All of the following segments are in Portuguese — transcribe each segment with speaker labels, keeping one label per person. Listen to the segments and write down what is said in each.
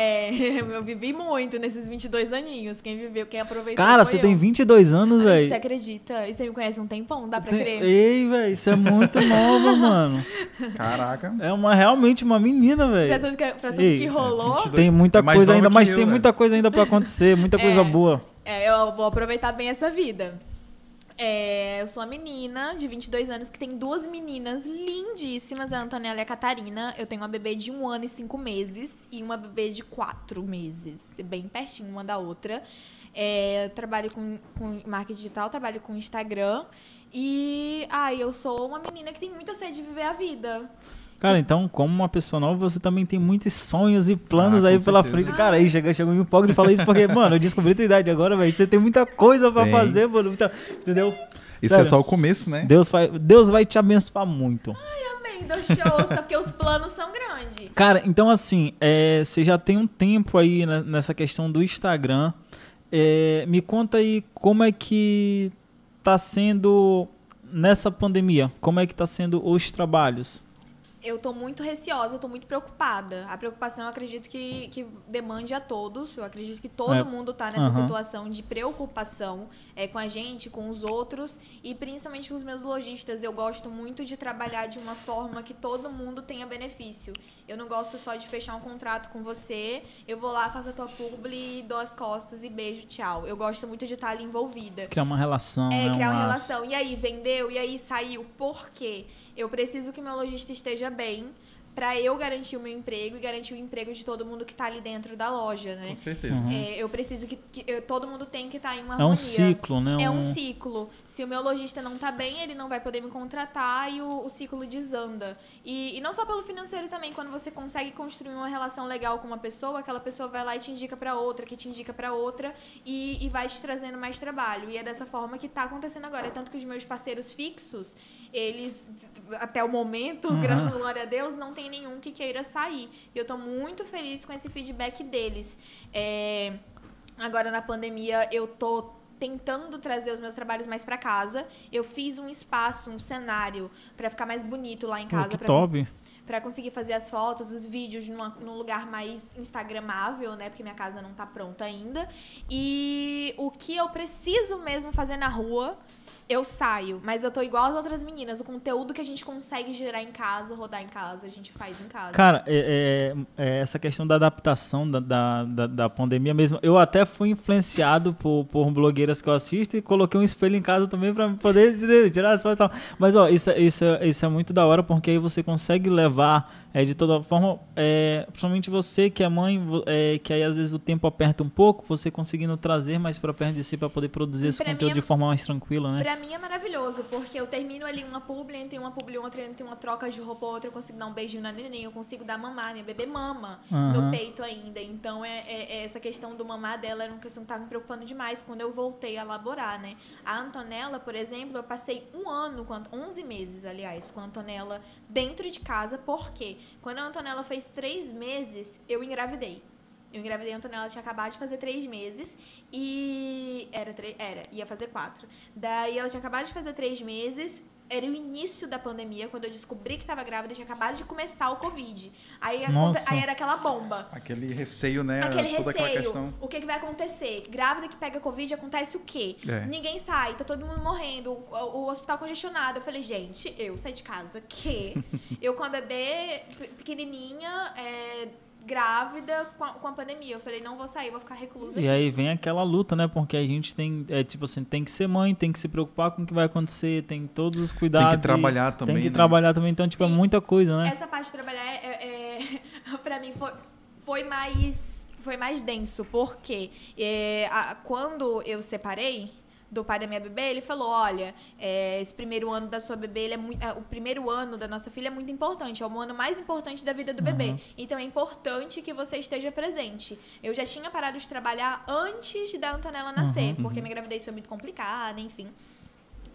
Speaker 1: É, eu vivi muito nesses 22 aninhos. Quem viveu, quem aproveitou.
Speaker 2: Cara,
Speaker 1: foi
Speaker 2: você
Speaker 1: eu.
Speaker 2: tem 22 anos,
Speaker 1: Amigo, Você
Speaker 2: velho.
Speaker 1: acredita? E você me conhece há um tempão? Dá pra
Speaker 2: Tem-
Speaker 1: crer?
Speaker 2: Ei, velho, isso é muito nova, mano.
Speaker 3: Caraca.
Speaker 2: É uma realmente uma menina,
Speaker 1: Pra
Speaker 2: velho.
Speaker 1: tudo, que, pra tudo
Speaker 2: Ei,
Speaker 1: que rolou.
Speaker 3: 22.
Speaker 2: Tem muita
Speaker 3: É
Speaker 2: coisa ainda, mas
Speaker 3: eu,
Speaker 2: tem
Speaker 3: velho.
Speaker 2: muita coisa ainda pra acontecer, muita coisa
Speaker 1: É.
Speaker 2: boa.
Speaker 1: É, eu vou aproveitar bem essa vida. É, eu sou uma menina de 22 anos que tem duas meninas lindíssimas, a Antonella e a Catarina. Eu tenho uma bebê de um ano e cinco meses e uma bebê de quatro meses, bem pertinho uma da outra. É, eu trabalho com, com marketing digital, trabalho com Instagram. E, ai, eu sou uma menina que tem muita sede de viver a vida.
Speaker 2: Cara, então, como uma pessoa nova, você também tem muitos sonhos e planos
Speaker 3: Ah,
Speaker 2: aí pela
Speaker 3: certeza.
Speaker 2: frente. Cara, aí chega, chega um pouco de falar isso porque, mano, eu descobri a tua idade agora, velho. Você tem muita coisa pra
Speaker 3: Tem.
Speaker 2: fazer, mano. muita- entendeu?
Speaker 3: Isso
Speaker 2: Sério.
Speaker 3: é só o começo, né?
Speaker 2: Deus vai, Deus vai te abençoar muito.
Speaker 1: Amém, do show, só porque os planos são grandes.
Speaker 2: Cara, então assim, é, você já tem um tempo aí né, nessa questão do Instagram. É, me conta aí como é que tá sendo nessa pandemia, como é que tá sendo os trabalhos.
Speaker 1: Eu tô muito receosa, eu tô muito preocupada. A preocupação eu acredito que, que demande a todos. Eu acredito que todo
Speaker 2: É.
Speaker 1: mundo tá nessa
Speaker 2: Aham.
Speaker 1: situação de preocupação é, com a gente, com os outros e principalmente com os meus lojistas. Eu gosto muito de trabalhar de uma forma que todo mundo tenha benefício. Eu não gosto só de fechar um contrato com você, eu vou lá, faço a tua publi, dou as costas e beijo, tchau. Eu gosto muito de estar ali envolvida.
Speaker 2: Criar uma relação,
Speaker 1: É,
Speaker 2: né?
Speaker 1: criar uma
Speaker 2: laço.
Speaker 1: relação. E aí, vendeu? E aí, saiu? Por quê? Eu preciso que meu lojista esteja bem pra eu garantir o meu emprego e garantir o emprego de todo mundo que tá ali dentro da loja, né?
Speaker 3: Com certeza.
Speaker 2: Uhum.
Speaker 1: É, eu preciso que, que eu- todo mundo tem que estar em uma
Speaker 2: É
Speaker 1: harmonia.
Speaker 2: um ciclo, né?
Speaker 1: É um ciclo. Se o meu lojista não tá bem, ele não vai poder me contratar e o, o ciclo desanda. E, e não só pelo financeiro também, quando você consegue construir uma relação legal com uma pessoa, aquela pessoa vai lá e te indica pra outra, que te indica pra outra e, e vai te trazendo mais trabalho. E é dessa forma que tá acontecendo agora. É tanto que os meus parceiros fixos, eles, até o momento,
Speaker 2: Uhum.
Speaker 1: graças glória a Deus, não tem nenhum que queira sair. E eu tô muito feliz com esse feedback deles. É, Agora na pandemia eu tô tentando trazer os meus trabalhos mais pra casa. Eu fiz um espaço, um cenário pra ficar mais bonito lá em casa
Speaker 2: que
Speaker 1: pra
Speaker 2: top.
Speaker 1: para conseguir fazer as fotos, os vídeos numa, num lugar mais instagramável, né? Porque minha casa não tá pronta ainda. E o que eu preciso mesmo fazer na rua, eu saio. Mas eu tô igual as outras meninas. O conteúdo que a gente consegue gerar em casa, rodar em casa, a gente faz em casa.
Speaker 2: Cara, é- é- é essa questão da adaptação da, da, da, da pandemia mesmo, eu até fui influenciado por, por blogueiras que eu assisto e coloquei um espelho em casa também pra poder tirar as fotos e tal. Mas, ó, isso, é- isso, é- isso é muito da hora porque aí você consegue levar é, de toda forma, é, principalmente você que é mãe, é, que aí às vezes o tempo aperta um pouco, você conseguindo trazer mais pra perto de si pra poder produzir esse
Speaker 1: Pra
Speaker 2: conteúdo
Speaker 1: é-
Speaker 2: de forma mais tranquila, né?
Speaker 1: Pra mim é maravilhoso, porque eu termino ali uma publi, entre uma publi e outra, entre uma troca de roupa ou outra, eu consigo dar um beijinho na neném, eu consigo dar mamar, minha bebê mama no peito ainda. Então, é, é- é essa questão do mamar dela era uma questão que tava me preocupando demais quando eu voltei a elaborar, né? A Antonella, por exemplo, eu passei um ano, com a- 11 meses, aliás, com a Antonella dentro de casa, quando a Antonella fez três meses, eu engravidei. Eu engravidei a Antonella, tinha acabado de fazer três meses e. Era, era, ia fazer quatro. Daí ela tinha acabado de fazer três meses. Era o início da pandemia, quando eu descobri que estava grávida, tinha acabado de começar o Covid. Aí,
Speaker 2: Nossa.
Speaker 1: aí era aquela bomba.
Speaker 3: Aquele receio, né?
Speaker 1: Aquele
Speaker 3: Toda aquela
Speaker 1: receio.
Speaker 3: questão.
Speaker 1: O que, que vai acontecer? Grávida que pega Covid, acontece o quê?
Speaker 3: É.
Speaker 1: Ninguém sai, tá todo mundo morrendo, o, o hospital congestionado. Eu falei, gente, eu saí de casa que eu com a bebê pe- pequenininha, é, grávida, com a, com a pandemia. Eu falei, não vou sair, vou ficar reclusa
Speaker 2: E
Speaker 1: aqui.
Speaker 2: aí vem aquela luta, né? Porque a gente tem, é tipo assim, tem que ser mãe, tem que se preocupar com o que vai acontecer, tem todos os cuidados.
Speaker 3: Tem que trabalhar também.
Speaker 2: Tem que
Speaker 3: né?
Speaker 2: trabalhar também, então, tipo, é
Speaker 1: E
Speaker 2: muita coisa, né?
Speaker 1: Essa parte de trabalhar, é, é, pra mim, foi, foi mais foi mais denso, porque é, a- quando eu separei do pai da minha bebê, ele falou, olha, é, esse primeiro ano da sua bebê, é muito, o primeiro ano da nossa filha é muito importante, é o ano mais importante da vida do bebê.
Speaker 2: Uhum.
Speaker 1: Então é importante que você esteja presente. Eu já tinha parado de trabalhar antes da Antonella nascer,
Speaker 2: Uhum.
Speaker 1: porque minha gravidez foi muito complicada, enfim.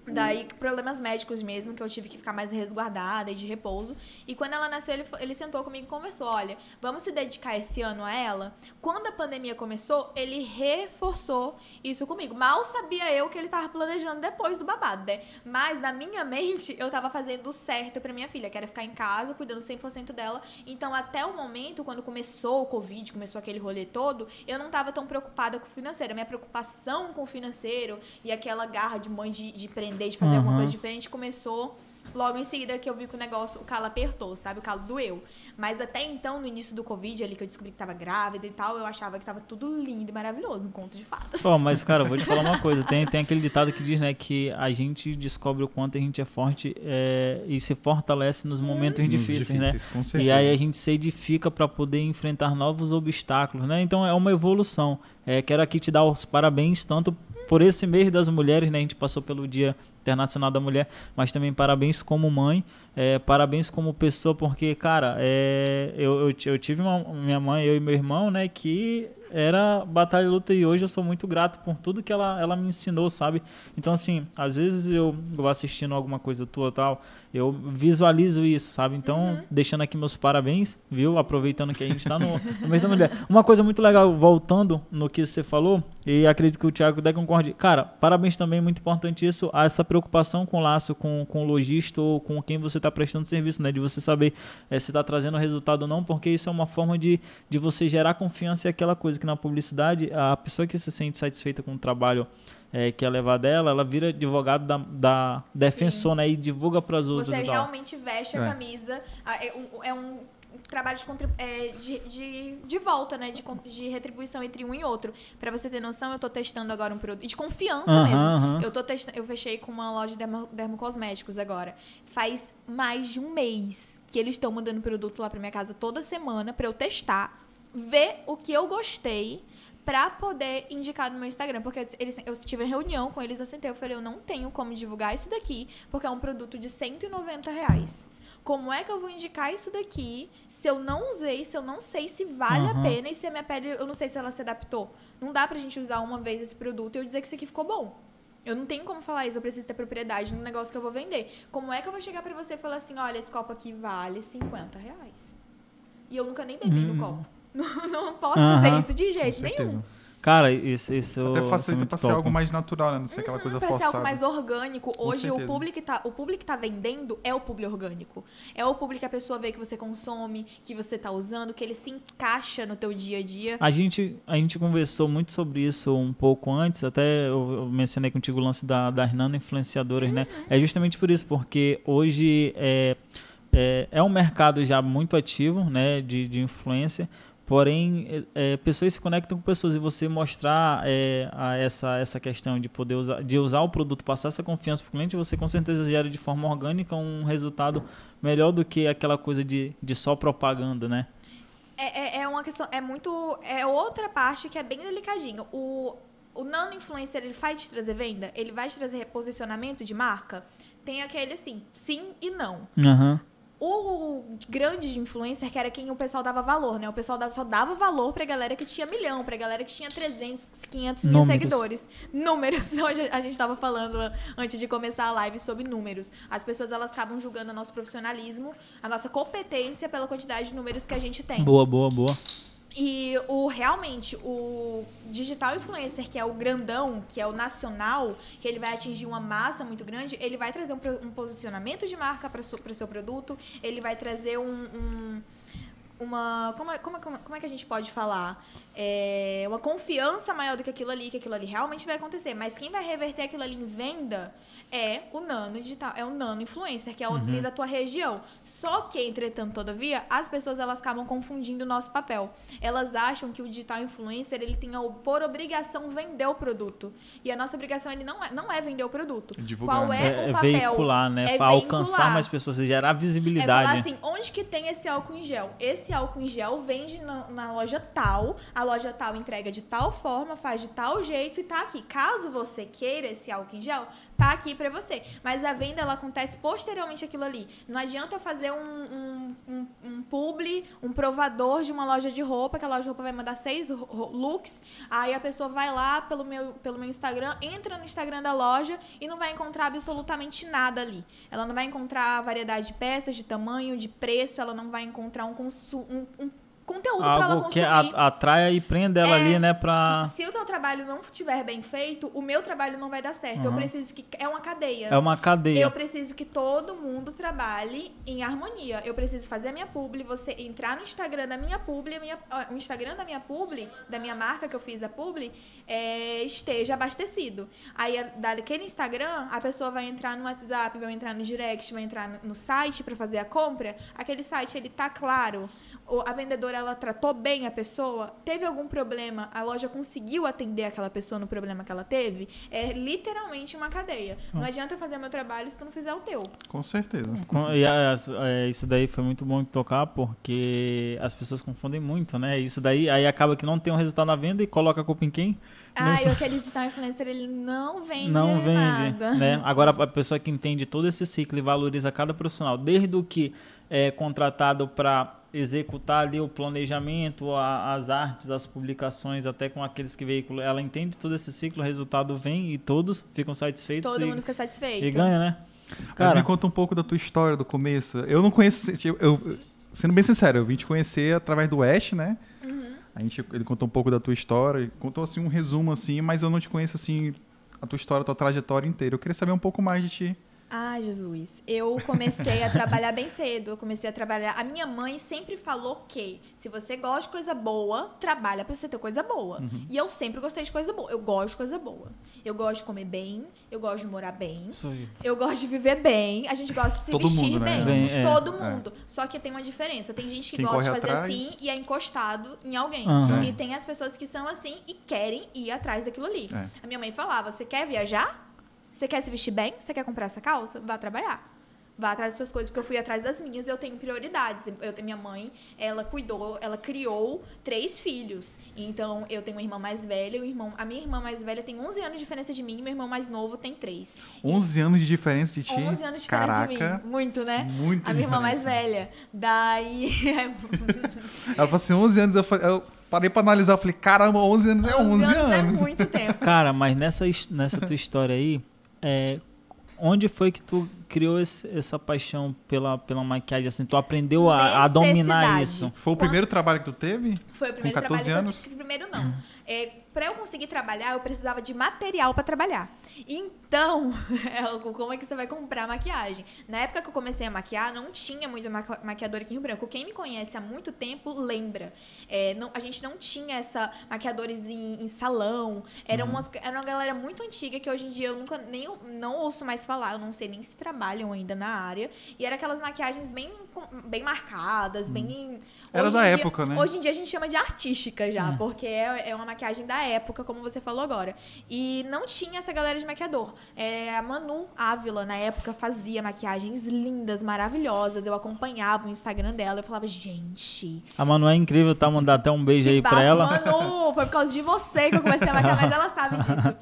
Speaker 1: Daí, problemas médicos mesmo, que eu tive que ficar mais resguardada e de repouso. E quando ela nasceu, ele, ele sentou comigo e conversou: olha, vamos se dedicar esse ano a ela. Quando a pandemia começou, ele reforçou isso comigo. Mal sabia eu que ele tava planejando depois do babado, né? Mas na minha mente, eu tava fazendo o certo pra minha filha, que era ficar em casa, cuidando 100% dela. Então, até o momento, quando começou o Covid, começou aquele rolê todo, eu não tava tão preocupada com o financeiro. Minha preocupação com o financeiro e aquela garra de mãe de, de prender de fazer uhum. alguma coisa diferente, começou logo em seguida que eu vi que o negócio, o calo apertou, sabe? O calo doeu. Mas até então, no início do Covid, ali que eu descobri que tava grávida e tal, eu achava que tava tudo lindo e maravilhoso, um conto de fadas.
Speaker 2: Pô, mas, cara, vou te falar uma coisa. Tem, tem aquele ditado que diz, né, que a gente descobre o quanto a gente é forte é, e se fortalece nos momentos hum. difíceis, difíceis, né? Com certeza. E aí a gente se edifica para poder enfrentar novos obstáculos, né? Então é uma evolução. É, quero aqui te dar os parabéns, tanto por esse mês das mulheres, né? A gente passou pelo Dia Internacional da Mulher, mas também parabéns como mãe, é, parabéns como pessoa, porque, cara, é, eu, eu, eu, tive uma, minha mãe, eu e meu irmão, né, que era batalha e luta e hoje eu sou muito grato por tudo que ela, ela me ensinou, sabe? Então, assim, às vezes eu vou assistindo alguma coisa tua tal, eu visualizo isso, sabe? Então, uhum. deixando aqui meus parabéns, viu? Aproveitando que a gente tá no, no mês da mulher. Uma coisa muito legal, voltando no que você falou, e acredito que o Thiago deve concorde. Cara, parabéns também, muito importante isso, a essa preocupação com o laço, com, com o lojista ou com quem você está prestando serviço, né? De você saber é, se está trazendo resultado ou não, porque isso é uma forma de, de você gerar confiança e aquela coisa que na publicidade, a pessoa que se sente satisfeita com o trabalho é, que é levar dela, ela vira advogado da, da defensor, né? E divulga para os outros.
Speaker 1: Você realmente veste a é. camisa. É um, é um trabalho de, é, de, de, de, volta, né? De, de retribuição entre um e outro. Para você ter noção, eu tô testando agora um produto. De confiança uh -huh, mesmo. Uh -huh. Eu, tô testando, eu fechei com uma loja de dermo, dermocosméticos agora. Faz mais de um mês que eles estão mandando produto lá para minha casa toda semana para eu testar, ver o que eu gostei pra poder indicar no meu Instagram. Porque eles, eu tive reunião com eles, eu sentei, eu falei, eu não tenho como divulgar isso daqui, porque é um produto de 190 reais. Como é que eu vou indicar isso daqui se eu não usei, se eu não sei se vale uhum. a pena e se a minha pele, eu não sei se ela se adaptou? Não dá pra gente usar uma vez esse produto e eu dizer que isso aqui ficou bom. Eu não tenho como falar isso, eu preciso ter propriedade no negócio que eu vou vender. Como é que eu vou chegar para você e falar assim, olha, esse copo aqui vale 50 reais? E eu nunca nem bebi hum. no copo. Não, não posso fazer isso de jeito nenhum.
Speaker 2: Cara, isso, isso
Speaker 3: Até facilita pra ser algo mais natural, né? Não ser aquela coisa pra forçada.
Speaker 1: Pra ser algo mais orgânico. Hoje, o público, que tá, o público que tá vendendo é o público orgânico. É o público que a pessoa vê que você consome, que você tá usando, que ele se encaixa no teu dia a dia.
Speaker 2: A gente, a gente conversou muito sobre isso um pouco antes, até eu, mencionei contigo o lance da, das nano-influenciadoras, né? uhum. né? É justamente por isso, porque hoje é, é, é um mercado já muito ativo, né? De, de influência, Porém, é, pessoas se conectam com pessoas e você mostrar é, essa, essa questão de poder usar, de usar o produto, passar essa confiança para o cliente, você com certeza gera de forma orgânica um resultado melhor do que aquela coisa de, de só propaganda, né?
Speaker 1: É, é, é uma questão, é muito, é outra parte que é bem delicadinha. O, o nano influencer, ele faz te trazer venda? Ele vai te trazer reposicionamento de marca? Tem aquele assim, sim e não.
Speaker 2: Uhum
Speaker 1: o grande influencer, que era quem o pessoal dava valor, né? O pessoal só dava valor pra galera que tinha milhão, pra galera que tinha 300, 500 mil seguidores. Números. Hoje a gente tava falando antes de começar a live sobre números. As pessoas, elas acabam julgando o nosso profissionalismo, a nossa competência pela quantidade de números que a gente tem.
Speaker 2: Boa, boa, boa.
Speaker 1: E o realmente o digital influencer, que é o grandão, que é o nacional, que ele vai atingir uma massa muito grande, ele vai trazer um, um posicionamento de marca para o seu produto, ele vai trazer um, um uma. Como é, como, como, como é que a gente pode falar? É, uma confiança maior do que aquilo ali, que aquilo ali realmente vai acontecer. Mas quem vai reverter aquilo ali em venda é o nano digital, é o nano influencer, que é o uhum. da tua região. Só que, entretanto, todavia, as pessoas elas acabam confundindo o nosso papel. Elas acham que o digital influencer ele tem por obrigação vender o produto. E a nossa obrigação ele não é, não é vender o produto.
Speaker 3: Divulgar.
Speaker 1: Qual é,
Speaker 2: é
Speaker 1: o papel?
Speaker 2: Veicular, né? É alcançar mais pessoas, gerar visibilidade. É falar
Speaker 1: assim, onde que tem esse álcool em gel? Esse esse álcool em gel vende na, na, loja tal, a loja tal entrega de tal forma, faz de tal jeito e tá aqui. Caso você queira esse álcool em gel, tá aqui para você. Mas a venda ela acontece posteriormente aquilo ali. Não adianta eu fazer um, um, um, um publi, um provador de uma loja de roupa, que a loja de roupa vai mandar seis looks, aí a pessoa vai lá pelo meu, pelo meu Instagram, entra no Instagram da loja e não vai encontrar absolutamente nada ali. Ela não vai encontrar variedade de peças, de tamanho, de preço, ela não vai encontrar um, um, um conteúdo para ela consumir. que
Speaker 2: atraia e prenda ela é, ali, né, pra...
Speaker 1: Se o teu trabalho não estiver bem feito, o meu trabalho não vai dar certo. Uhum. Eu preciso que... É uma cadeia.
Speaker 2: É uma cadeia.
Speaker 1: Eu preciso que todo mundo trabalhe em harmonia. Eu preciso fazer a minha publi, você entrar no Instagram da minha publi, minha, o Instagram da minha publi, da minha marca que eu fiz a publi, é, esteja abastecido. Aí, daquele Instagram, a pessoa vai entrar no WhatsApp, vai entrar no direct, vai entrar no site para fazer a compra. Aquele site, ele tá claro a vendedora ela tratou bem a pessoa, teve algum problema, a loja conseguiu atender aquela pessoa no problema que ela teve, é literalmente uma cadeia. Não hum. adianta fazer meu trabalho se tu não fizer o teu.
Speaker 3: Com certeza.
Speaker 2: E é, isso daí foi muito bom de tocar, porque as pessoas confundem muito, né? Isso daí aí acaba que não tem um resultado na venda e coloca a culpa em quem?
Speaker 1: Ah, e aquele digital influencer, ele não vende
Speaker 2: Não vende,
Speaker 1: nada.
Speaker 2: né? Agora, a pessoa que entende todo esse ciclo e valoriza cada profissional, desde o que é contratado para executar ali o planejamento, a, as artes, as publicações, até com aqueles que veiculam. Ela entende todo esse ciclo, o resultado vem e todos ficam satisfeitos.
Speaker 1: Todo
Speaker 2: e,
Speaker 1: mundo fica satisfeito.
Speaker 2: E ganha, né?
Speaker 3: Cara, Mas me conta um pouco da tua história do começo. Eu não conheço, tipo, eu, sendo bem sincero, eu vim te conhecer através do Ash, né? Uhum. A gente, ele contou um pouco da tua história, contou assim um resumo assim, mas eu não te conheço assim a tua história, a tua trajetória inteira. Eu queria saber um pouco mais de ti.
Speaker 1: Ah, Jesus. Eu comecei a trabalhar bem cedo. Eu comecei a trabalhar. A minha mãe sempre falou que se você gosta de coisa boa, trabalha pra você ter coisa boa. Uhum. E eu sempre gostei de coisa boa. Eu gosto de coisa boa. Eu gosto de comer bem. Eu gosto de morar bem. Isso aí. Eu gosto de viver bem. A gente gosta de se
Speaker 3: Todo
Speaker 1: vestir
Speaker 3: mundo,
Speaker 1: né?
Speaker 3: bem.
Speaker 1: bem é. Todo mundo. É. Só que tem uma diferença. Tem gente que Quem gosta de fazer atrás... assim e é encostado em alguém. Uhum. E tem as pessoas que são assim e querem ir atrás daquilo ali. É. A minha mãe falava: você quer viajar? Você quer se vestir bem? Você quer comprar essa calça? Vá trabalhar. Vá atrás das suas coisas, porque eu fui atrás das minhas, eu tenho prioridades. Eu tenho minha mãe, ela cuidou, ela criou três filhos. Então, eu tenho uma irmã mais velha, o irmão, a minha irmã mais velha tem 11 anos de diferença de mim, e meu irmão mais novo tem 3.
Speaker 3: 11 e, anos de diferença de ti?
Speaker 1: 11 anos de diferença
Speaker 3: Caraca,
Speaker 1: de mim. Muito, né?
Speaker 3: Muito
Speaker 1: A minha irmã mais velha. Daí.
Speaker 3: ela falou assim: 11 anos, eu falei. Eu parei pra analisar, eu falei, caramba, 11 anos é 11, 11 anos. É
Speaker 1: anos. É muito tempo.
Speaker 2: Cara, mas nessa, nessa tua história aí, é, onde foi que tu criou esse, essa paixão pela, pela maquiagem? Assim, tu aprendeu a, a dominar isso?
Speaker 3: Foi o primeiro trabalho que tu teve?
Speaker 1: Foi o primeiro
Speaker 3: Com 14
Speaker 1: trabalho
Speaker 3: anos?
Speaker 1: que eu tive. Primeiro não. É, para eu conseguir trabalhar, eu precisava de material para trabalhar. Então, como é que você vai comprar maquiagem? Na época que eu comecei a maquiar, não tinha muito maquiador aqui em Rio Branco. Quem me conhece há muito tempo lembra. É, não, a gente não tinha essa maquiadores em, em salão. Era, uhum. umas, era uma galera muito antiga que hoje em dia eu nunca nem não ouço mais falar. Eu não sei nem se trabalham ainda na área. E era aquelas maquiagens bem, bem marcadas, uhum. bem.
Speaker 3: Era da dia, época, né?
Speaker 1: Hoje em dia a gente chama de artística já, uhum. porque é, é uma maquiagem da época, como você falou agora. E não tinha essa galera de maquiador. É, a Manu Ávila, na época, fazia maquiagens lindas, maravilhosas. Eu acompanhava o Instagram dela. Eu falava, gente.
Speaker 2: A Manu é incrível, tá? Mandar até um beijo aí bafo, pra ela.
Speaker 1: Manu, foi por causa de você que eu comecei a maquiar, mas ela sabe disso.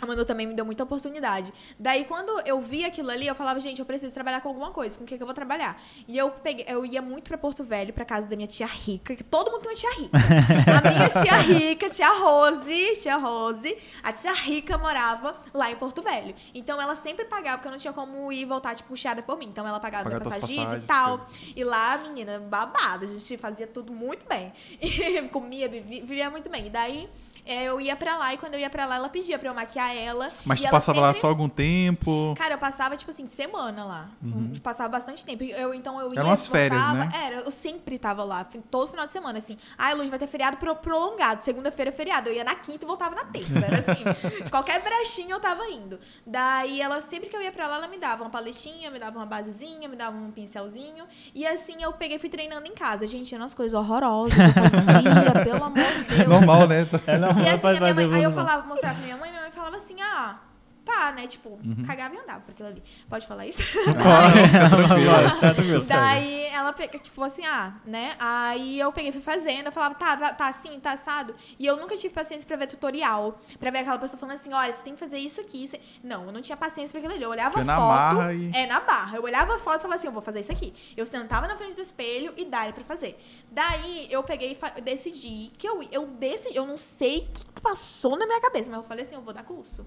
Speaker 1: A Manu também me deu muita oportunidade. Daí, quando eu vi aquilo ali, eu falava, gente, eu preciso trabalhar com alguma coisa. Com o que, que eu vou trabalhar? E eu peguei, eu ia muito pra Porto Velho, pra casa da minha tia rica, que todo mundo tem uma tia rica. a minha tia rica, tia Rose, tia Rose, a tia rica morava lá em Porto Velho. Então ela sempre pagava, porque eu não tinha como ir voltar, tipo, puxada por mim. Então ela pagava minha passagem e tal. E lá, menina, babada. A gente fazia tudo muito bem. E comia, vivia, vivia muito bem. E daí eu ia pra lá e quando eu ia pra lá, ela pedia pra eu maquiar ela.
Speaker 3: Mas
Speaker 1: tu
Speaker 3: passava
Speaker 1: sempre...
Speaker 3: lá só algum tempo?
Speaker 1: Cara, eu passava, tipo assim, semana lá. Uhum. Passava bastante tempo. Eu, então eu ia.
Speaker 3: Eram umas férias, né?
Speaker 1: Era, eu sempre tava lá, todo final de semana, assim. Ah, Luz, vai ter feriado pro, prolongado. Segunda-feira é feriado. Eu ia na quinta e voltava na terça. Era assim. de qualquer brechinha eu tava indo. Daí ela, sempre que eu ia pra lá, ela me dava uma paletinha, me dava uma basezinha, me dava um pincelzinho. E assim eu peguei fui treinando em casa. Gente, eram umas coisas horrorosas. Eu fazia, pelo amor de Deus.
Speaker 3: Normal, né?
Speaker 1: É normal, e assim, a minha mãe, aí eu falava, mostrava pra minha mãe, minha mãe falava assim, ah, tá, né? Tipo, cagava e andava por aquilo ali. Pode falar isso?
Speaker 2: Tranquilo, segue.
Speaker 1: Daí ela pega, tipo assim, ah, né? Aí eu peguei e fui fazendo, eu falava, tá, tá, tá assim, tá assado. E eu nunca tive paciência pra ver tutorial, pra ver aquela pessoa falando assim, olha, você tem que fazer isso aqui. isso- Não, eu não tinha paciência pra aquilo ali. Eu olhava
Speaker 3: Foi
Speaker 1: a
Speaker 3: na
Speaker 1: foto.
Speaker 3: marra e-
Speaker 1: É, na barra. Eu olhava a foto e falava assim, eu vou fazer isso aqui. Eu sentava na frente do espelho e dá pra fazer. Daí eu peguei e decidi que eu, eu decidi, eu não sei o que passou na minha cabeça, mas eu falei assim, eu vou dar curso.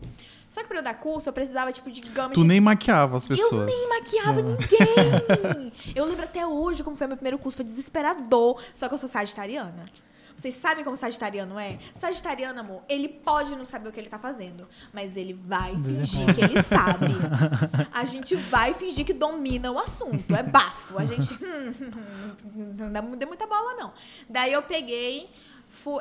Speaker 1: Só que pra eu dar curso, eu precisava, tipo, de gama
Speaker 3: Tu
Speaker 1: de
Speaker 3: nem maquiava as
Speaker 1: eu
Speaker 3: pessoas.
Speaker 1: nem maquiava ninguém. Eu lembro até hoje como foi meu primeiro curso, foi desesperador. Só que eu sou sagitariana. Vocês sabem como sagitariano é? Sagitariano, amor, ele pode não saber o que ele tá fazendo, mas ele vai fingir que ele sabe. A gente vai fingir que domina o assunto. É bafo. A gente. não dá não deu muita bola, não. Daí eu peguei.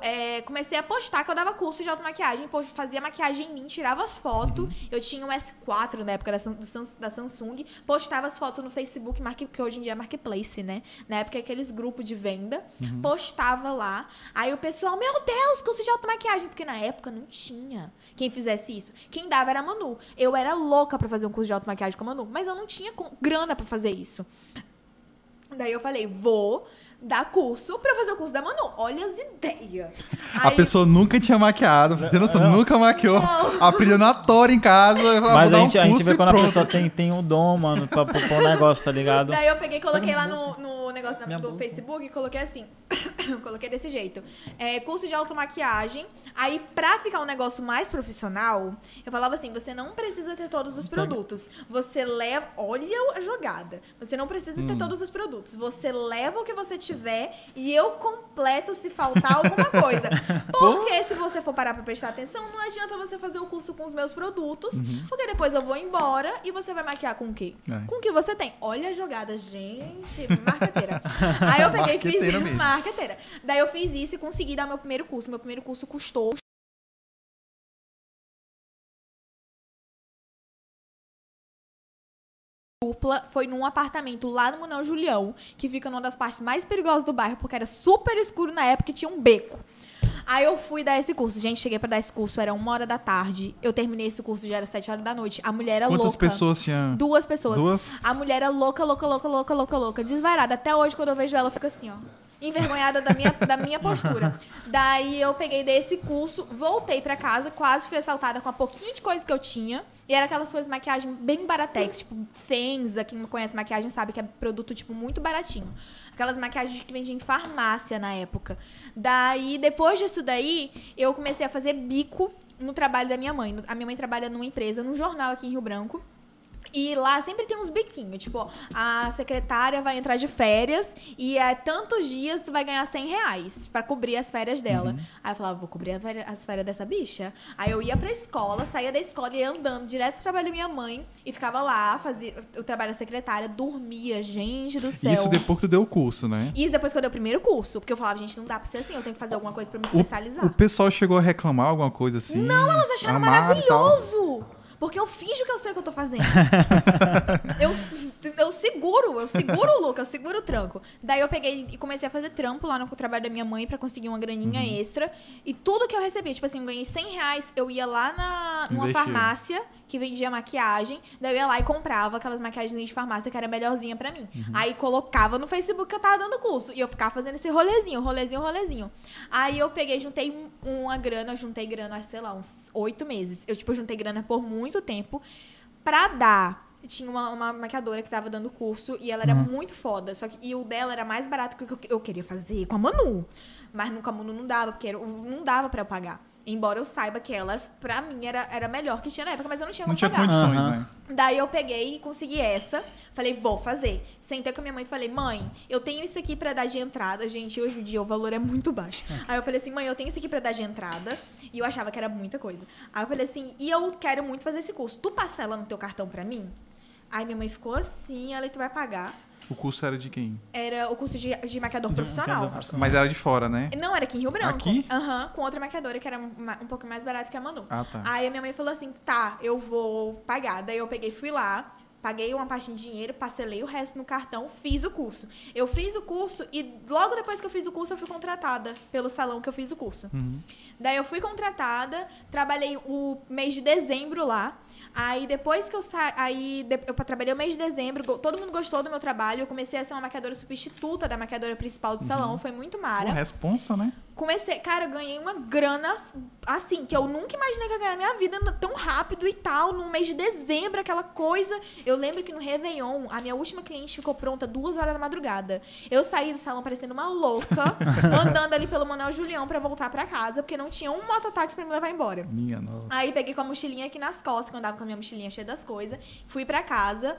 Speaker 1: É, comecei a postar que eu dava curso de automaquiagem, fazia maquiagem em mim, tirava as fotos. Eu tinha um S4 na época da, da Samsung, postava as fotos no Facebook, que hoje em dia é Marketplace, né? Na época aqueles grupos de venda, postava lá. Aí o pessoal, meu Deus, curso de automaquiagem, porque na época não tinha quem fizesse isso. Quem dava era a Manu. Eu era louca pra fazer um curso de automaquiagem com a Manu, mas eu não tinha grana pra fazer isso. Daí eu falei, vou dar curso pra fazer o curso da Manu. Olha as ideias.
Speaker 3: A
Speaker 1: Aí-
Speaker 3: pessoa nunca tinha maquiado, pra ter noção,
Speaker 2: Não.
Speaker 3: nunca maquiou.
Speaker 1: Não.
Speaker 3: Aprendeu na tora em casa. "Ah,
Speaker 2: Mas a
Speaker 3: um
Speaker 2: gente, a gente vê quando a
Speaker 3: pronto."
Speaker 2: pessoa tem, tem um dom, mano, pra propor um negócio, tá ligado?
Speaker 1: Daí eu peguei e coloquei lá no, no negócio da- do
Speaker 2: bolsa.
Speaker 1: Facebook e coloquei assim. coloquei desse jeito. É, curso de automaquiagem. Aí, pra ficar um negócio mais profissional, eu falava assim: você não precisa ter todos os produtos. Você leva. Olha a jogada. Você não precisa
Speaker 2: Hum.
Speaker 1: ter todos os produtos. Você leva o que você tiver e eu completo se faltar alguma coisa. Porque se você for parar pra prestar atenção, não adianta você fazer o curso com os meus produtos,
Speaker 2: Uhum.
Speaker 1: porque depois eu vou embora e você vai maquiar com o quê?
Speaker 3: É.
Speaker 1: Com o que você tem. Olha a jogada, gente. Marqueteira. Aí eu peguei e fiz
Speaker 3: marqueteira.
Speaker 1: Daí eu fiz isso e consegui dar meu primeiro curso. Meu primeiro curso custou dupla foi num apartamento lá no Munão Julião, que fica numa das partes mais perigosas do bairro, porque era super escuro na época e tinha um beco. Aí eu fui dar esse curso. Gente, cheguei pra dar esse curso, era uma hora da tarde. Eu terminei esse curso, já era sete horas da noite. A mulher era
Speaker 3: Quantas
Speaker 1: louca.
Speaker 3: pessoas tinha?
Speaker 1: Duas pessoas.
Speaker 3: Duas?
Speaker 1: A mulher era louca, louca, louca, louca, louca, louca, desvairada. Até hoje, quando eu vejo ela, eu fico assim, ó. Envergonhada da minha, da minha postura. Daí eu peguei desse curso, voltei pra casa, quase fui assaltada com a pouquinho de coisa que eu tinha. E era aquelas coisas maquiagem bem baratex, tipo Fenza, quem não conhece maquiagem sabe que é produto, tipo, muito baratinho. Aquelas maquiagens que vendiam em farmácia na época. Daí, depois disso daí, eu comecei a fazer bico no trabalho da minha mãe. A minha mãe trabalha numa empresa, num jornal aqui em Rio Branco. E lá sempre tem uns biquinhos, tipo, a secretária vai entrar de férias e é tantos dias tu vai ganhar 100 reais pra cobrir as férias dela. Aí eu falava, vou cobrir as férias dessa bicha? Aí eu ia pra escola, saía da escola e ia andando direto pro trabalho da minha mãe e ficava lá, fazia o trabalho da secretária, dormia, gente do céu.
Speaker 3: Isso depois que tu deu o curso, né?
Speaker 1: Isso depois que eu dei o primeiro curso, porque eu falava, gente, não dá pra ser assim, eu tenho que fazer alguma coisa pra me
Speaker 3: O,
Speaker 1: especializar.
Speaker 3: o pessoal chegou a reclamar alguma coisa assim?
Speaker 1: Não, elas acharam maravilhoso. Porque eu finjo que eu sei o que eu tô fazendo. eu, eu seguro, eu seguro o look, eu seguro o tranco. Daí eu peguei e comecei a fazer trampo lá no trabalho da minha mãe pra conseguir uma graninha
Speaker 3: Uhum.
Speaker 1: extra. E tudo que eu recebia, tipo assim, eu ganhei 100 reais, eu ia lá na, numa
Speaker 3: Investia.
Speaker 1: farmácia que vendia maquiagem. Daí eu ia lá e comprava aquelas maquiagens de farmácia que era melhorzinha pra mim.
Speaker 3: Uhum.
Speaker 1: Aí colocava no Facebook que eu tava dando curso. E eu ficava fazendo esse rolezinho, rolezinho, rolezinho. Aí eu peguei, juntei um- uma grana, juntei grana, sei lá, uns oito meses. Eu, tipo, juntei grana por muito tempo pra dar. Tinha uma, uma maquiadora que tava dando curso e ela era muito foda. Só que, e o dela era mais barato que o que eu, eu queria fazer com a Manu. Mas com a Manu não dava, porque era- não dava pra eu pagar. Embora eu saiba que ela, pra mim, era, era melhor que tinha na época, mas eu não tinha
Speaker 3: Não
Speaker 1: como
Speaker 3: tinha
Speaker 1: pagar.
Speaker 3: condições,
Speaker 2: Aham.
Speaker 3: né?
Speaker 1: Daí eu peguei e consegui essa. Falei, vou fazer. Sentei com a minha mãe e falei, mãe, eu tenho isso aqui pra dar de entrada. Gente, hoje em dia o valor é muito baixo. Aí eu falei assim, mãe, eu tenho isso aqui pra dar de entrada. E eu achava que era muita coisa. Aí eu falei assim, e eu quero muito fazer esse curso. Tu parcela no teu cartão pra mim? Aí minha mãe ficou assim, ela, tu vai pagar.
Speaker 3: O curso era de quem?
Speaker 1: Era o curso de, de maquiador
Speaker 2: De
Speaker 1: profissional.
Speaker 2: maquiador.
Speaker 3: Mas era de fora, né?
Speaker 1: Não, era aqui em Rio Branco.
Speaker 3: Aqui?
Speaker 1: Aham, com outra maquiadora que era um pouco mais barato que a Manu.
Speaker 3: Ah, tá.
Speaker 1: Aí a minha mãe falou assim: tá, eu vou pagar. Daí eu peguei e fui lá, Paguei uma parte de dinheiro, parcelei o resto no cartão, fiz o curso. Eu fiz o curso e logo depois que eu fiz o curso, eu fui contratada pelo salão que eu fiz o curso.
Speaker 2: Uhum.
Speaker 1: Daí eu fui contratada, trabalhei o mês de dezembro lá. Aí depois que eu saí, aí eu trabalhei o mês de dezembro, todo mundo gostou do meu trabalho, eu comecei a ser uma maquiadora substituta da maquiadora principal do salão, foi muito
Speaker 3: Pô,
Speaker 1: mara.
Speaker 3: responsa, né?
Speaker 1: Comecei, cara, eu ganhei uma grana assim, que eu nunca imaginei que eu ia ganhar na minha vida tão rápido e tal, no mês de dezembro, aquela coisa. Eu lembro que no Réveillon, a minha última cliente ficou pronta duas horas da madrugada. Eu saí do salão parecendo uma louca, andando ali pelo Manuel Julião pra voltar pra casa, porque não tinha um mototáxi pra me levar embora.
Speaker 3: Minha nossa.
Speaker 1: Aí peguei com a mochilinha aqui nas costas, que eu andava com a minha mochilinha cheia das coisas. Fui pra casa.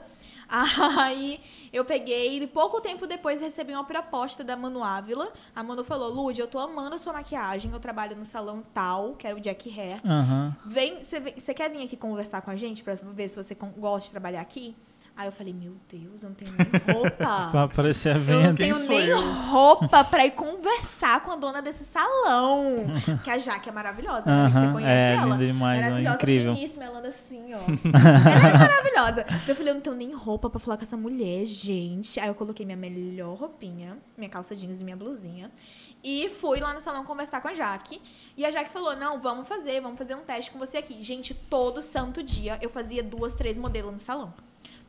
Speaker 1: Aí eu peguei e pouco tempo depois recebi uma proposta da Manu Ávila. A Manu falou: Lud, eu tô amando a sua maquiagem, eu trabalho no salão tal, que era o Jack Hair.
Speaker 2: Aham.
Speaker 1: Vem, você quer vir aqui conversar com a gente pra ver se você gosta de trabalhar aqui? Aí eu falei, meu Deus, eu não tenho nem roupa.
Speaker 2: Pra aparecer a
Speaker 1: Eu não
Speaker 2: venda.
Speaker 1: tenho nem
Speaker 3: eu?
Speaker 1: roupa pra ir conversar com a dona desse salão. que a Jaque é maravilhosa, né? Você
Speaker 2: Aham,
Speaker 1: conhece
Speaker 2: é,
Speaker 1: ela?
Speaker 2: linda demais, ó,
Speaker 1: maravilhosa,
Speaker 2: incrível.
Speaker 1: finíssima, ela anda assim, ó. ela é maravilhosa. Eu falei, eu não tenho nem roupa pra falar com essa mulher, gente. Aí eu coloquei minha melhor roupinha, minha calça jeans e minha blusinha. E fui lá no salão conversar com a Jaque. E a Jaque falou: Não, vamos fazer, vamos fazer um teste com você aqui. Gente, todo santo dia eu fazia duas, três modelos no salão.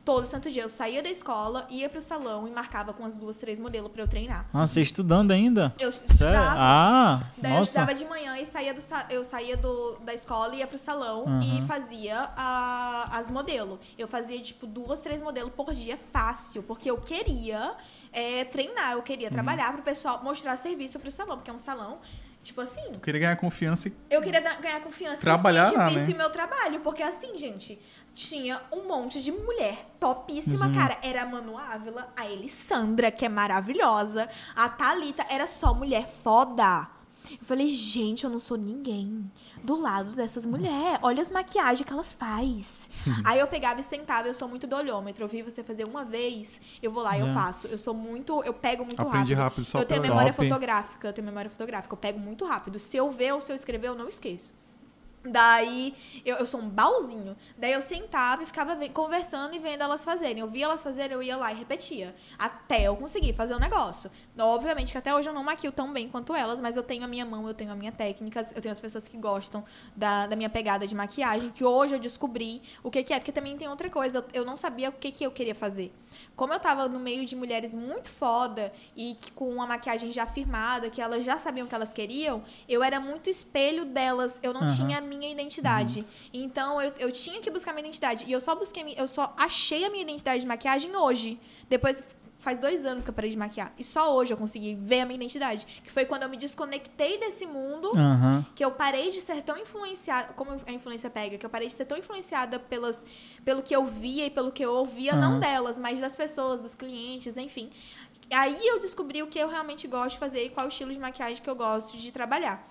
Speaker 1: Todo santo dia eu saía da escola, ia pro salão e marcava com as duas, três modelos pra eu treinar.
Speaker 2: Ah, você estudando ainda?
Speaker 1: Eu
Speaker 2: Sério?
Speaker 1: estudava.
Speaker 2: Ah,
Speaker 1: Daí eu
Speaker 2: nossa.
Speaker 1: estudava de manhã e saía, do, sa- eu saía do, da escola, ia pro salão
Speaker 2: Aham.
Speaker 1: e fazia a- as modelos. Eu fazia, tipo, duas, três modelos por dia fácil, porque eu queria é, treinar, eu queria
Speaker 2: Uhum.
Speaker 1: trabalhar pro pessoal, mostrar serviço pro salão, porque é um salão, tipo assim,
Speaker 3: Eu queria ganhar confiança e
Speaker 1: eu queria ganhar confiança
Speaker 3: Trabalhar
Speaker 1: que os
Speaker 3: lá, né?
Speaker 1: o meu trabalho. Porque assim, gente, tinha um monte de mulher topíssima,
Speaker 2: Uhum.
Speaker 1: cara. Era a Manu Ávila, a Elissandra, que é maravilhosa. A Thalita, era só mulher foda. Eu falei, gente, eu não sou ninguém do lado dessas mulheres. Olha as maquiagens que elas faz. Aí eu pegava e sentava, eu sou muito do olhômetro. Eu vi você fazer uma vez, eu vou lá e eu
Speaker 2: Yeah.
Speaker 1: faço. Eu sou muito, eu pego muito
Speaker 3: Aprende
Speaker 1: rápido.
Speaker 3: rápido só
Speaker 1: eu tenho memória
Speaker 2: Top.
Speaker 1: fotográfica, eu tenho memória fotográfica, eu pego muito rápido. Se eu ver ou se eu escrever, eu não esqueço. Daí, eu, eu sou um baúzinho. Daí eu sentava e ficava ve- conversando e vendo elas fazerem. Eu via elas fazerem, eu ia lá e repetia. Até eu conseguir fazer o negócio. Obviamente que até hoje eu não maquio tão bem quanto elas, mas eu tenho a minha mão, eu tenho a minha técnica, eu tenho as pessoas que gostam da, da minha pegada de maquiagem, que hoje eu descobri o que, que é. Porque também tem outra coisa, eu não sabia o que, que eu queria fazer. Como eu tava no meio de mulheres muito foda e que com uma maquiagem já firmada, que elas já sabiam o que elas queriam, eu era muito espelho delas. Eu não
Speaker 2: Aham.
Speaker 1: tinha a minha identidade. Então eu, eu tinha que buscar minha identidade. E eu só busquei, eu só achei a minha identidade de maquiagem hoje. Depois faz dois anos que eu parei de maquiar. E só hoje eu consegui ver a minha identidade. Que foi quando eu me desconectei desse mundo
Speaker 2: Aham.
Speaker 1: que eu parei de ser tão influenciada, como a influência pega, que eu parei de ser tão influenciada pelas, pelo que eu via e pelo que eu ouvia, não
Speaker 2: Aham.
Speaker 1: delas, mas das pessoas, dos clientes, enfim. Aí eu descobri o que eu realmente gosto de fazer e qual o estilo de maquiagem que eu gosto de trabalhar.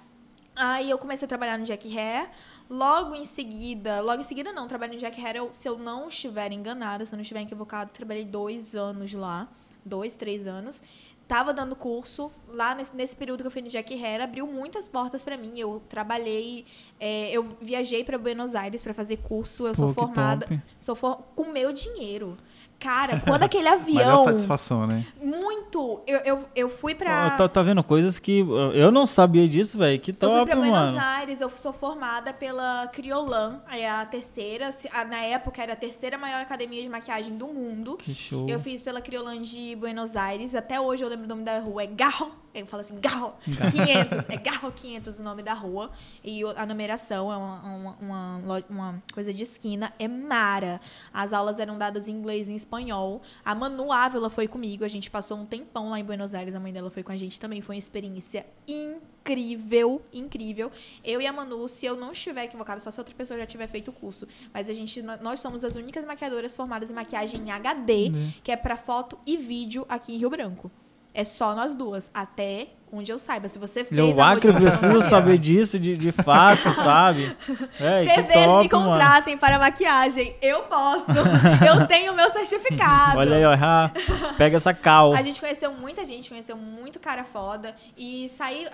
Speaker 1: Aí eu comecei a trabalhar no Jack Hair. Logo em seguida, logo em seguida não, trabalhei no Jack Hair, eu- se eu não estiver enganada, se eu não estiver equivocado, trabalhei dois anos lá, dois, três anos. Tava dando curso lá nesse, nesse período que eu fui no Jack Hair, abriu muitas portas pra mim. Eu trabalhei, é, eu viajei pra Buenos Aires pra fazer curso. Eu sou
Speaker 2: Pô, que
Speaker 1: formada,
Speaker 2: top.
Speaker 1: sou for, com meu dinheiro. Cara, quando aquele
Speaker 3: Melhor
Speaker 1: avião,
Speaker 3: satisfação, né?
Speaker 1: muito, eu, eu, eu fui pra
Speaker 2: Ó, Tá, tá vendo coisas que eu não sabia disso, velho. Que
Speaker 1: eu fui
Speaker 2: top,
Speaker 1: pra Buenos
Speaker 2: mano.
Speaker 1: Aires, eu sou formada pela Criolan, é a terceira, na época era a terceira maior academia de maquiagem do mundo.
Speaker 2: Que show.
Speaker 1: Eu fiz pela Criolan de Buenos Aires, até hoje eu lembro o nome da rua, é Garro, eu falo assim, Garro 500, é Garro 500 o nome da rua, e a numeração é uma, uma, uma uma coisa de esquina, é Mara. As aulas eram dadas em inglês e em espanhol. A Manu Ávila foi comigo, a gente passou um tempão lá em Buenos Aires, a mãe dela foi com a gente também, foi uma experiência incrível, incrível. Eu e a Manu, se eu não estiver equivocada, só se outra pessoa já tiver feito o curso, mas a gente, nós somos as únicas maquiadoras formadas em maquiagem em HD, que é pra foto e vídeo aqui em Rio Branco. É só nós duas, até onde eu saiba. Se você fez
Speaker 2: Meu Acre precisa
Speaker 1: da
Speaker 2: saber disso de, de fato, sabe? É,
Speaker 1: TVs
Speaker 2: top,
Speaker 1: me
Speaker 2: mano.
Speaker 1: contratem para maquiagem. Eu posso. eu tenho meu certificado.
Speaker 2: Olha aí, ó. Pega essa cal.
Speaker 1: A gente conheceu muita gente, conheceu muito cara foda. E sair.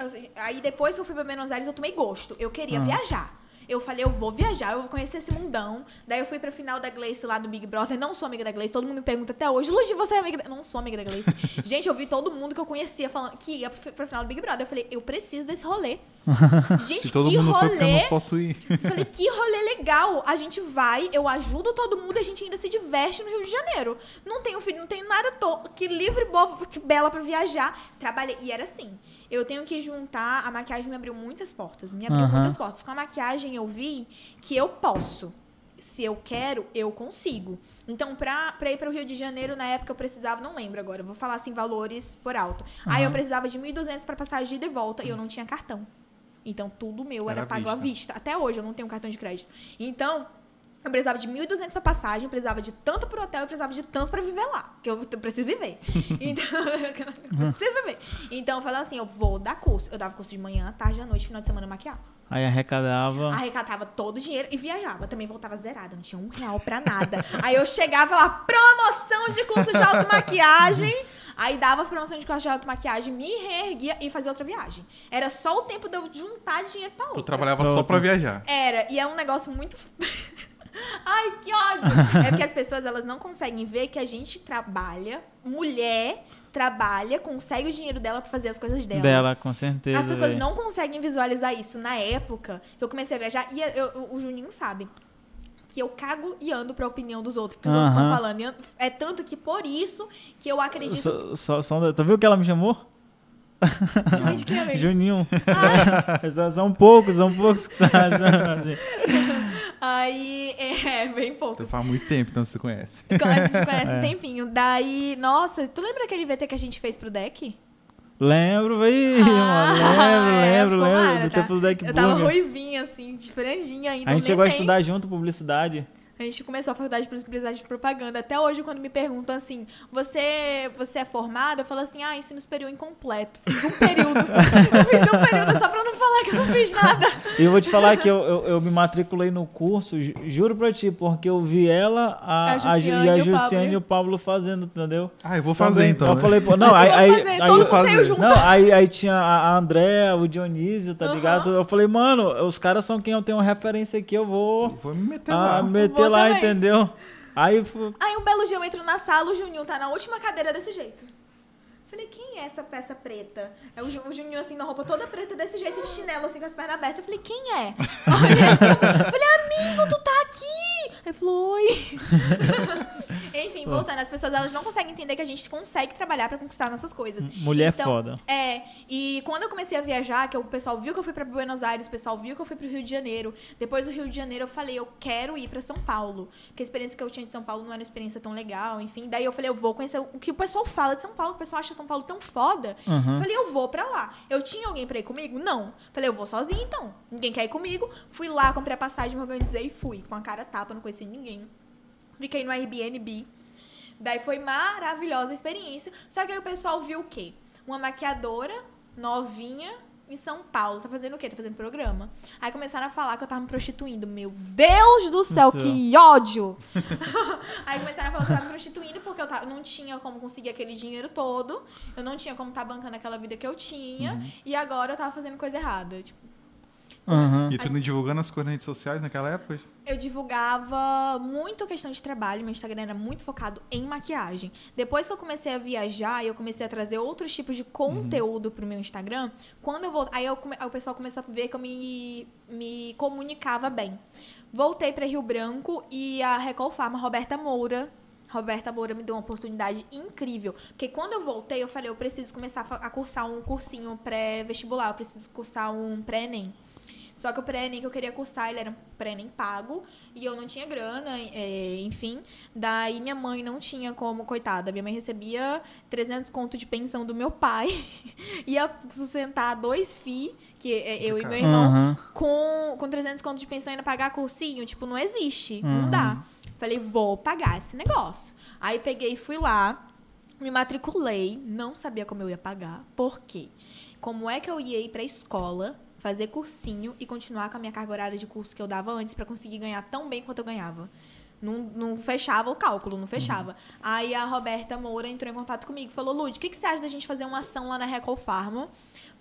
Speaker 1: Aí depois que eu fui pra Buenos Aires, eu tomei gosto. Eu queria
Speaker 2: Ah.
Speaker 1: viajar. Eu falei, eu vou viajar, eu vou conhecer esse mundão. Daí eu fui pra final da Gleice lá do Big Brother. Não sou amiga da Gleice, todo mundo me pergunta até hoje. Ludi, você é amiga da... Não sou amiga da Gleice. Gente, eu vi todo mundo que eu conhecia falando que ia pra final do Big Brother. Eu falei, eu preciso desse rolê. Gente,
Speaker 3: Se todo
Speaker 1: que
Speaker 3: mundo porque eu
Speaker 1: rolê.
Speaker 3: não posso ir.
Speaker 1: Falei, que rolê legal. A gente vai, eu ajudo todo mundo e a gente ainda se diverte no Rio de Janeiro. Não tenho filho, não tenho nada. Tô, que livre, boa, que bela pra viajar. Trabalhei. E era assim. Eu tenho que juntar. A maquiagem me abriu muitas portas. Me abriu
Speaker 2: Aham.
Speaker 1: muitas portas. Com a maquiagem eu vi que eu posso. Se eu quero, eu consigo. Então, pra, pra ir para o Rio de Janeiro, na época eu precisava, não lembro agora, vou falar assim, valores por alto. Aí eu precisava de 1.200 para passagem de ida e volta e eu não tinha cartão. Então, tudo meu era,
Speaker 3: Era à
Speaker 1: pago à
Speaker 3: vista.
Speaker 1: vista. Até hoje eu não tenho cartão de crédito. Então, eu precisava de 1.200 pra passagem, eu precisava de tanto pro hotel, eu precisava de tanto pra viver lá. Que eu preciso viver. Então, eu preciso viver. Então, eu falei assim, eu vou dar curso. Eu dava curso de manhã, tarde, à noite, final de semana eu maquiava.
Speaker 2: Aí arrecadava.
Speaker 1: Arrecadava todo o dinheiro e viajava. Também voltava zerada, não tinha um real pra nada. Aí eu chegava lá, promoção de curso de automaquiagem. Aí dava promoção de curso de automaquiagem, me reerguia e fazia outra viagem. Era só o tempo de eu juntar dinheiro pra outra.
Speaker 3: Tu trabalhava só pra viajar.
Speaker 1: Era, e é um negócio muito. Ai, que ódio! É porque as pessoas elas não conseguem ver que a gente trabalha, mulher trabalha, consegue o dinheiro dela pra fazer as coisas dela.
Speaker 2: Dela, com certeza.
Speaker 1: As pessoas
Speaker 2: véi.
Speaker 1: não conseguem visualizar isso na época que eu comecei a viajar. E eu- eu- o Juninho sabe que eu cago e ando pra opinião dos outros, porque os outros
Speaker 2: Aham.
Speaker 1: estão falando. Eu- É tanto que por isso que eu acredito.
Speaker 2: Só, só, só tu viu que ela me chamou?
Speaker 1: Gente, que amigo.
Speaker 2: Juninho. são, são poucos, são poucos que sabem. Assim.
Speaker 1: Aí, é, bem pouco.
Speaker 3: Tu faz muito tempo, então você conhece.
Speaker 1: A gente conhece
Speaker 2: É.
Speaker 1: um tempinho. Daí, nossa, tu lembra aquele VT que a gente fez pro deck?
Speaker 2: Lembro, véi,
Speaker 1: Ah,
Speaker 2: mano. Lembro, lembro, lembro.
Speaker 1: mara,
Speaker 2: Do
Speaker 1: tá?
Speaker 2: tempo do deck
Speaker 1: Eu tava ruivinha, assim, de franjinha ainda.
Speaker 2: A gente chegou a estudar junto publicidade.
Speaker 1: A gente começou a faculdade de publicidade e propaganda. Até hoje, quando me perguntam assim, você, você é formada? Eu falo assim, ah, ensino superior incompleto. Fiz um período. eu fiz um período só pra não falar que eu não fiz nada.
Speaker 2: E eu vou te falar que eu, eu, eu me matriculei no curso, ju- juro pra ti, porque eu vi ela, a,
Speaker 1: A
Speaker 2: a, e a
Speaker 1: e o Pablo.
Speaker 2: Jussiane e o Pablo fazendo, entendeu?
Speaker 3: Ah, eu vou fazer então.
Speaker 2: Eu
Speaker 3: né?
Speaker 2: falei, pô, não, aí,
Speaker 1: eu
Speaker 2: aí,
Speaker 1: fazer,
Speaker 2: aí
Speaker 1: todo
Speaker 2: eu-
Speaker 1: mundo saiu junto.
Speaker 2: Não, aí, aí tinha a André, o Dionísio, tá
Speaker 1: Aham.
Speaker 2: ligado? Eu falei, mano, os caras são quem eu tenho referência aqui, eu vou
Speaker 3: Vou me meter
Speaker 2: ah,
Speaker 3: lá.
Speaker 2: meter lá,
Speaker 1: também.
Speaker 2: entendeu? Aí
Speaker 1: Aí um belo dia eu entro na sala, o Juninho tá na última cadeira desse jeito. Falei, quem é essa peça preta? É o, Ju- o Juninho, assim, na roupa toda preta, desse jeito, de chinelo, assim, com as pernas abertas. Eu falei, quem é? Assim, falei, amigo, tu tá aqui! Aí falou, oi. Enfim, voltando, as pessoas, elas não conseguem entender que a gente consegue trabalhar pra conquistar nossas coisas.
Speaker 2: mulher
Speaker 1: Então,
Speaker 2: foda.
Speaker 1: É, e quando eu comecei a viajar, que o pessoal viu que eu fui pra Buenos Aires, o pessoal viu que eu fui pro Rio de Janeiro. Depois do Rio de Janeiro, eu falei, eu quero ir pra São Paulo. Porque a experiência que eu tinha de São Paulo não era uma experiência tão legal, enfim. Daí eu falei, eu vou conhecer o que o pessoal fala de São Paulo, o pessoal acha São Paulo tão foda.
Speaker 2: Uhum.
Speaker 1: Falei, eu vou pra lá. Eu tinha alguém pra ir comigo? Não. Falei, eu vou sozinha então. Ninguém quer ir comigo. Fui lá, comprei a passagem, me organizei e fui. Com a cara tapa, não conheci ninguém. Fiquei no Airbnb. Daí foi maravilhosa a experiência. Só que aí o pessoal viu o quê? Uma maquiadora novinha em São Paulo. Tá fazendo o quê? Tá fazendo programa. Aí começaram a falar que eu tava me prostituindo. Meu Deus do céu, que ódio! aí começaram a falar que eu tava me prostituindo porque eu tava- não tinha como conseguir aquele dinheiro todo. Eu não tinha como estar bancando aquela vida que eu tinha. E agora eu tava fazendo coisa errada. Tipo,
Speaker 2: Uhum.
Speaker 3: E tu não divulgando as coisas nas redes sociais naquela época?
Speaker 1: eu divulgava muito questão de trabalho, meu Instagram era muito focado em maquiagem. Depois que eu comecei a viajar e eu comecei a trazer outros tipos de conteúdo pro meu Instagram, quando eu voltei, aí, eu come- aí o pessoal começou a ver que eu me, me comunicava bem. Voltei para Rio Branco e a Recol Pharma, Roberta Moura, Roberta Moura me deu uma oportunidade incrível. Porque quando eu voltei, eu falei, eu preciso começar a cursar um cursinho pré-vestibular, eu preciso cursar um pré-ENEM. Só que o pré-ENEM que eu queria cursar, ele era um pré-ENEM pago. E eu não tinha grana, é, enfim. Daí minha mãe não tinha como, coitada. Minha mãe recebia 300 conto de pensão do meu pai. Ia sustentar dois FI, que é eu e meu irmão,
Speaker 2: Uhum.
Speaker 1: com, com 300 conto de pensão e ainda pagar cursinho. Tipo, não existe. Não
Speaker 2: Uhum.
Speaker 1: dá. Falei, vou pagar esse negócio. Aí peguei e fui lá. Me matriculei. Não sabia como eu ia pagar. Por quê? Como é que eu ia ir pra escola fazer cursinho e continuar com a minha carga horária de curso que eu dava antes pra conseguir ganhar tão bem quanto eu ganhava. Não, não fechava o cálculo, não fechava. Aí a Roberta Moura entrou em contato comigo e falou: Lud, o que, que você acha da gente fazer uma ação lá na Recol Pharma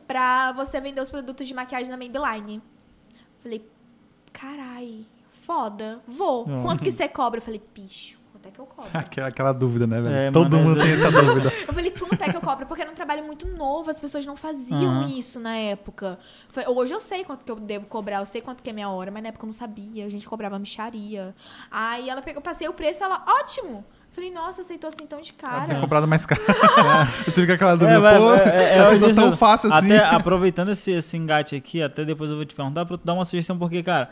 Speaker 1: pra você vender os produtos de maquiagem na Maybelline? Falei, carai, foda, vou. Quanto que você cobra? Eu falei, bicho, quanto é que eu cobro?
Speaker 3: Aquela, aquela dúvida, né, velho?
Speaker 2: É,
Speaker 3: Todo
Speaker 2: mano,
Speaker 3: mundo
Speaker 2: às
Speaker 3: tem essa dúvida.
Speaker 1: Eu falei, quanto é que eu cobro? Porque era um trabalho muito novo, as pessoas não faziam
Speaker 2: Aham.
Speaker 1: isso na época. Hoje eu sei quanto que eu devo cobrar, eu sei quanto que é minha hora, mas na época eu não sabia, a gente cobrava micharia. Aí ela pegou, passei o preço, ela, ótimo! Eu Falei, nossa, aceitou assim tão de cara.
Speaker 3: comprado mais caro. Você fica aquela dúvida,
Speaker 2: mas-
Speaker 3: pô,
Speaker 2: é- é-
Speaker 3: ela
Speaker 2: é
Speaker 3: aceitou tão fácil assim.
Speaker 2: Até aproveitando esse, esse engate aqui, até depois eu vou te perguntar pra tu dar uma sugestão, porque, cara,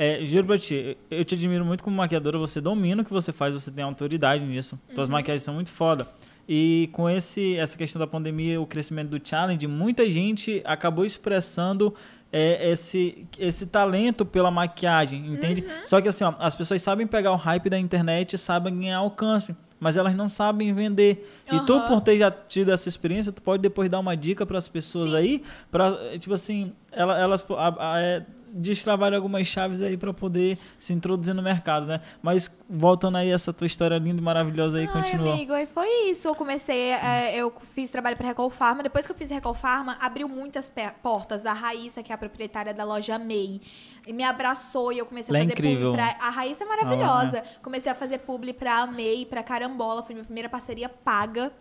Speaker 2: é, juro pra ti, eu te admiro muito como maquiadora, você domina o que você faz, você tem autoridade nisso. Tuas maquiagens são muito foda. E com esse, essa questão da pandemia, o crescimento do challenge, muita gente acabou expressando é, esse, esse talento pela maquiagem, entende? Só que assim, ó, as pessoas sabem pegar o hype da internet e sabem ganhar alcance. Mas elas não sabem vender. E tu, por ter já tido essa experiência, tu pode depois dar uma dica para as pessoas
Speaker 1: Sim.
Speaker 2: aí, para tipo assim, ela- elas a- a- é, destravarem algumas chaves aí para poder se introduzir no mercado, né? Mas voltando aí essa tua história linda e maravilhosa aí,
Speaker 1: Ai,
Speaker 2: continua.
Speaker 1: amigo, aí foi isso. Eu comecei, é, eu fiz trabalho pra Recol Pharma. Depois que eu fiz Recol Pharma, abriu muitas portas. A Raíssa, que é a proprietária da loja MEI, me abraçou e eu comecei
Speaker 2: Ela
Speaker 1: a
Speaker 2: é
Speaker 1: fazer
Speaker 2: incrível.
Speaker 1: publi pra... A Raíssa é maravilhosa. Comecei a fazer publi pra MEI, pra Carambola. Foi minha primeira parceria paga.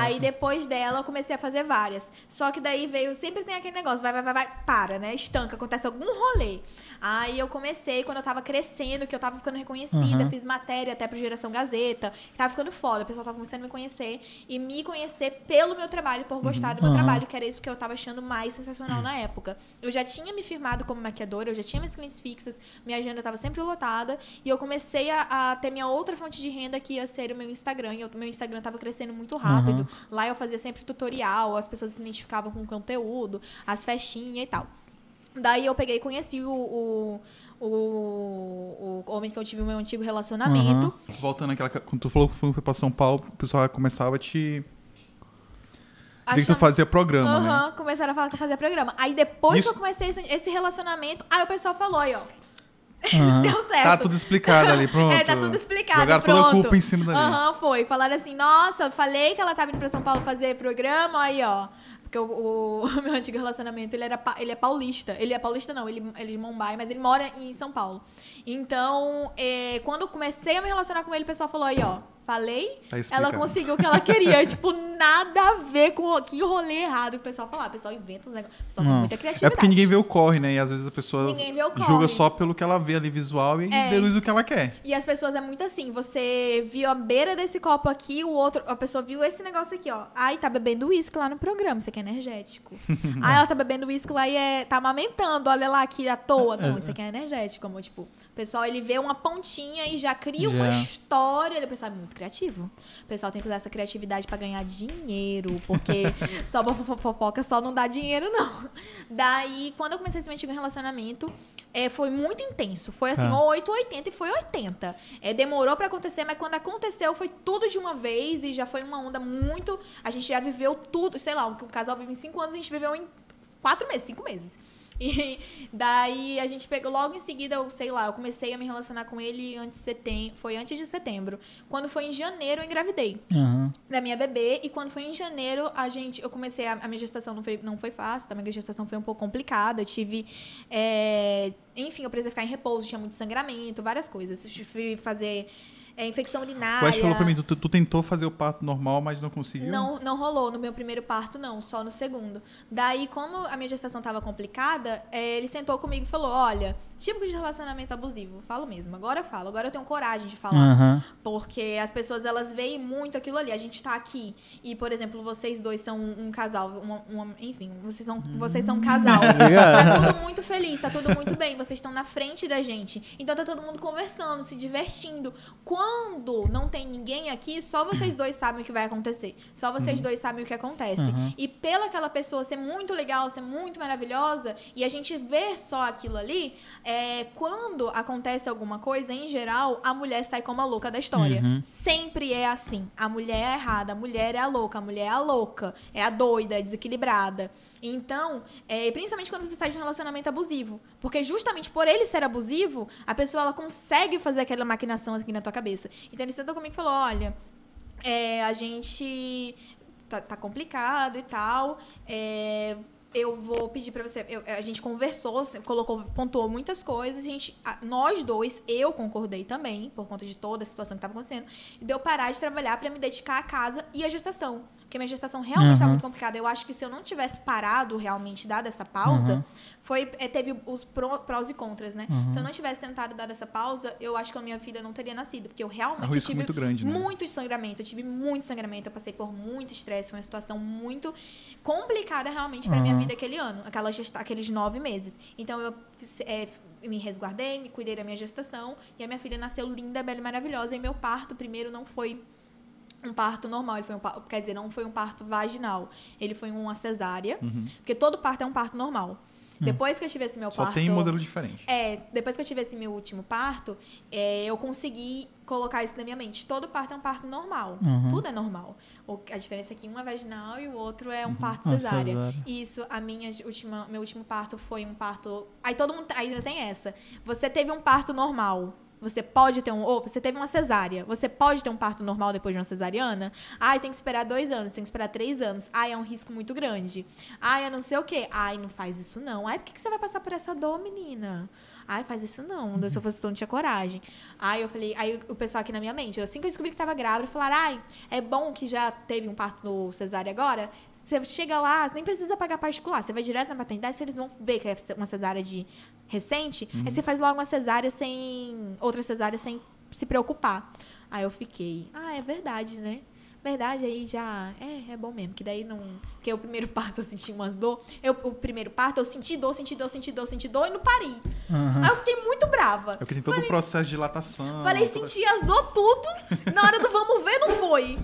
Speaker 1: Aí depois dela eu comecei a fazer várias. Só que daí veio, sempre tem aquele negócio, vai, vai, vai, vai, para, né? Estanca, acontece algum rolê. Aí eu comecei quando eu tava crescendo, que eu tava ficando reconhecida,
Speaker 2: Uhum.
Speaker 1: fiz matéria até pro Geração Gazeta, que tava ficando foda, o pessoal tava começando a me conhecer e me conhecer pelo meu trabalho, por gostar do meu
Speaker 2: Uhum.
Speaker 1: trabalho, que era isso que eu tava achando mais sensacional na época. Eu já tinha me firmado como maquiadora, eu já tinha minhas clientes fixas, minha agenda tava sempre lotada e eu comecei a, a ter minha outra fonte de renda que ia ser o meu Instagram. E o meu Instagram tava crescendo muito rápido. Lá eu fazia sempre tutorial, as pessoas se identificavam com o conteúdo, as festinhas e tal. Daí eu peguei e conheci o, o, o, o homem que eu tive o meu antigo relacionamento.
Speaker 3: Voltando àquela. Quando tu falou que foi pra São Paulo, o pessoal começava a te. Dizer que tu fazia programa, né?
Speaker 1: Aham, começaram a falar que eu fazia programa. Aí depois
Speaker 3: Isso-
Speaker 1: que eu comecei esse, esse relacionamento, aí o pessoal falou, aí, ó.
Speaker 2: Aham.
Speaker 1: Deu certo.
Speaker 3: Tá tudo explicado ali, pronto.
Speaker 1: É, tá tudo explicado.
Speaker 3: Jogaram
Speaker 1: pronto.
Speaker 3: toda a culpa em cima dali.
Speaker 1: Aham, foi. Falaram assim, nossa, falei que ela tava indo pra São Paulo fazer programa, aí, ó. Porque o, o- meu antigo relacionamento, ele, era, ele é paulista. Ele é paulista, não, ele, ele é de Mumbai, mas ele mora em São Paulo. Então, é, quando eu comecei a me relacionar com ele, o pessoal falou aí, ó. Falei,
Speaker 3: Tá
Speaker 1: ela conseguiu o que ela queria. tipo, nada a ver com o- que rolê errado que o pessoal fala. O pessoal inventa os negócios. O pessoal tem muita
Speaker 3: É
Speaker 1: criatividade.
Speaker 3: porque ninguém vê o corre, né? E às vezes a pessoa julga só pelo que ela vê ali visual e
Speaker 1: É.
Speaker 3: deduz o que ela quer.
Speaker 1: E as pessoas é muito assim, você viu a beira desse copo aqui, o outro, a pessoa viu esse negócio aqui, ó. Ai, tá bebendo uísque lá no programa, isso aqui é energético. Ai, ela tá bebendo uísque lá e é, tá amamentando, olha lá aqui à toa. Não, isso aqui é energético, amor. Tipo, o pessoal, ele vê uma pontinha e já cria uma história. Ele, o pessoal é muito criativo. O pessoal tem que usar essa criatividade pra ganhar dinheiro, porque só pra fofo- fofoca só não dá dinheiro, não. Daí, quando eu comecei esse meu antigo relacionamento, é, foi muito intenso. Foi assim,
Speaker 2: Ah.
Speaker 1: ou 8 ou 80 e foi 80. É, demorou pra acontecer, mas quando aconteceu foi tudo de uma vez e já foi uma onda muito. A gente já viveu tudo, sei lá, o um casal vive em 5 anos, a gente viveu em 4 meses, 5 meses. E daí a gente pegou logo em seguida, eu sei lá, eu comecei a me relacionar com ele antes de setembro, foi antes de setembro. Quando foi em janeiro eu engravidei
Speaker 2: Aham.
Speaker 1: da minha bebê e quando foi em janeiro a gente eu comecei a, a minha gestação não foi, não foi fácil tá? a minha gestação foi um pouco complicada eu tive é, enfim eu precisei ficar em repouso tinha muito sangramento várias coisas eu fui fazer é, infecção
Speaker 3: O
Speaker 1: urinária
Speaker 3: Ash falou pra mim, tu, tu tentou fazer o parto normal, mas não conseguiu?
Speaker 1: não, não rolou no meu primeiro parto, não, só no segundo. Daí, como a minha gestação tava complicada, é, ele sentou comigo e falou: Olha, tipo de relacionamento abusivo, falo mesmo, agora eu falo, agora eu tenho coragem de falar.
Speaker 2: Aham.
Speaker 1: Porque as pessoas, elas veem muito aquilo ali. A gente tá aqui e, por exemplo, vocês dois são um, um casal, uma, uma- enfim, vocês são, vocês são um casal. Tá tudo muito feliz, tá tudo muito bem. Vocês estão na frente da gente. Então tá todo mundo conversando, se divertindo. Quando não tem ninguém aqui, só vocês dois sabem o que vai acontecer. Só vocês dois sabem o que acontece.
Speaker 2: Uhum.
Speaker 1: E pela aquela pessoa ser muito legal, ser muito maravilhosa, e a gente ver só aquilo ali, é, quando acontece alguma coisa, em geral, a mulher sai como a louca da história.
Speaker 2: Uhum.
Speaker 1: Sempre é assim. A mulher é errada, a mulher é a louca, a mulher é a louca, é a doida, é desequilibrada. Então, é, principalmente quando você sai de um relacionamento abusivo. Porque justamente por ele ser abusivo, a pessoa ela consegue fazer aquela maquinação aqui na tua cabeça. Então ele sentou comigo e falou: olha, é, a gente tá, tá complicado e tal. é, eu vou pedir pra você. eu- a gente conversou, você colocou, pontuou muitas coisas. A gente, a- nós dois, eu concordei também, por conta de toda a situação que tava acontecendo, e deu parar de trabalhar pra me dedicar à casa e à gestação. Porque minha gestação realmente tá
Speaker 2: Uhum.
Speaker 1: muito complicada. Eu acho que se eu não tivesse parado realmente, dado essa pausa,
Speaker 2: Uhum.
Speaker 1: Foi, é, teve os pró- prós e contras, né?
Speaker 2: Uhum.
Speaker 1: Se eu não tivesse tentado dar essa pausa, eu acho que a minha filha não teria nascido. Porque eu
Speaker 3: É
Speaker 1: realmente
Speaker 3: um risco
Speaker 1: tive
Speaker 3: muito grande, né?
Speaker 1: muito sangramento. Eu tive muito sangramento. Eu passei por muito estresse. Foi uma situação muito complicada realmente minha
Speaker 2: Uhum.
Speaker 1: vida aquele ano. Aquela gesta aqueles nove meses. Então eu é, me resguardei, me cuidei da minha gestação. E a minha filha nasceu linda, bela e maravilhosa. E meu parto primeiro não foi um parto normal, ele foi um parto, quer dizer, não foi um parto vaginal, ele foi uma cesárea,
Speaker 3: Uhum.
Speaker 1: porque todo parto é um parto normal. Depois que eu tive esse meu
Speaker 3: Só
Speaker 1: parto,
Speaker 3: tem modelo diferente.
Speaker 1: é, depois que eu tive esse meu último parto, é, eu consegui colocar isso na minha mente. Todo parto é um parto normal.
Speaker 2: Uhum.
Speaker 1: Tudo é normal. O- a diferença é que um é vaginal e o outro é um
Speaker 3: Uhum.
Speaker 1: parto
Speaker 2: Uma
Speaker 1: cesárea.
Speaker 2: cesárea.
Speaker 1: Isso, a minha última, meu último parto foi um parto. Aí todo mundo ainda tem essa. Você teve um parto normal. Você pode ter um. Ou você teve uma cesárea. Você pode ter um parto normal depois de uma cesariana? Ai, tem que esperar dois anos, tem que esperar três anos. Ai, é um risco muito grande. Ai, eu não sei o quê. Ai, não faz isso não. Ai, por que, que você vai passar por essa dor, menina? Ai, faz isso não. Se eu fosse tu, não tinha coragem. Aí eu falei, aí o pessoal aqui na minha mente, assim que eu descobri que tava grávida, falaram, ai, é bom que já teve um parto no cesárea agora. Você chega lá, nem precisa pagar particular. Você vai direto na maternidade, se eles vão ver que é uma cesárea de recente, aí você faz logo uma cesárea sem. outra cesárea sem se preocupar. Aí eu fiquei, ah, é verdade, né? Verdade, aí já. É, é bom mesmo. Que daí não. Porque o primeiro parto eu senti umas dor. Eu, o primeiro parto eu senti dor, senti dor, senti dor, senti dor e não parei.
Speaker 2: Uhum.
Speaker 1: Aí eu fiquei muito brava.
Speaker 3: É porque tem todo o processo de dilatação.
Speaker 1: Falei,
Speaker 3: toda-
Speaker 1: senti as dor tudo. Na hora do vamos ver, não foi.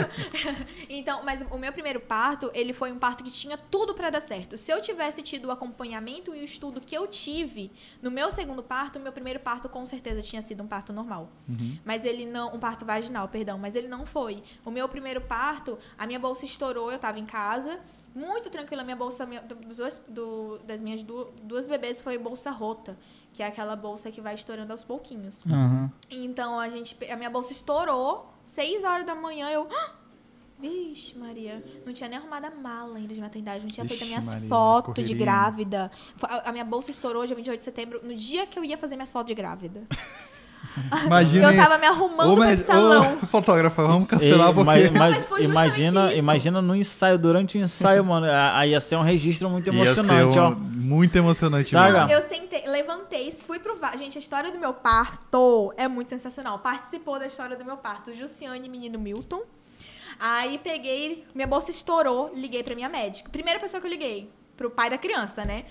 Speaker 1: então, mas o meu primeiro parto, ele foi um parto que tinha tudo pra dar certo. Se eu tivesse tido o acompanhamento e o estudo que eu tive no meu segundo parto, o meu primeiro parto com certeza tinha sido um parto normal.
Speaker 3: Uhum.
Speaker 1: Mas ele não. Um parto vaginal, perdão. Mas ele não foi. O meu primeiro parto, a minha bolsa estourou, eu tava em casa. Muito tranquila, minha bolsa dos dois, do- das minhas du- duas bebês foi bolsa rota, que é aquela bolsa que vai estourando aos pouquinhos.
Speaker 2: Uhum.
Speaker 1: Então a gente, a minha bolsa estourou, seis horas da manhã, eu. "Ah!" Vixe, Maria, não tinha nem arrumado a mala ainda de maternidade, não tinha
Speaker 3: Vixe,
Speaker 1: feito as minhas fotos de grávida. A minha bolsa estourou dia 28 de setembro, no dia que eu ia fazer minhas fotos de grávida.
Speaker 3: Imagina.
Speaker 1: eu tava me arrumando pra salão.
Speaker 3: ô, fotógrafa, vamos cancelar
Speaker 2: Ei,
Speaker 3: porque.
Speaker 2: mas, mas
Speaker 1: justamente
Speaker 2: imagina,
Speaker 1: isso.
Speaker 2: imagina no ensaio, durante o ensaio, mano, aí ia ser um registro muito
Speaker 3: Ia ser
Speaker 2: emocionante,
Speaker 3: um-
Speaker 2: ó.
Speaker 3: Muito emocionante. Mesmo.
Speaker 1: Eu sentei, levantei, fui pro Gente, a história do meu parto é muito sensacional. Participou da história do meu parto, Jussiane e menino Milton. Aí peguei, minha bolsa estourou, liguei pra minha médica. Primeira pessoa que eu liguei, pro pai da criança, né?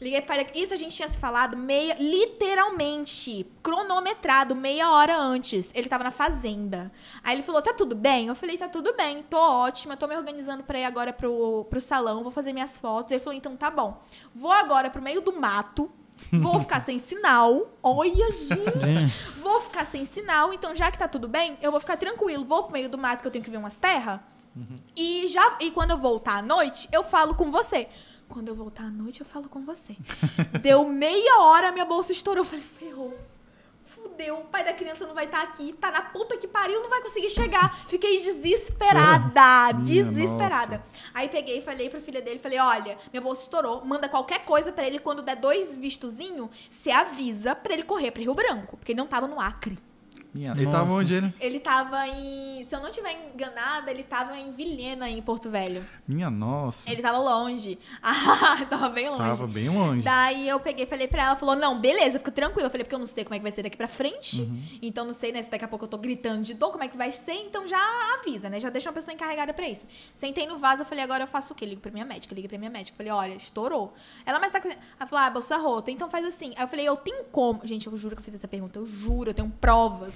Speaker 1: Liguei para isso a gente tinha se falado meia, literalmente, cronometrado meia hora antes. Ele tava na fazenda. Aí ele falou: "Tá tudo bem?" Eu falei: "Tá tudo bem, tô ótima, tô me organizando pra ir agora pro, pro salão, vou fazer minhas fotos". Ele falou: "Então tá bom. Vou agora pro meio do mato, vou ficar sem sinal. Olha, gente, vou ficar sem sinal, então já que tá tudo bem, eu vou ficar tranquilo. Vou pro meio do mato que eu tenho que ver umas terras. E já e quando eu voltar à noite, eu falo com você. Quando eu voltar à noite, eu falo com você. Deu meia hora, minha bolsa estourou. Eu falei, ferrou. Fudeu, o pai da criança não vai estar aqui, tá na puta que pariu, não vai conseguir chegar. Fiquei desesperada,
Speaker 3: Minha
Speaker 1: desesperada. Aí peguei e falei pra filha dele, falei, olha, minha bolsa estourou, manda qualquer coisa pra ele, quando der dois vistozinho, você avisa pra ele correr pra Rio Branco, porque ele não tava no Acre.
Speaker 3: Minha- Ele tava onde ele?
Speaker 1: Ele tava em, se eu não tiver enganada, ele tava em Vilhena, em Porto Velho.
Speaker 3: Minha nossa.
Speaker 1: Ele tava longe. Ah, tava bem longe.
Speaker 3: Tava bem longe.
Speaker 1: Daí eu peguei e falei pra ela, falou, não, beleza, fica tranquila. Eu falei, porque eu não sei como é que vai ser daqui pra frente.
Speaker 3: Uhum.
Speaker 1: Então não sei, né, se daqui a pouco eu tô gritando de dor, como é que vai ser. Então já avisa, né, já deixa uma pessoa encarregada pra isso. Sentei no vaso, eu falei, agora eu faço o quê? Ligo pra minha médica, liguei pra minha médica. Falei, olha, estourou. Ela, mas tá com... Ela falou, ah, bolsa rota, então faz assim. Aí eu falei, eu tenho como... Gente, eu juro que eu fiz essa pergunta, eu juro, eu tenho provas.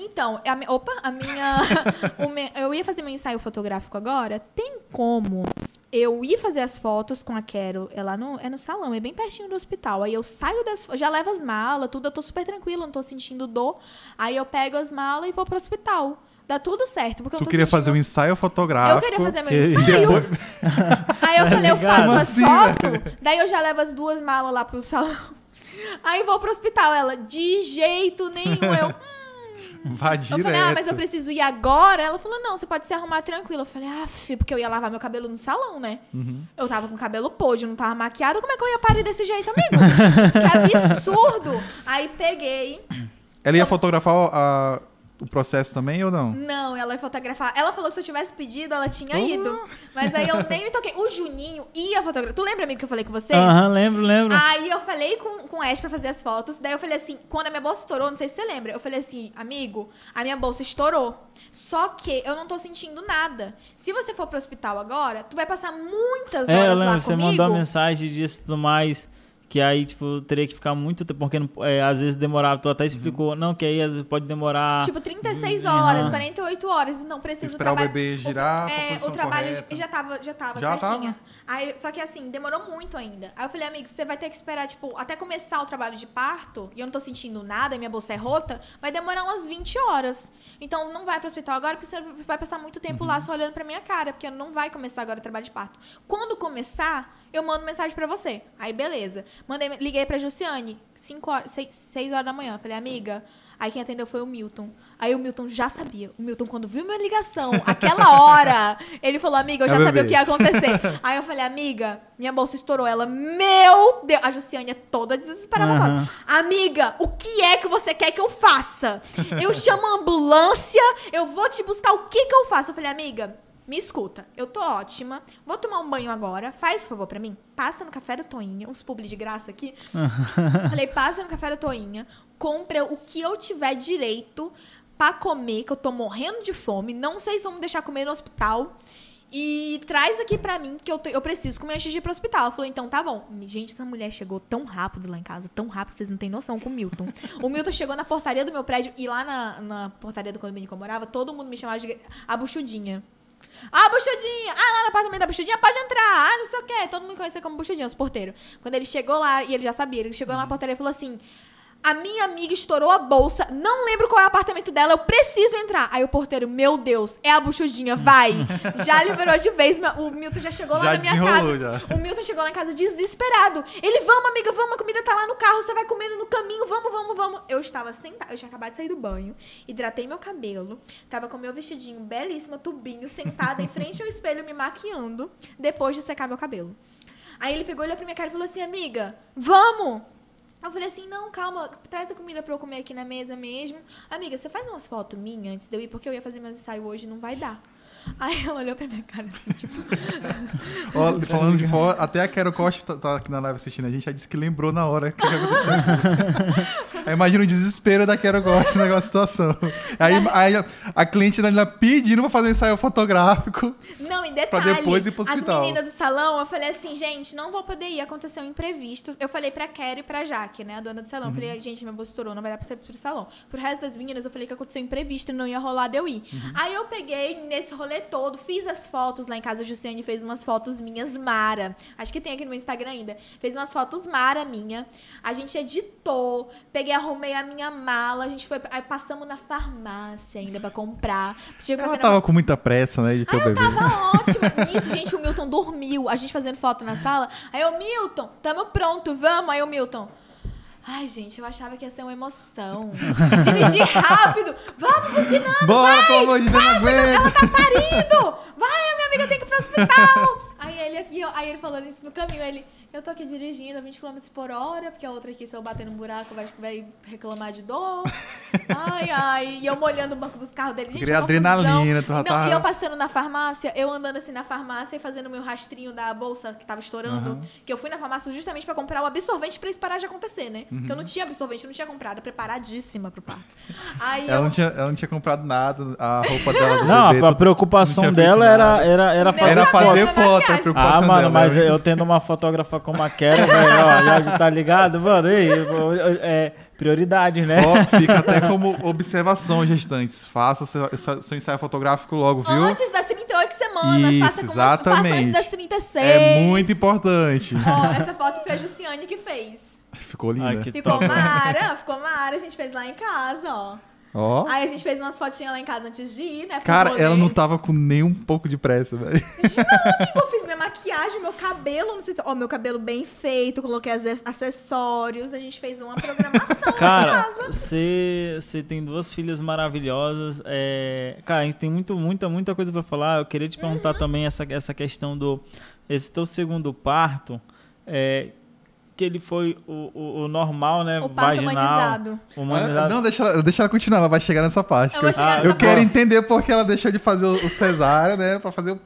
Speaker 1: Então, a opa, a minha. o me- eu ia fazer meu ensaio fotográfico agora. Tem como eu ir fazer as fotos com a Quero? É lá no, é no salão, é bem pertinho do hospital. Aí eu saio das. Já levo as malas, tudo, eu tô super tranquila, não tô sentindo dor. Aí eu pego as malas e vou pro hospital. Dá tudo certo. Porque eu
Speaker 3: Tu
Speaker 1: tô
Speaker 3: queria
Speaker 1: sentindo...
Speaker 3: fazer um ensaio fotográfico.
Speaker 1: Eu queria fazer meu ensaio.
Speaker 3: depois-
Speaker 1: Aí eu falei, eu faço
Speaker 3: Como
Speaker 1: as
Speaker 3: assim,
Speaker 1: fotos, daí eu já levo as duas malas lá pro salão. Aí vou pro hospital. Ela, de jeito nenhum. Eu,
Speaker 3: Vá
Speaker 1: Eu falei, ah, mas eu preciso ir agora? Ela falou, não, você pode se arrumar tranquila. Eu falei, ah, porque eu ia lavar meu cabelo no salão, né?
Speaker 3: Uhum.
Speaker 1: Eu tava com o cabelo podre, não tava maquiada, como é que eu ia parir desse jeito, amigo? que absurdo! Aí peguei.
Speaker 3: Ela ia fotografar a- o processo também ou não?
Speaker 1: Não, ela ia fotografar. Ela falou que se eu tivesse pedido, ela tinha
Speaker 3: Oh.
Speaker 1: ido. Mas aí eu nem me toquei. O Juninho ia fotografar. Tu lembra, amigo, que eu falei com você?
Speaker 2: Aham, lembro, lembro.
Speaker 1: Aí eu falei com, com o Ash pra fazer as fotos. Daí eu falei assim, quando a minha bolsa estourou, não sei se você lembra, eu falei assim, amigo, a minha bolsa estourou. Só que eu não tô sentindo nada. Se você for pro hospital agora, tu vai passar muitas
Speaker 2: É, eu
Speaker 1: horas
Speaker 2: lembro,
Speaker 1: lá
Speaker 2: você
Speaker 1: comigo.
Speaker 2: mandou uma mensagem disso e tudo mais. Que aí, tipo, teria que ficar muito tempo, porque é, às vezes demorava, tu até explicou, não, que aí às vezes pode demorar.
Speaker 1: Tipo, 36 horas,
Speaker 2: Aham.
Speaker 1: 48 horas. Não precisa
Speaker 3: Esperar o
Speaker 1: trabalho-
Speaker 3: bebê girar pra
Speaker 1: É, o trabalho
Speaker 3: correta.
Speaker 1: já tava, já tava
Speaker 3: Já
Speaker 1: certinha.
Speaker 3: tava?
Speaker 1: Aí, só que assim, demorou muito ainda. Aí eu falei, amigo, você vai ter que esperar, tipo, até começar o trabalho de parto, e eu não tô sentindo nada, e minha bolsa é rota, vai demorar umas 20 horas. Então não vai pro hospital agora, porque você vai passar muito tempo
Speaker 3: Uhum.
Speaker 1: lá só olhando pra minha cara, porque não vai começar agora o trabalho de parto. Quando começar, eu mando mensagem pra você. Aí, beleza. Mandei, liguei pra Jussiane, 5 horas, 6, horas da manhã. Falei, amiga. Aí quem atendeu foi o Milton. Aí o Milton já sabia. O Milton, quando viu minha ligação, aquela hora, ele falou, amiga, eu
Speaker 3: É
Speaker 1: já
Speaker 3: o
Speaker 1: sabia o
Speaker 3: bebê.
Speaker 1: que ia acontecer. Aí eu falei, amiga, minha bolsa estourou. Ela, meu Deus. A Jussiane é toda desesperada. Toda. Amiga, o que é que você quer que eu faça? Eu chamo a ambulância, eu vou te buscar, o que que eu faço? Eu falei, amiga, me escuta, eu tô ótima, vou tomar um banho agora, faz favor pra mim, passa no Café da Toinha, uns publi de graça aqui. Falei, passa no Café da Toinha, compra o que eu tiver direito pra comer, que eu tô morrendo de fome, não sei se vão me deixar comer no hospital. E traz aqui pra mim, que eu, eu preciso comer antes de ir pro hospital. Ela falou, então tá bom. Gente, essa mulher chegou tão rápido lá em casa, tão rápido, vocês não têm noção com o Milton. O Milton chegou na portaria do meu prédio, e lá na, na portaria do condomínio que eu morava, todo mundo me chamava de a buchudinha. Ah, buchudinha! Ah, lá no apartamento da buchudinha, pode entrar! Ah, não sei o quê. Todo mundo me conhecia como buchudinha, os porteiros. Quando ele chegou lá, e ele já sabia, ele chegou lá na portaria e falou assim... A minha amiga estourou a bolsa, não lembro qual é o apartamento dela, eu preciso entrar. Aí o porteiro, meu Deus, é a buchudinha, vai. Já liberou de vez, o Milton já chegou lá
Speaker 3: Já
Speaker 1: na minha casa.
Speaker 3: já.
Speaker 1: O Milton chegou lá em casa desesperado. Ele, vamos, amiga, vamos, a comida tá lá no carro, você vai comendo no caminho, vamos, vamos, vamos. Eu estava sentada, eu tinha acabado de sair do banho, hidratei meu cabelo, tava com meu vestidinho belíssimo, tubinho, sentada em frente ao espelho, me maquiando, depois de secar meu cabelo. Aí ele pegou, olhou pra minha cara e falou assim, amiga, vamos! Eu falei assim, não, calma, traz a comida pra eu comer aqui na mesa mesmo. Amiga, você faz umas fotos minhas antes de eu ir, porque eu ia fazer meus ensaios hoje, não vai dar. Aí ela olhou pra minha cara assim, tipo,
Speaker 3: Ó, falando de foto, até a Quero Costa tá, tá aqui na live assistindo a gente, já disse que lembrou na hora que, que aconteceu. aí imagina o desespero da Quero Costa naquela situação. Aí, aí a, a cliente ainda pedindo pra fazer um ensaio fotográfico.
Speaker 1: Não, e detalhe,
Speaker 3: depois ir pro hospital.
Speaker 1: as meninas do salão, eu falei assim, gente, não vou poder ir, aconteceu um imprevisto. Eu falei pra Kelly e pra Jaque, né, a dona do salão. Eu
Speaker 3: Uhum.
Speaker 1: falei, gente, minha bolsa estourou, não vai dar pra ser pro salão. Pro resto das meninas, eu falei que aconteceu um imprevisto não ia rolar de eu ir.
Speaker 3: Uhum.
Speaker 1: Aí eu peguei nesse rolê todo, fiz as fotos lá em casa, a Jussiane fez umas fotos minhas Mara. Acho que tem aqui no Instagram ainda. Fez umas fotos Mara minha. A gente editou, peguei, arrumei a minha mala, a gente foi, aí passamos na farmácia ainda pra comprar. Tive
Speaker 3: Ela tava com muita pressa, né, de ter o bebê.
Speaker 1: Tava ótimo. Nisso, gente, o Milton dormiu. A gente fazendo foto na sala. Aí eu, Milton, tamo pronto, vamos. Aí o Milton. Ai, gente, eu achava que ia ser uma emoção. Dirigir rápido. Vamos, buzinando,
Speaker 3: Bora,
Speaker 1: vai.
Speaker 3: pelo amor de Deus, não aguento.
Speaker 1: tá parindo. Vai, minha amiga tem que ir pro hospital. Aí ele aqui, ó, aí ele falando isso no caminho. Ele, eu tô aqui dirigindo a 20 km por hora, porque a outra aqui, se eu bater num buraco, vai, vai reclamar de dor. Ai, ai. E eu molhando o banco dos carros dele. Gente,
Speaker 3: Queria adrenalina, tu já
Speaker 1: Não,
Speaker 3: tava-
Speaker 1: E eu passando na farmácia, eu andando assim na farmácia e fazendo meu rastrinho da bolsa que tava estourando.
Speaker 3: Aham.
Speaker 1: Que eu fui na farmácia justamente pra comprar o absorvente pra isso parar de acontecer, né?
Speaker 3: Uhum.
Speaker 1: Porque eu não tinha absorvente, eu não tinha comprado, preparadíssima pro parto. Aí
Speaker 3: Ela
Speaker 1: eu.
Speaker 3: não, tinha, ela não tinha comprado nada, a roupa dela do
Speaker 2: Não,
Speaker 3: bebê,
Speaker 2: a preocupação
Speaker 3: não
Speaker 2: dela era,
Speaker 3: nada.
Speaker 2: era, era fazer
Speaker 3: Era
Speaker 2: foto.
Speaker 3: fazer
Speaker 1: coisa,
Speaker 3: foto, a
Speaker 1: maquiagem.
Speaker 3: preocupação
Speaker 2: Ah, mano,
Speaker 3: dela.
Speaker 2: mas eu tendo uma fotógrafa como a Kera, velho, ó, já tá ligado? Mano, ei, é prioridade, né?
Speaker 3: Ó, fica até como observação, gestantes. Faça o seu, seu- ensaio fotográfico logo, viu?
Speaker 1: Antes das 38 semanas,
Speaker 3: Isso,
Speaker 1: faça, como, faça
Speaker 3: exatamente.
Speaker 1: antes das 36.
Speaker 3: É muito importante.
Speaker 1: Ó, essa foto foi a Jussiane que fez.
Speaker 3: Ficou linda.
Speaker 2: Ai,
Speaker 1: Ficou
Speaker 2: top.
Speaker 1: Mara, ficou Mara, a gente fez lá em casa, ó.
Speaker 3: Ó.
Speaker 1: Aí a gente fez umas fotinhas lá em casa antes de ir, né?
Speaker 3: Cara, ela não tava com nem um pouco de pressa, velho.
Speaker 1: Eu fiz minha maquiagem, meu cabelo, não sei se... Ó, meu cabelo bem feito, coloquei as acessórios, a gente fez uma programação
Speaker 2: Cara,
Speaker 1: em casa.
Speaker 2: você tem duas filhas maravilhosas. É, cara, a gente tem muito, muita, muita coisa pra falar. Eu queria te perguntar
Speaker 1: Uhum.
Speaker 2: também essa, essa questão do. Esse teu segundo parto. É, que ele foi o, o, o normal, né?
Speaker 1: O parto
Speaker 2: vaginal.
Speaker 1: humanizado.
Speaker 2: humanizado.
Speaker 3: Não, deixa ela, deixa ela continuar, ela vai chegar nessa parte.
Speaker 1: Eu
Speaker 3: que
Speaker 1: vou chegar
Speaker 2: Ah,
Speaker 3: eu
Speaker 1: nessa
Speaker 3: quero
Speaker 1: parte.
Speaker 3: entender porque ela deixou de fazer o, o cesárea, né? Pra fazer o.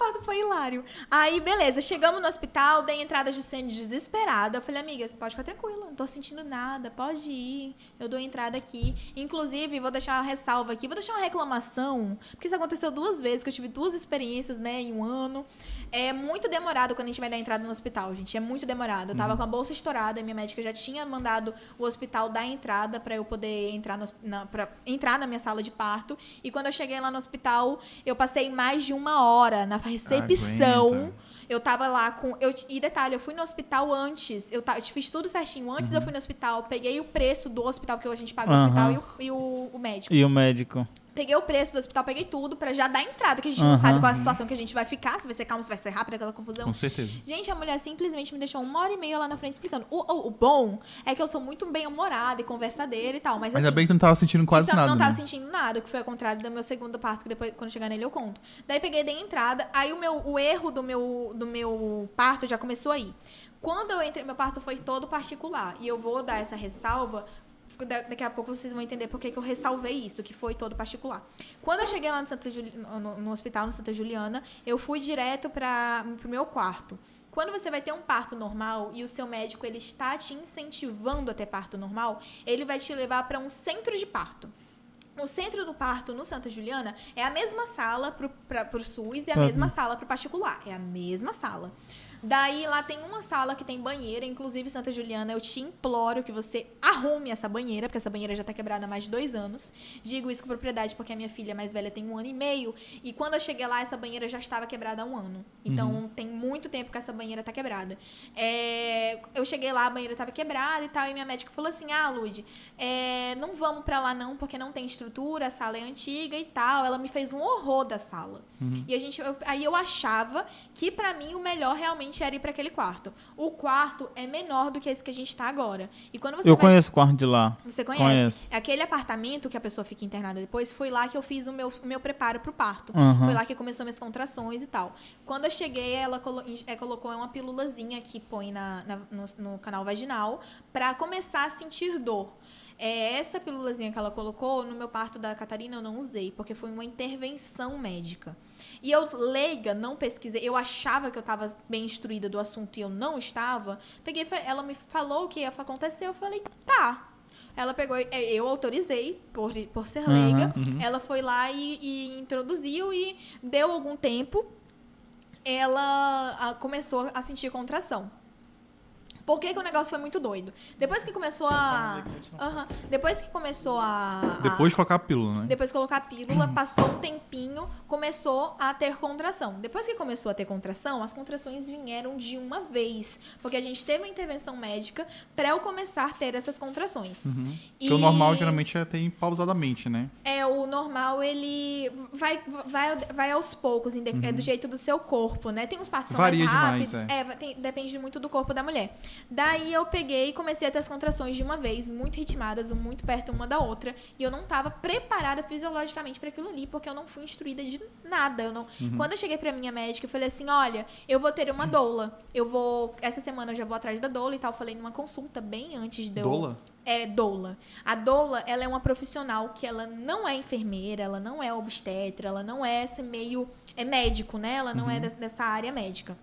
Speaker 1: Parto foi hilário. Aí, beleza, chegamos no hospital, dei entrada a Jussiane desesperada. Eu falei, amiga, pode ficar tranquila, não tô sentindo nada, pode ir. Eu dou entrada aqui. Inclusive, vou deixar uma ressalva aqui, vou deixar uma reclamação, porque isso aconteceu duas vezes, que eu tive duas experiências, né, em um ano. É muito demorado quando a gente vai dar entrada no hospital, gente. É muito demorado. Eu tava com a bolsa estourada, minha médica já tinha mandado o hospital dar entrada pra eu poder entrar, no, na, pra entrar na minha sala de parto. E quando eu cheguei lá no hospital, eu passei mais de uma hora na recepção.
Speaker 3: Aguenta.
Speaker 1: Eu tava lá com. Eu, e detalhe, eu fui no hospital antes. Eu, ta- eu fiz tudo certinho. Antes eu fui no hospital, peguei o preço do hospital, porque a gente paga o
Speaker 2: Aham.
Speaker 1: hospital e, o, e o- o médico.
Speaker 2: E o médico.
Speaker 1: Peguei o preço do hospital, peguei tudo pra já dar entrada, que a gente não
Speaker 2: Aham.
Speaker 1: sabe qual é a situação que a gente vai ficar, se vai ser calmo, se vai ser rápido, aquela confusão.
Speaker 3: Com certeza.
Speaker 1: Gente, a mulher simplesmente me deixou uma hora e meia lá na frente explicando. O, o- o bom é que eu sou muito bem humorada e conversadeira e tal, mas
Speaker 3: Ainda
Speaker 1: assim,
Speaker 3: bem que tu não tava sentindo quase
Speaker 1: então,
Speaker 3: nada.
Speaker 1: não tava
Speaker 3: né?
Speaker 1: sentindo nada, que foi ao contrário do meu segundo parto, que depois, quando chegar nele, eu conto. Daí peguei dei entrada, aí o, meu, o erro do meu, do meu parto já começou aí. Quando eu entrei, meu parto foi todo particular. E eu vou dar essa ressalva. Da- Daqui a pouco vocês vão entender por que que eu ressalvei isso, que foi todo particular. Quando eu cheguei lá no, Santa Juli- no, no hospital, no Santa Juliana, eu fui direto para o meu quarto. Quando você vai ter um parto normal e o seu médico ele está te incentivando a ter parto normal, ele vai te levar para um centro de parto. O centro do parto no Santa Juliana é a mesma sala para o SUS e a
Speaker 2: Uhum.
Speaker 1: mesma sala para o particular. É a mesma sala. Daí lá tem uma sala que tem banheira, inclusive Santa Juliana, eu te imploro que você arrume essa banheira, porque essa banheira já tá quebrada há mais de dois anos. Digo isso com propriedade porque a minha filha mais velha tem um ano e meio, e quando eu cheguei lá, essa banheira já estava quebrada há um ano. Então tem muito tempo que essa banheira tá quebrada. É, eu cheguei lá, a banheira tava quebrada e tal, e minha médica falou assim: Ah, Lud, é, não vamos pra lá não, porque não tem estrutura, a sala é antiga e tal. Ela me fez um horror da sala. E a gente, eu- aí eu achava que pra mim o melhor realmente era ir pra aquele quarto. O quarto é menor do que esse que a gente tá agora. E quando você
Speaker 2: Eu
Speaker 1: vai
Speaker 2: conheço o quarto de lá.
Speaker 1: você conhece?
Speaker 2: Conheço.
Speaker 1: Aquele apartamento que a pessoa fica internada depois, foi lá que eu fiz o meu, o meu preparo pro parto.
Speaker 2: Aham.
Speaker 1: Foi lá que começou minhas contrações e tal. Quando eu cheguei, ela colo- é, colocou uma pílulazinha que põe na, na- no, no canal vaginal pra começar a sentir dor. É, essa pílulazinha que ela colocou, no meu parto da Catarina eu não usei, porque foi uma intervenção médica. E eu, leiga, não pesquisei. Eu achava que eu estava bem instruída do assunto e eu não estava. Peguei, ela me falou o que ia acontecer, eu falei, tá. Ela pegou, é, eu autorizei por, por ser leiga. Ela foi lá e, e introduziu e deu algum tempo. Ela ah, começou a sentir contração. Por que, que o negócio foi muito doido? Depois que começou a. Aham. Depois que começou a.
Speaker 3: Depois de colocar a pílula, né?
Speaker 1: depois de colocar a pílula, passou um tempinho, começou a ter contração. Depois que começou a ter contração, as contrações vieram de uma vez. Porque a gente teve uma intervenção médica para eu começar a ter essas contrações.
Speaker 3: Porque o normal geralmente é ter pausadamente, né?
Speaker 1: É, o normal, ele vai, vai, vai aos poucos, é do jeito do seu corpo, né? Tem uns partos que são
Speaker 3: Uhum. Varia
Speaker 1: mais
Speaker 3: demais,
Speaker 1: rápidos. é, vai- tem- depende muito do corpo da mulher. Daí eu peguei e comecei a ter as contrações de uma vez, muito ritmadas, muito perto uma da outra. E eu não tava preparada fisiologicamente para aquilo ali, porque eu não fui instruída de nada. Eu não...
Speaker 3: Uhum.
Speaker 1: Quando eu cheguei pra minha médica, eu falei assim: olha, eu vou ter uma doula. Eu vou. Essa semana eu já vou atrás da doula e tal. Eu falei numa consulta bem antes de eu
Speaker 3: Doula?
Speaker 1: é doula. A doula, ela é uma profissional que ela não é enfermeira, ela não é obstetra, ela não é esse meio é médico, né? Ela não é de- dessa área médica.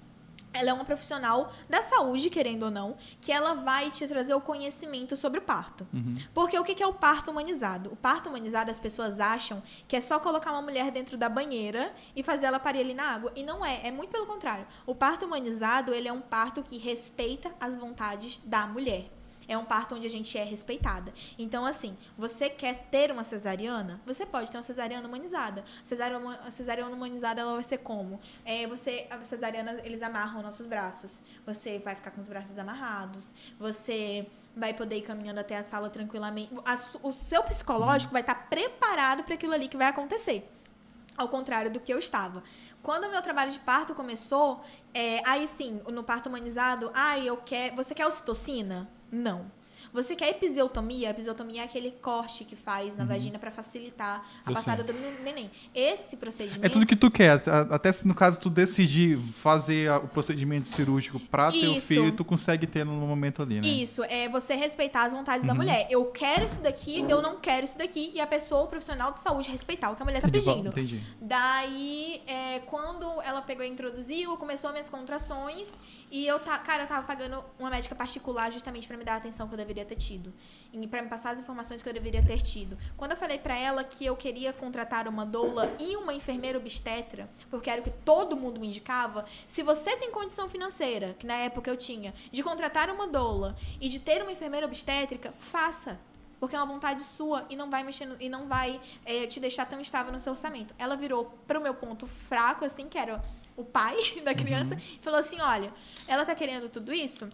Speaker 1: Ela é uma profissional da saúde, querendo ou não, que ela vai te trazer o conhecimento sobre o parto. Porque o que que é o parto humanizado? O parto humanizado, as pessoas acham que é só colocar uma mulher dentro da banheira e fazer ela parir ali na água. E não é, é muito pelo contrário. O parto humanizado, ele é um parto que respeita as vontades da mulher. É um parto onde a gente é respeitada. Então, assim, você quer ter uma cesariana? Você pode ter uma cesariana humanizada. Cesariana, cesariana humanizada, ela vai ser como? É, você, a cesariana, eles amarram nossos braços. Você vai ficar com os braços amarrados. Você vai poder ir caminhando até a sala tranquilamente. o seu psicológico vai estar preparado para aquilo ali que vai acontecer. Ao contrário do que eu estava. Quando o meu trabalho de parto começou, é, aí sim, no parto humanizado, ah, eu quero. Você quer ocitocina? Não. Você quer episiotomia? A episiotomia é aquele corte que faz na uhum. vagina para facilitar a eu passada sei. do neném. Esse procedimento.
Speaker 3: É tudo que tu quer. Até se no caso tu decidir fazer o procedimento cirúrgico para ter o filho, tu consegue ter no momento ali, né?
Speaker 1: Isso. É você respeitar as vontades uhum. da mulher. Eu quero isso daqui, eu não quero isso daqui. E a pessoa, o profissional de saúde, respeitar o que a mulher tá pedindo.
Speaker 3: Entendi.
Speaker 1: Daí, é, quando ela pegou e introduziu, começou minhas contrações. E eu, tá, cara, eu tava pagando uma médica particular justamente para me dar a atenção que eu deveria ter tido. E para me passar as informações que eu deveria ter tido. Quando eu falei para ela que eu queria contratar uma doula e uma enfermeira obstetra, porque era o que todo mundo me indicava, se você tem condição financeira, que na época eu tinha, de contratar uma doula e de ter uma enfermeira obstétrica, faça porque é uma vontade sua e não vai mexer e não vai é, te deixar tão estável no seu orçamento. Ela virou para o meu ponto fraco, assim, que era o pai da criança, uhum. e falou assim: olha, ela tá querendo tudo isso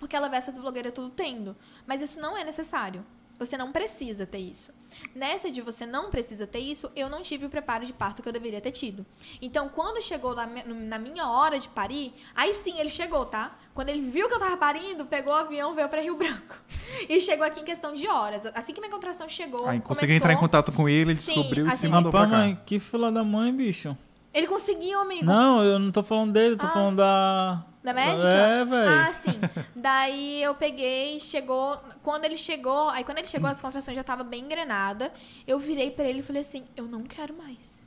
Speaker 1: porque ela vê essas blogueiras tudo tendo. Mas isso não é necessário. Você não precisa ter isso. Nessa de você não precisa ter isso, eu não tive o preparo de parto que eu deveria ter tido. Então, quando chegou na, na minha hora de parir, aí sim ele chegou, tá? Quando ele viu que eu tava parindo, pegou o avião, veio para Rio Branco. E chegou aqui em questão de horas. Assim que minha contração chegou.
Speaker 3: Aí conseguiu entrar em contato com ele, ele sim, descobriu assim, e se mandou pra cá.
Speaker 2: Mãe, que fila da mãe, bicho.
Speaker 1: Ele conseguiu, amigo.
Speaker 2: Não, eu não tô falando dele, tô ah. falando da.
Speaker 1: Da médica?
Speaker 2: É, velho.
Speaker 1: Ah, sim. Daí eu peguei, chegou. Quando ele chegou, aí quando ele chegou, as contrações já tava bem engrenada. Eu virei para ele e falei assim: eu não quero mais.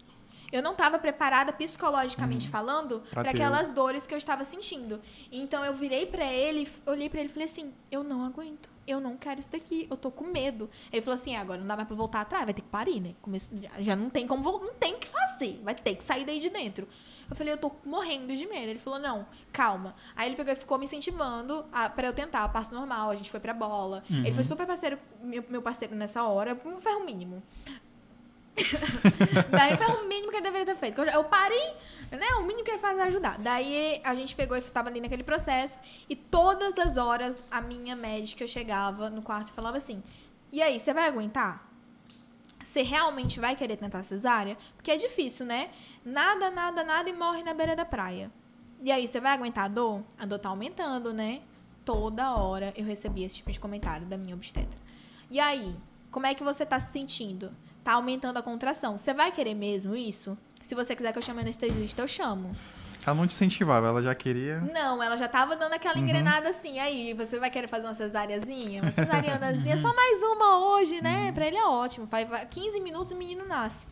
Speaker 1: Eu não estava preparada psicologicamente hum, falando para aquelas dores que eu estava sentindo. Então eu virei para ele, olhei para ele e falei assim: eu não aguento eu não quero isso daqui, eu tô com medo. Ele falou assim, agora não dá mais pra voltar atrás, vai ter que parir, né? Começo, já, já não tem como, não tem o que fazer, vai ter que sair daí de dentro. Eu falei, eu tô morrendo de medo. Ele falou, não, calma. Aí ele pegou e ficou me incentivando a, pra eu tentar a parte normal, a gente foi pra bola. Uhum. Ele foi super parceiro, meu, meu parceiro nessa hora, um ferro mínimo. Daí foi o mínimo que ele deveria ter feito. Eu, parei né? O mínimo que ele faz é ajudar. Daí a gente pegou e estava ali naquele processo. E todas as horas a minha médica chegava no quarto e falava assim: E aí, você vai aguentar? Você realmente vai querer tentar cesárea? Porque é difícil, né? Nada, nada, nada e morre na beira da praia. E aí, você vai aguentar a dor? A dor tá aumentando, né? Toda hora eu recebia esse tipo de comentário da minha obstetra. E aí, como é que você tá se sentindo? Tá aumentando a contração. Você vai querer mesmo isso? Se você quiser que eu chame anestesista, eu chamo.
Speaker 3: Ela não te incentivava, ela já queria.
Speaker 1: Não, ela já tava dando aquela uhum. engrenada assim. Aí, você vai querer fazer uma cesáreazinha? Uma cesarianazinha? Só mais uma hoje, né? Uhum. Pra ele é ótimo. Faz 15 minutos o menino nasce.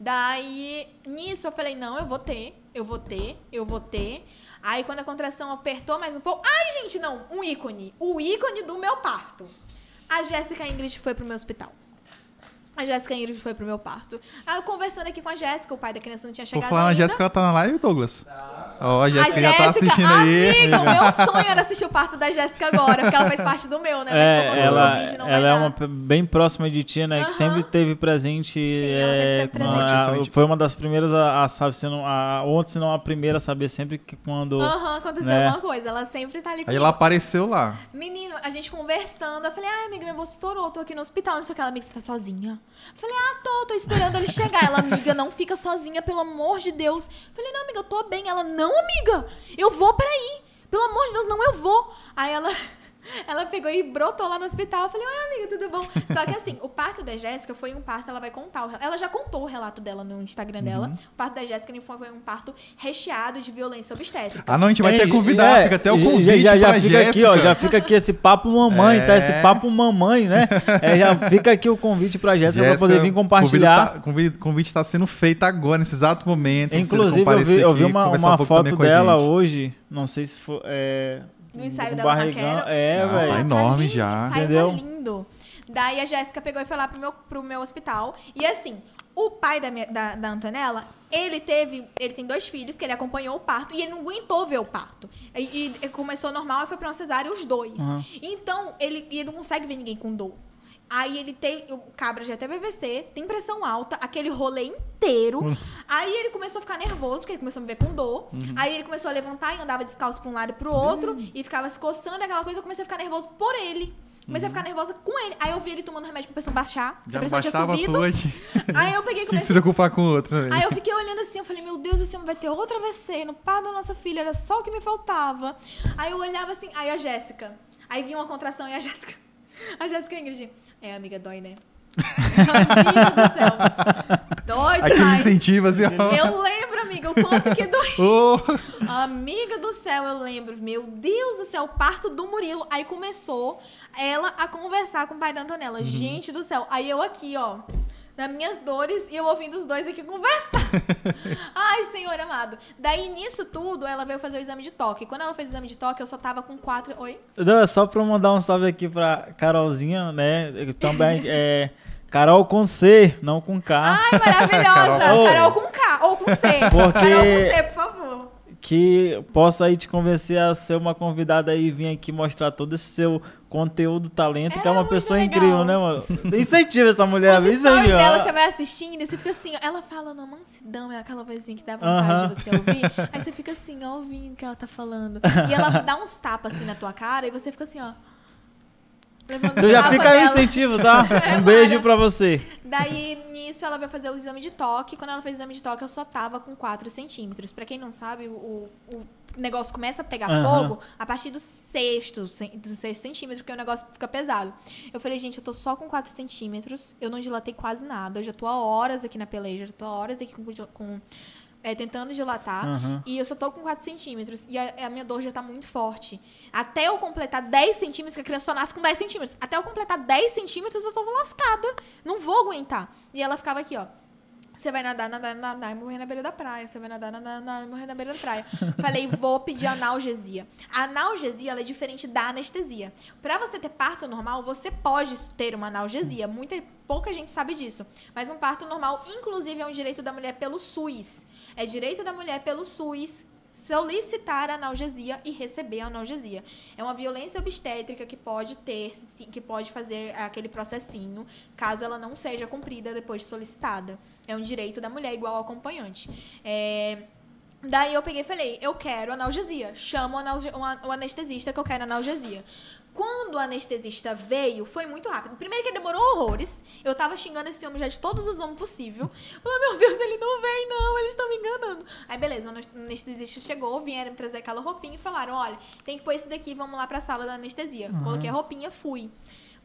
Speaker 1: Daí, nisso eu falei: não, eu vou ter, eu vou ter, eu vou ter. Aí, quando a contração apertou mais um pouco. Ai, gente, não, um ícone. O ícone do meu parto. A Jéssica Ingrid foi pro meu hospital. A Jéssica Ingrid foi pro meu parto. Aí eu conversando aqui com a Jéssica, o pai da criança não tinha chegado.
Speaker 3: Vou falar
Speaker 1: ainda.
Speaker 3: na Jéssica, ela tá na live, Douglas? Tá. Ó, a Jéssica já tá assistindo
Speaker 1: aí.
Speaker 3: Amiga,
Speaker 1: o meu sonho era assistir o parto da Jéssica agora, porque ela faz parte do meu, né? Mas
Speaker 2: é, ela, ela é uma bem próxima de ti, né? Que sempre teve presente.
Speaker 1: Sim, é, ela sempre teve
Speaker 2: presente. foi uma das primeiras a, a saber, se não, a, ontem, se não a primeira a saber sempre que quando.
Speaker 1: Aham, uhum, aconteceu né? alguma coisa. Ela sempre tá ali.
Speaker 3: Aí ela apareceu lá.
Speaker 1: Menino, a gente conversando, eu falei, ai, amiga, minha bolsa estourou, tô aqui no hospital, não sei o que. Ela, amiga, você tá sozinha? Falei, ah, tô, tô esperando ele chegar. Ela, amiga, não fica sozinha, pelo amor de Deus. Eu falei, não, amiga, eu tô bem. Ela, não, amiga, eu vou pra aí. Pelo amor de Deus, não, eu vou. Aí ela, ela pegou e brotou lá no hospital. Eu falei, oi, amiga, tudo bom? Só que assim, o parto da Jéssica foi um parto, ela vai contar. O, ela já contou o relato dela no Instagram dela. Uhum. O parto da Jéssica foi um parto recheado de violência obstétrica.
Speaker 3: Ah, não, a gente vai é, convidar, é, fica até o convite já, já,
Speaker 2: já fica
Speaker 3: Jéssica.
Speaker 2: aqui, ó, já fica aqui esse papo mamãe, é. tá? Esse é. papo mamãe, né? É, já fica aqui o convite pra Jéssica, pra poder vir compartilhar.
Speaker 3: O convite, tá, convite tá sendo feito agora, nesse exato momento.
Speaker 2: Inclusive, eu vi, eu vi uma, uma um foto dela hoje, não sei se foi...
Speaker 1: No ensaio um dela barrigão, na Quero.
Speaker 2: É, velho.
Speaker 3: Tá enorme tá já.
Speaker 1: Tá Entendeu? Tá lindo. Daí a Jéssica pegou e foi lá pro meu, pro meu hospital. E assim, o pai da, minha, da, da Antonella Ele teve, ele tem dois filhos que ele acompanhou o parto e ele não aguentou ver o parto. E, e começou normal e foi pra uma cesárea os dois.
Speaker 2: Uhum.
Speaker 1: Então, ele, ele não consegue ver ninguém com dor. Aí ele tem. O cabra já teve AVC, tem pressão alta, aquele rolê inteiro.
Speaker 2: Uhum.
Speaker 1: Aí ele começou a ficar nervoso, porque ele começou a me ver com dor. Aí ele começou a levantar e andava descalço pra um lado e pro outro. E ficava se coçando, aquela coisa. Eu comecei a ficar nervoso por ele. Comecei a ficar nervosa com ele. Aí eu vi ele tomando remédio pra pressão baixar.
Speaker 3: Já
Speaker 1: a pressão tinha
Speaker 3: bastava a
Speaker 1: subido.
Speaker 3: tua, tinha
Speaker 1: Aí eu peguei e
Speaker 3: que se
Speaker 1: comecei.
Speaker 3: preocupar com o outro também.
Speaker 1: Aí eu fiquei olhando assim, eu falei, meu Deus, esse homem vai ter outro AVC no par da nossa filha, era só o que me faltava. Aí eu olhava assim, aí a Jéssica. Aí vinha uma contração e a Jéssica. A Jéssica Ingrid. É, amiga, dói, né? amiga do céu. Dói
Speaker 3: Aquele
Speaker 1: demais.
Speaker 3: incentivo assim, ó.
Speaker 1: Eu lembro, amiga, o quanto que dói.
Speaker 3: Ô,
Speaker 1: Amiga do céu, eu lembro. Meu Deus do céu, parto do Murilo. Aí começou ela a conversar com o pai da Antonella. Gente do céu. Aí eu aqui, ó. Nas minhas dores e eu ouvindo os dois aqui conversar. Ai, senhor amado. Daí, nisso tudo, ela veio fazer o exame de toque. Quando ela fez o exame de toque, eu só tava com quatro. Oi?
Speaker 2: Não, é só pra mandar um salve aqui pra Carolzinha, né? Também é. Carol com C, não com K.
Speaker 1: Ai, maravilhosa.
Speaker 3: Carol.
Speaker 1: Carol, com K ou com C.
Speaker 2: Porque-
Speaker 1: Carol com C, por favor.
Speaker 2: Que possa aí te convencer a ser uma convidada aí e vir aqui mostrar todo esse seu conteúdo, talento, que é uma
Speaker 1: muito
Speaker 2: pessoa
Speaker 1: legal.
Speaker 2: incrível, né, mano? Incentiva essa mulher,
Speaker 1: Os
Speaker 2: incentiva.
Speaker 1: dela, você vai assistindo e você fica assim, ela fala numa mansidão, é aquela vozinha que dá vontade
Speaker 2: Aham.
Speaker 1: de você ouvir. Aí você fica assim, ó, ouvindo o que ela tá falando. E ela dá uns tapas assim na tua cara e você fica assim, ó. Levando os
Speaker 2: já fica aí incentivo, tá? Um beijo pra você.
Speaker 1: Daí, nisso, ela veio fazer o exame de toque. Quando ela fez o exame de toque, eu só tava com 4 centímetros. Pra quem não sabe, o, o negócio começa a pegar
Speaker 2: Aham.
Speaker 1: fogo a partir do sexto, do sexto centímetro, porque o negócio fica pesado. Eu falei, gente, eu tô só com 4 centímetros. Eu não dilatei quase nada. Eu já tô há horas aqui na peleja. Já tô há horas aqui com... com é, tentando dilatar.
Speaker 2: Aham.
Speaker 1: E eu só tô com 4 centímetros. E a, a minha dor já tá muito forte. Até eu completar 10 centímetros, que a criança só nasce com 10 centímetros. Até eu completar 10 centímetros, eu tô lascada. Não vou aguentar. E ela ficava aqui, ó. Você vai nadar, nadar, nadar e morrer na beira da praia. Você vai nadar, nadar, nadar e morrer na beira da praia. Falei, vou pedir analgesia. A analgesia, ela é diferente da anestesia. Pra você ter parto normal, você pode ter uma analgesia. Muita, pouca gente sabe disso. Mas no parto normal, inclusive, é um direito da mulher pelo SUS. É direito da mulher pelo SUS solicitar analgesia e receber analgesia. É uma violência obstétrica que pode ter, que pode fazer aquele processinho, caso ela não seja cumprida depois de solicitada. É um direito da mulher igual ao acompanhante. É, Daí eu peguei e falei, eu quero analgesia. Chama o, anestesista que eu quero analgesia. Quando o anestesista veio, foi muito rápido. Primeiro que demorou horrores. Eu tava xingando esse homem já de todos os nomes possível. Falei, meu Deus, ele não vem, não, eles estão me enganando. Aí, beleza, o anes- anestesista chegou, vieram me trazer aquela roupinha e falaram: olha, tem que pôr isso daqui, vamos lá pra sala da anestesia. Coloquei a roupinha, fui.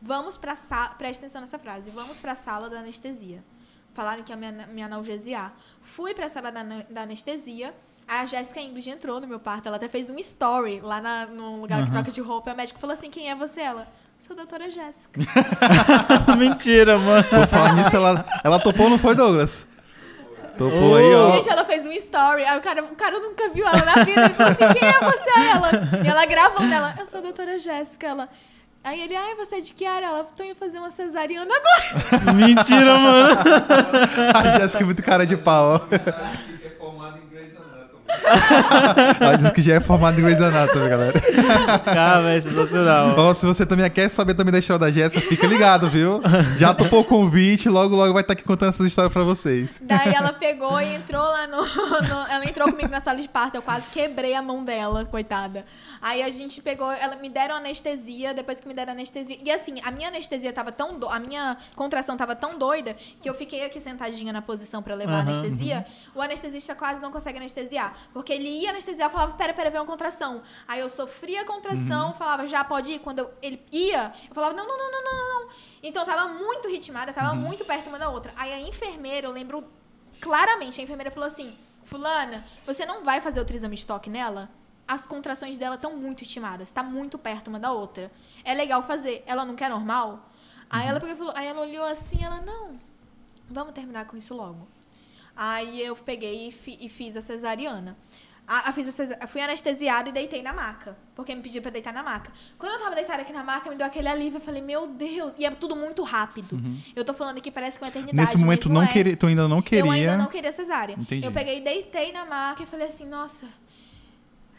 Speaker 1: Vamos pra sala. Presta atenção nessa frase. Vamos pra sala da anestesia. Falaram que ia me, me analgesiar. Fui pra sala da, da anestesia. A Jéssica Ingrid entrou no meu parto. Ela até fez um story lá na, no lugar que
Speaker 2: Aham.
Speaker 1: troca de roupa. E o médico falou assim: quem é você? Ela. Sou a doutora Jéssica.
Speaker 2: Mentira, mano.
Speaker 3: Por falar nisso, ela, ela topou, não foi, Douglas? Topou aí, ó.
Speaker 1: Gente, ela fez um story. Aí o cara, o cara nunca viu ela na vida. Ele falou assim: quem é você? Ela. E ela gravando ela. Eu sou a doutora Jéssica. Ela. Aí ele, ai, você é de que área? Ela, tô indo fazer uma cesariana agora.
Speaker 2: Mentira, mano.
Speaker 3: A Jéssica é muito cara de pau, ó.
Speaker 4: Acho que é formado em Grey's Anatomy.
Speaker 3: Ela disse que já é formada em Grey's Anatomy, galera.
Speaker 2: Cara, velho, sensacional.
Speaker 3: Ó, se você também quer saber também da história da Jéssica, fica ligado, viu? Já topou o convite, logo, logo vai estar aqui contando essas histórias pra vocês.
Speaker 1: Daí ela pegou e entrou lá no, no- Ela entrou comigo na sala de parto. Eu quase quebrei a mão dela, coitada. Aí a gente pegou. Ela me deram anestesia. Depois que me deram anestesia. E assim, a minha anestesia tava tão. Do... A minha contração tava tão doida que eu fiquei aqui sentadinha na posição pra levar a
Speaker 2: Aham,
Speaker 1: anestesia. O anestesista quase não consegue anestesiar. Porque ele ia anestesiar e falava: pera, pera, vem uma contração. Aí eu sofria a contração, falava: já pode ir. Quando eu- ele ia, eu falava: não, não, não, não, não, não. Então tava muito ritmada, tava muito perto uma da outra. Aí a enfermeira, eu lembro claramente, a enfermeira falou assim: Fulana, você não vai fazer outro exame de toque nela? As contrações dela estão muito estimadas, tá muito perto uma da outra. É legal fazer. Ela não quer normal? Aí ela pegou e falou, aí ela olhou assim, ela, não, vamos terminar com isso logo. Aí eu peguei e, fi- e fiz a cesariana. A, a, fiz a, fui anestesiada e deitei na maca. Porque me pediram pra deitar na maca. Quando eu tava deitada aqui na maca, me deu aquele alívio. Eu falei, meu Deus. E é tudo muito rápido. Eu tô falando aqui, parece que é uma eternidade.
Speaker 3: Nesse momento, não
Speaker 1: é.
Speaker 3: queria, tu ainda não queria.
Speaker 1: Eu ainda não queria cesárea.
Speaker 3: Entendi.
Speaker 1: Eu peguei, deitei na maca e falei assim, nossa.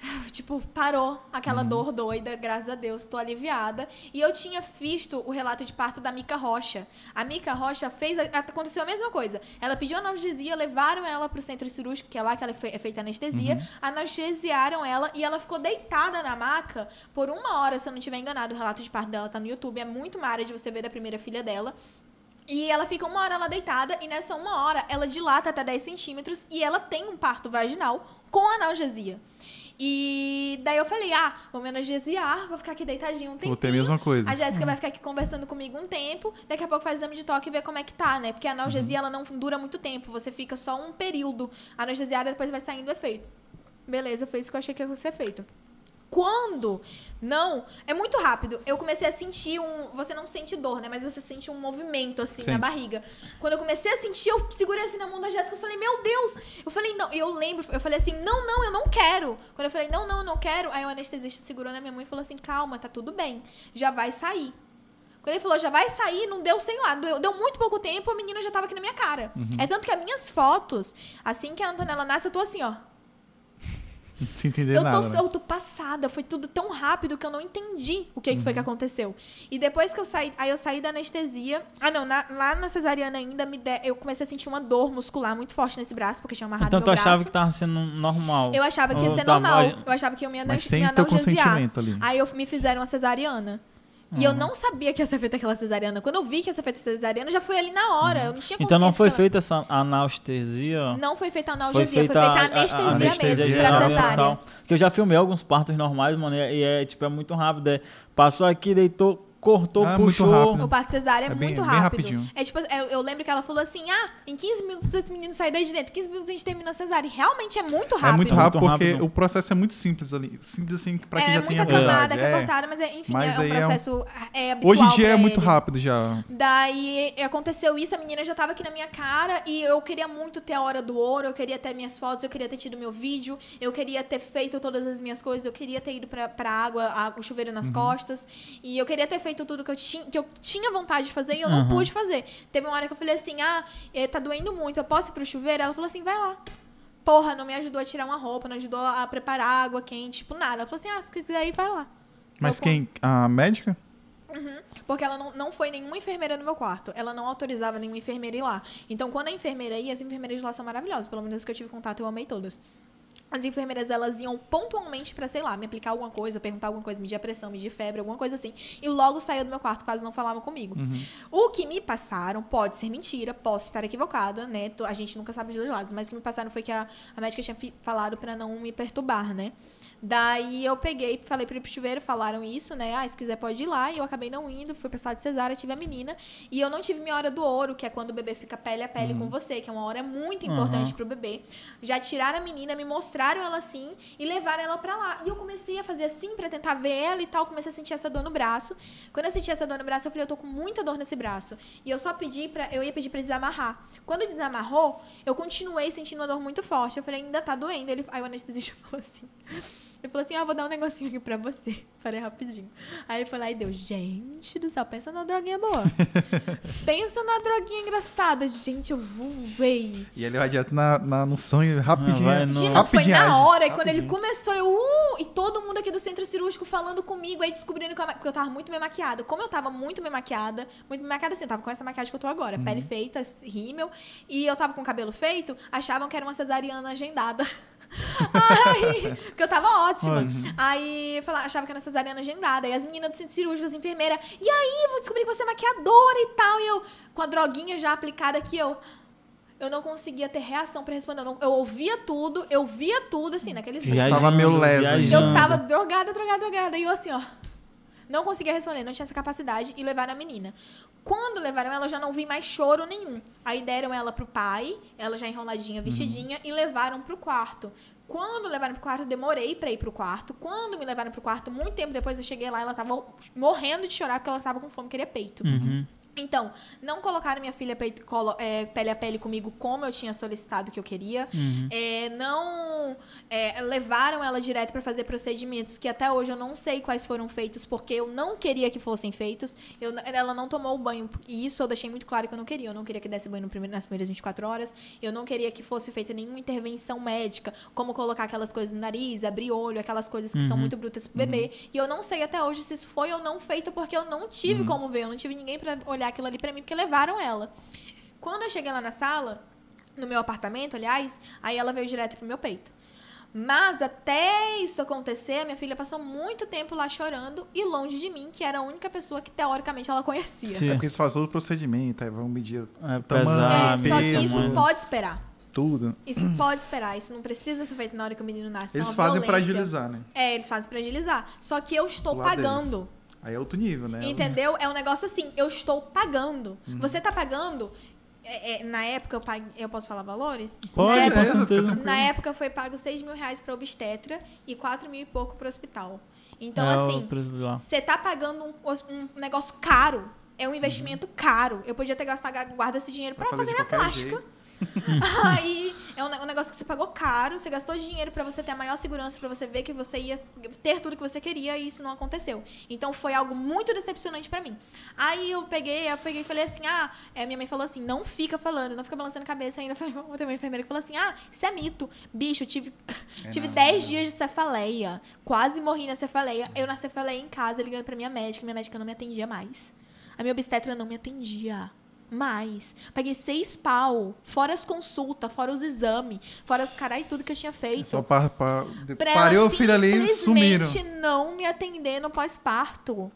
Speaker 1: Tipo, parou aquela
Speaker 3: Uhum.
Speaker 1: dor doida, graças a Deus, tô aliviada. E eu tinha visto o relato de parto da Mica Rocha. A Mica Rocha fez. a- Aconteceu a mesma coisa. Ela pediu analgesia, levaram ela pro centro cirúrgico, que é lá que ela é é feita anestesia.
Speaker 3: Uhum.
Speaker 1: Anestesiaram ela e ela ficou deitada na maca por uma hora, se eu não estiver enganado. O relato de parto dela tá no YouTube. É muito mara de você ver da primeira filha dela. E ela fica uma hora lá deitada, e nessa uma hora ela dilata até 10 centímetros e ela tem um parto vaginal com analgesia. E daí eu falei, ah, vou me analgesiar, vou ficar aqui deitadinha um tempinho.
Speaker 3: Vou ter a mesma coisa.
Speaker 1: A Jéssica vai ficar aqui conversando comigo um tempo, daqui a pouco faz exame de toque e vê como é que tá, né? Porque a analgesia, ela não dura muito tempo, você fica só um período anestesiada, depois vai saindo o efeito. Beleza, foi isso que eu achei que ia ser feito. Quando não, é muito rápido. Eu comecei a sentir um. Você não sente dor, né? Mas você sente um movimento assim na
Speaker 3: Sente.
Speaker 1: barriga. Quando eu comecei a sentir, eu segurei assim na mão da Jéssica. Eu falei, meu Deus! Eu falei, não. E eu lembro, eu falei assim, não, não, eu não quero. Quando eu falei, não, não, eu não quero. Aí o anestesista segurou na minha mão e falou assim, calma, tá tudo bem. Já vai sair. Quando ele falou, já vai sair, não deu, sei lá, deu, deu muito pouco tempo, a menina já tava aqui na minha cara. É tanto que as minhas fotos, assim que a Antonella nasce, eu tô assim, ó.
Speaker 3: Sem entender
Speaker 1: Eu
Speaker 3: nada.
Speaker 1: tô,
Speaker 3: né?
Speaker 1: eu tô passada, foi tudo tão rápido que eu não entendi o que, que foi que
Speaker 3: Uhum.
Speaker 1: aconteceu. E depois que eu saí, aí eu saí da anestesia. Ah, não, na- lá na cesariana ainda me de- eu comecei a sentir uma dor muscular muito forte nesse braço, porque tinha amarrado
Speaker 2: Então
Speaker 1: meu
Speaker 2: tu achava
Speaker 1: braço.
Speaker 2: que tava sendo normal.
Speaker 1: Eu achava que ia ser normal. Eu achava que eu me,
Speaker 3: Mas
Speaker 1: anas-
Speaker 3: sem
Speaker 1: me
Speaker 3: teu
Speaker 1: analgesiar.
Speaker 3: consentimento ali.
Speaker 1: Aí eu me fizeram uma cesariana. E eu não sabia que ia ser feita aquela cesariana. Quando eu vi que ia ser feita cesariana, já foi ali na hora. Eu não tinha
Speaker 2: Então não foi feita essa anestesia?
Speaker 1: Não foi feita a analgesia, foi feita, a, anestesia,
Speaker 3: anestesia
Speaker 1: mesmo pra cesárea.
Speaker 2: Porque eu já filmei alguns partos normais, mano, e e é, tipo, é muito rápido. É, passou aqui, deitou, cortou,
Speaker 3: Ah, muito
Speaker 2: puxou.
Speaker 3: rápido.
Speaker 1: O parto cesárea é,
Speaker 3: É bem-
Speaker 1: muito
Speaker 3: bem
Speaker 1: rápido.
Speaker 3: rapidinho.
Speaker 1: É tipo, eu, eu lembro que ela falou assim: ah, em 15 minutos esse menino sai daí de dentro, 15 minutos a gente termina a cesárea. E realmente é muito rápido.
Speaker 3: É muito rápido
Speaker 2: Muito
Speaker 3: porque
Speaker 2: rápido.
Speaker 3: o processo é muito simples ali. Simples assim pra quem
Speaker 1: é
Speaker 3: já tem
Speaker 1: muita
Speaker 3: habilidade.
Speaker 1: camada que é
Speaker 3: É.
Speaker 1: cortada, mas é, enfim,
Speaker 3: Mas
Speaker 1: é um
Speaker 3: é um-
Speaker 1: processo é habitual
Speaker 3: Hoje em dia é muito
Speaker 1: ele.
Speaker 3: rápido já.
Speaker 1: Daí aconteceu isso, a menina já tava aqui na minha cara e eu queria muito ter a hora do ouro, eu queria ter minhas fotos, eu queria ter tido meu vídeo, eu queria ter feito todas as minhas coisas, eu queria ter ido pra, pra água, a- o chuveiro
Speaker 3: Uhum.
Speaker 1: nas costas, e eu queria ter feito tudo que eu, tinha que eu tinha vontade de fazer e eu não
Speaker 2: Aham.
Speaker 1: pude fazer. Teve uma hora que eu falei assim: ah, eh, tá doendo muito, eu posso ir pro chuveiro? Ela falou assim: vai lá. Porra, não me ajudou a tirar uma roupa, não ajudou a preparar água quente, tipo, nada. Ela falou assim: ah, se quiser ir, vai lá.
Speaker 3: Mas
Speaker 1: Eu
Speaker 3: quem? A médica?
Speaker 1: porque ela não, não foi nenhuma enfermeira no meu quarto. Ela não autorizava nenhuma enfermeira ir lá. Então, quando a enfermeira ia, as enfermeiras de lá são maravilhosas. Pelo menos as que eu tive contato, eu amei todas. As enfermeiras, elas iam pontualmente pra, sei lá, me aplicar alguma coisa, perguntar alguma coisa, medir a pressão, medir febre, alguma coisa assim. E logo saía do meu quarto, quase não falavam comigo. O que me passaram pode ser mentira, posso estar equivocada, né? A gente nunca sabe os dois lados. Mas o que me passaram foi que a, a médica tinha falado pra não me perturbar, né? Daí eu peguei, falei pro ir pro chuveiro, falaram isso, né? Ah, se quiser pode ir lá. E eu acabei não indo, fui pra sala de cesárea, tive a menina. E eu não tive minha hora do ouro, que é quando o bebê fica pele a pele com você, que é uma hora muito importante
Speaker 2: Uhum.
Speaker 1: pro bebê. Já tiraram a menina, me mostraram ela assim e levaram ela pra lá. E eu comecei a fazer assim pra tentar ver ela e tal. Comecei a sentir essa dor no braço. Quando eu senti essa dor no braço, eu falei, eu tô com muita dor nesse braço. E eu só pedi pra. Eu ia pedir pra desamarrar. Quando desamarrou, eu continuei sentindo uma dor muito forte. Eu falei, ainda tá doendo. Ele, aí o anestesista falou assim. Ele falou assim: Ah, vou dar um negocinho aqui pra você. Falei rapidinho. Aí ele foi lá e deu: Gente do céu, pensa numa droguinha boa. pensa numa droguinha engraçada. Gente, eu voei.
Speaker 3: E ele vai direto na, na- no sonho, rapidinho.
Speaker 2: vai no-
Speaker 1: Gente, não, foi
Speaker 3: rapidinho,
Speaker 1: na hora. E
Speaker 3: rapidinho.
Speaker 1: quando ele começou, eu. Uh, e todo mundo aqui do centro cirúrgico falando comigo, aí descobrindo que eu, porque eu tava muito bem maquiada. Como eu tava muito bem maquiada, muito bem maquiada assim, eu tava com essa maquiagem que eu tô agora,
Speaker 3: Uhum.
Speaker 1: pele feita, rímel, e eu tava com o cabelo feito, achavam que era uma cesariana agendada. Aí, porque eu tava ótima.
Speaker 2: Ótimo.
Speaker 1: Aí fala- achava que era cesariana agendada. Aí as meninas do centro cirúrgico, as enfermeiras, e aí, vou descobrir que você é maquiadora e tal. E eu, com a droguinha já aplicada aqui, eu. Eu não conseguia ter reação pra responder. Eu, não- eu ouvia tudo, eu via tudo, assim, naqueles
Speaker 2: Viajando,
Speaker 3: Tava meio lesa.
Speaker 1: Eu tava drogada, drogada, drogada. E eu assim, ó. Não conseguia responder, não tinha essa capacidade. E levaram a menina. Quando levaram ela, eu já não vi mais choro nenhum. Aí deram ela pro pai, ela já enroladinha, vestidinha, e levaram pro quarto. Quando levaram pro quarto, eu demorei pra ir pro quarto. Quando me levaram pro quarto, muito tempo depois eu cheguei lá, ela tava morrendo de chorar porque ela tava com fome, queria peito.
Speaker 2: Uhum.
Speaker 1: Então, não colocaram minha filha é, pele a pele comigo como eu tinha solicitado que eu queria.
Speaker 2: Uhum.
Speaker 1: É, não é, levaram ela direto para fazer procedimentos que até hoje eu não sei quais foram feitos porque eu não queria que fossem feitos. Eu- ela não tomou o banho e isso eu deixei muito claro que eu não queria. Eu não queria que desse banho primeiro- nas primeiras 24 horas. Eu não queria que fosse feita nenhuma intervenção médica, como colocar aquelas coisas no nariz, abrir olho, aquelas coisas que são
Speaker 2: Uhum.
Speaker 1: muito brutas pro bebê. E eu não sei até hoje se isso foi ou não feito porque eu não tive como ver, eu não tive ninguém para olhar aquilo ali para mim porque levaram ela. Quando eu cheguei lá na sala, no meu apartamento, aliás, aí ela veio direto pro meu peito. Mas até isso acontecer, a minha filha passou muito tempo lá chorando e longe de mim, que era a única pessoa que teoricamente ela conhecia.
Speaker 2: Sim.
Speaker 3: É porque eles fazem todo o procedimento, aí vão medir
Speaker 2: É
Speaker 3: Tamanho,
Speaker 1: É, só que isso
Speaker 2: mano.
Speaker 1: pode esperar.
Speaker 3: tudo.
Speaker 1: Isso pode esperar. Isso não precisa ser feito na hora que o menino nasce. é
Speaker 3: Eles
Speaker 1: uma
Speaker 3: fazem pra
Speaker 1: violência.
Speaker 3: agilizar, né?
Speaker 1: É, eles fazem pra agilizar. Só que eu estou pagando.
Speaker 3: Aí é outro nível, né?
Speaker 1: Entendeu? É um negócio assim, eu estou pagando.
Speaker 3: Uhum.
Speaker 1: Você tá pagando. é, é, na época eu paguei. Eu posso falar valores?
Speaker 2: Pode,
Speaker 1: na, época,
Speaker 3: certeza,
Speaker 1: na época foi pago 6 mil reais pra obstetra e 4 mil e pouco pro hospital. Então,
Speaker 2: é
Speaker 1: assim, você tá pagando um, um negócio caro. É um investimento caro. Eu podia ter gastado, guarda esse dinheiro pra
Speaker 3: Vai
Speaker 1: fazer,
Speaker 3: fazer
Speaker 1: minha plástica.
Speaker 3: jeito.
Speaker 1: Aí é um, ne- negócio que você pagou caro, você gastou dinheiro pra você ter a maior segurança, pra você ver que você ia ter tudo que você queria e isso não aconteceu. Então foi algo muito decepcionante pra mim. Aí eu peguei, eu peguei e falei assim: "Ah, é, minha mãe falou assim: "Não fica falando, não fica balançando a cabeça ainda". Foi uma enfermeira que falou assim: "Ah, isso é mito. Bicho, eu tive
Speaker 3: É
Speaker 1: tive
Speaker 3: nada,
Speaker 1: 10
Speaker 3: não.
Speaker 1: dias de cefaleia, quase morri na cefaleia. Eu na cefaleia em casa ligando pra minha médica, minha médica não me atendia mais. A minha obstetra não me atendia mais. Paguei seis pau, fora as consultas, fora os exames, fora as carai tudo que eu tinha feito.
Speaker 3: Só para, para,
Speaker 1: Pra
Speaker 3: pariu o filho ali e sumiram.
Speaker 1: simplesmente não me atender no pós-parto.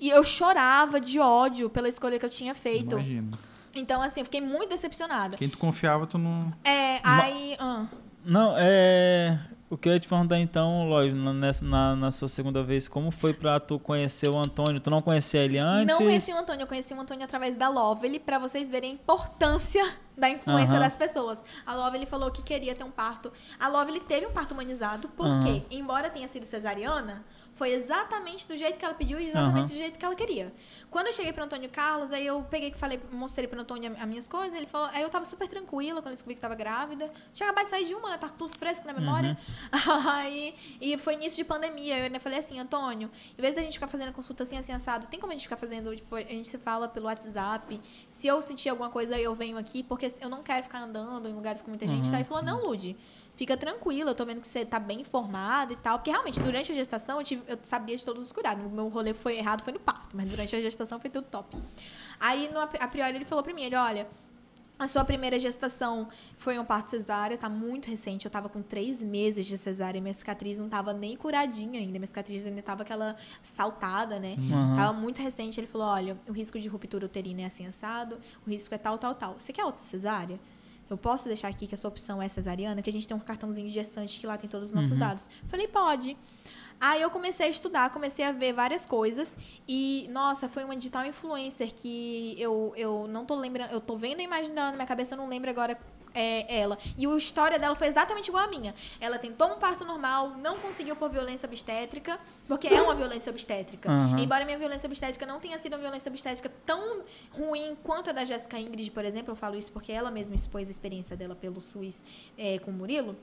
Speaker 1: E eu chorava de ódio pela escolha que eu tinha feito.
Speaker 3: Imagina.
Speaker 1: Então, assim, eu fiquei muito decepcionada.
Speaker 3: Quem tu confiava, tu não.
Speaker 1: É, aí. ah.
Speaker 2: Não, é. O que eu ia te perguntar então, na- nessa, na, na sua segunda vez, como foi pra tu conhecer o Antônio? Tu não conhecia ele antes?
Speaker 1: Não conheci o Antônio, eu conheci o Antônio através da Lovely, pra vocês verem a importância da influência
Speaker 2: Aham.
Speaker 1: das pessoas. A Lovely falou que queria ter um parto. A Lovely teve um parto humanizado, porque,
Speaker 2: Aham.
Speaker 1: embora tenha sido cesariana, foi exatamente do jeito que ela pediu e exatamente
Speaker 2: Aham.
Speaker 1: do jeito que ela queria. Quando eu cheguei pro Antônio Carlos, aí eu peguei que falei, mostrei pro Antônio as minhas coisas, ele falou, aí eu tava super tranquila quando eu descobri que tava grávida. Tinha acabado de sair de uma, né? Tá tudo fresco na memória. Aí, e foi início de pandemia. Eu ainda falei assim, Antônio, em vez da gente ficar fazendo consulta assim, assim, assado, tem como a gente ficar fazendo, tipo, a gente se fala pelo WhatsApp. Se eu sentir alguma coisa, eu venho aqui, porque eu não quero ficar andando em lugares com muita gente.
Speaker 2: Uhum.
Speaker 1: Tá? Ele falou, não, Lude. Fica tranquila, eu tô vendo que você tá bem informada e tal. Porque realmente, durante a gestação, eu, tive- eu sabia de todos os cuidados. O meu rolê foi errado, foi no parto, mas durante a gestação foi tudo top. Aí, no, a priori, ele falou pra mim, ele, olha, a sua primeira gestação foi um parto cesárea, tá muito recente. Eu tava com três meses de cesárea, minha cicatriz não tava nem curadinha ainda. Minha cicatriz ainda tava aquela saltada, né?
Speaker 2: Uhum.
Speaker 1: Tava muito recente. Ele falou: olha, o risco de ruptura uterina é assim assado, o risco é tal, tal, tal. Você quer outra cesárea? Eu posso deixar aqui que a sua opção é cesariana, que a gente tem um cartãozinho de gestante que lá tem todos os nossos
Speaker 2: Uhum.
Speaker 1: dados. Falei, pode. Aí eu comecei a estudar, comecei a ver várias coisas e, nossa, foi uma digital influencer que eu, eu não tô lembrando, eu tô vendo a imagem dela na minha cabeça, eu não lembro agora é, ela. E a história dela foi exatamente igual à minha. Ela tentou um parto normal, não conseguiu por violência obstétrica, porque é uma violência obstétrica.
Speaker 2: Aham.
Speaker 1: Embora minha violência obstétrica não tenha sido uma violência obstétrica tão ruim quanto a da Jéssica Ingrid, por exemplo, eu falo isso porque ela mesma expôs a experiência dela pelo SUS é, com o Murilo.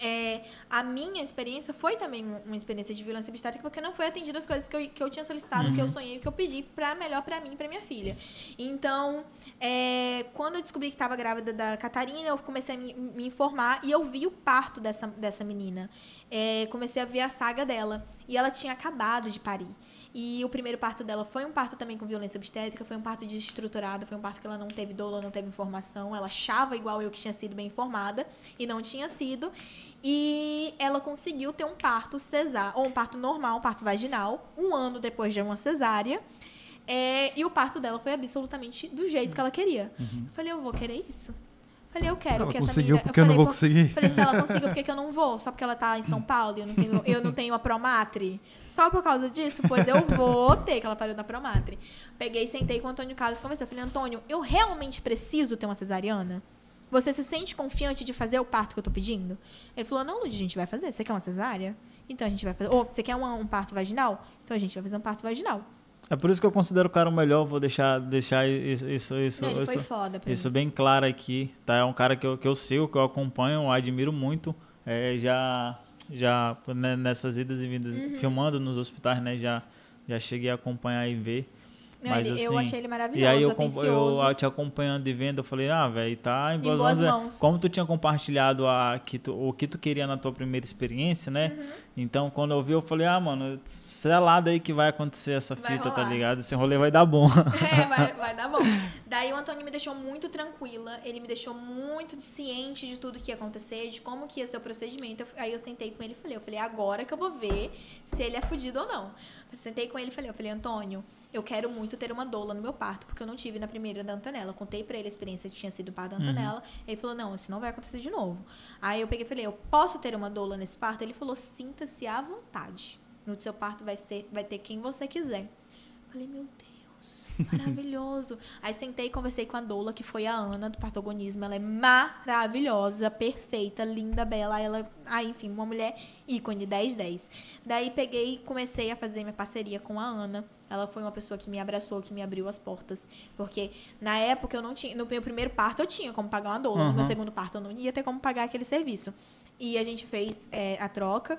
Speaker 1: É, a minha experiência foi também um- uma experiência de violência obstétrica porque não foi atendida as coisas que eu, que eu tinha solicitado, que eu sonhei, que eu pedi para melhor para mim e para minha filha. Então, é, quando eu descobri que estava grávida da Catarina, eu comecei a me, me informar e eu vi o parto dessa, dessa menina. É, comecei a ver a saga dela e ela tinha acabado de parir. E o primeiro parto dela foi um parto também com violência obstétrica, foi um parto desestruturado, foi um parto que ela não teve dor, não teve informação, ela achava igual eu que tinha sido bem informada e não tinha sido. E ela conseguiu ter um parto cesar, ou um parto normal, um parto vaginal, um ano depois de uma cesárea. É, e o parto dela foi absolutamente do jeito que ela queria. Eu falei, eu vou querer isso. Falei, eu quero
Speaker 3: Se ela
Speaker 1: que essa
Speaker 3: conseguiu,
Speaker 1: menina...
Speaker 3: porque eu não
Speaker 1: falei,
Speaker 3: vou
Speaker 1: "Por-
Speaker 3: conseguir?"
Speaker 1: Falei, se ela conseguiu, por que, eu não vou? Só porque ela tá em São Paulo e eu não tenho, eu não tenho a Promatre? Só por causa disso? Pois eu vou ter, que ela pariu na Promatre. Peguei, sentei com o Antônio Carlos e conversei. Eu falei, Antônio, eu realmente preciso ter uma cesariana? Você se sente confiante de fazer o parto que eu tô pedindo? Ele falou, não, Lud, a gente vai fazer. Você quer uma cesárea? Então a gente vai fazer. Ou você quer uma- um parto vaginal? Então a gente vai fazer um parto vaginal.
Speaker 2: É por isso que eu considero o cara o melhor, vou deixar, deixar isso, isso, isso,
Speaker 1: Não,
Speaker 2: isso, isso bem claro aqui, tá? É um cara que eu, que eu sigo, que eu acompanho, admiro muito. É, já, já né, nessas idas e vindas,
Speaker 1: Uhum.
Speaker 2: filmando nos hospitais, né? Já, já cheguei a acompanhar e ver.
Speaker 1: Não,
Speaker 2: Mas,
Speaker 1: ele- eu
Speaker 2: assim,
Speaker 1: achei ele maravilhoso,
Speaker 2: E aí eu,
Speaker 1: atencioso.
Speaker 2: eu te acompanhando e vendo, eu falei, ah, velho, tá em boas,
Speaker 1: boas
Speaker 2: mãos. é.
Speaker 1: mãos.
Speaker 2: Como tu tinha compartilhado a, que tu- o que tu queria na tua primeira experiência, né?
Speaker 1: Uhum.
Speaker 2: Então, quando eu vi, eu falei, ah, mano, selado aí que vai acontecer essa
Speaker 1: Vai
Speaker 2: fita, tá
Speaker 1: rolar.
Speaker 2: ligado? Esse rolê vai dar bom.
Speaker 1: É, vai, vai dar bom. Daí o Antônio me deixou muito tranquila, ele me deixou muito ciente de tudo que ia acontecer, de como que ia ser o procedimento. Eu- Aí eu sentei com ele e falei, eu falei, agora que eu vou ver se ele é fudido ou não. Sentei com ele e falei, eu falei, Antônio, eu quero muito ter uma doula no meu parto, porque eu não tive na primeira da Antonella. Eu contei pra ele a experiência que tinha sido o parto da Antonella. Ele falou, não, isso não vai acontecer de novo. Aí eu peguei e falei, eu posso ter uma doula nesse parto? Ele falou, sinta-se à vontade. No seu parto vai, ser, vai ter quem você quiser. Eu falei, meu Deus, maravilhoso. Aí sentei e conversei com a doula, que foi a Ana, do partogonismo. Ela é maravilhosa, perfeita, linda, bela. Ela, ah, enfim, uma mulher ícone, 10-10. Daí peguei e comecei a fazer minha parceria com a Ana. Ela foi uma pessoa que me abraçou, que me abriu as portas. Porque na época eu não tinha. No meu primeiro parto eu tinha como pagar uma doula. No meu
Speaker 2: Uhum.
Speaker 1: segundo parto eu não ia ter como pagar aquele serviço. E a gente fez é, a troca.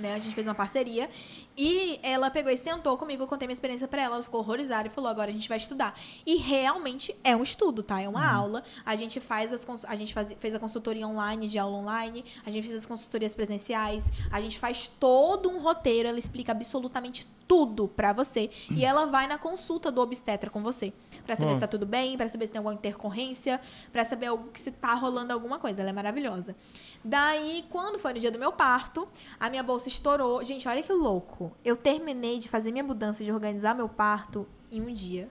Speaker 1: Né, a gente fez uma parceria e ela pegou e sentou comigo, eu contei minha experiência pra ela, ela ficou horrorizada e falou: "Agora a gente vai estudar". E realmente é um estudo, tá? É uma aula. A gente faz as a gente faz, fez a consultoria online, de aula online, a gente fez as consultorias presenciais, a gente faz todo um roteiro, ela explica absolutamente tudo pra você e ela vai na consulta do obstetra com você, Pra saber se tá tudo bem, pra saber se tem alguma intercorrência, pra saber algo- se tá rolando alguma coisa. Ela é maravilhosa. Daí, quando foi no dia do meu parto, a minha bolsa estourou. Gente, olha que louco. Eu terminei de fazer minha mudança, de organizar meu parto em um dia.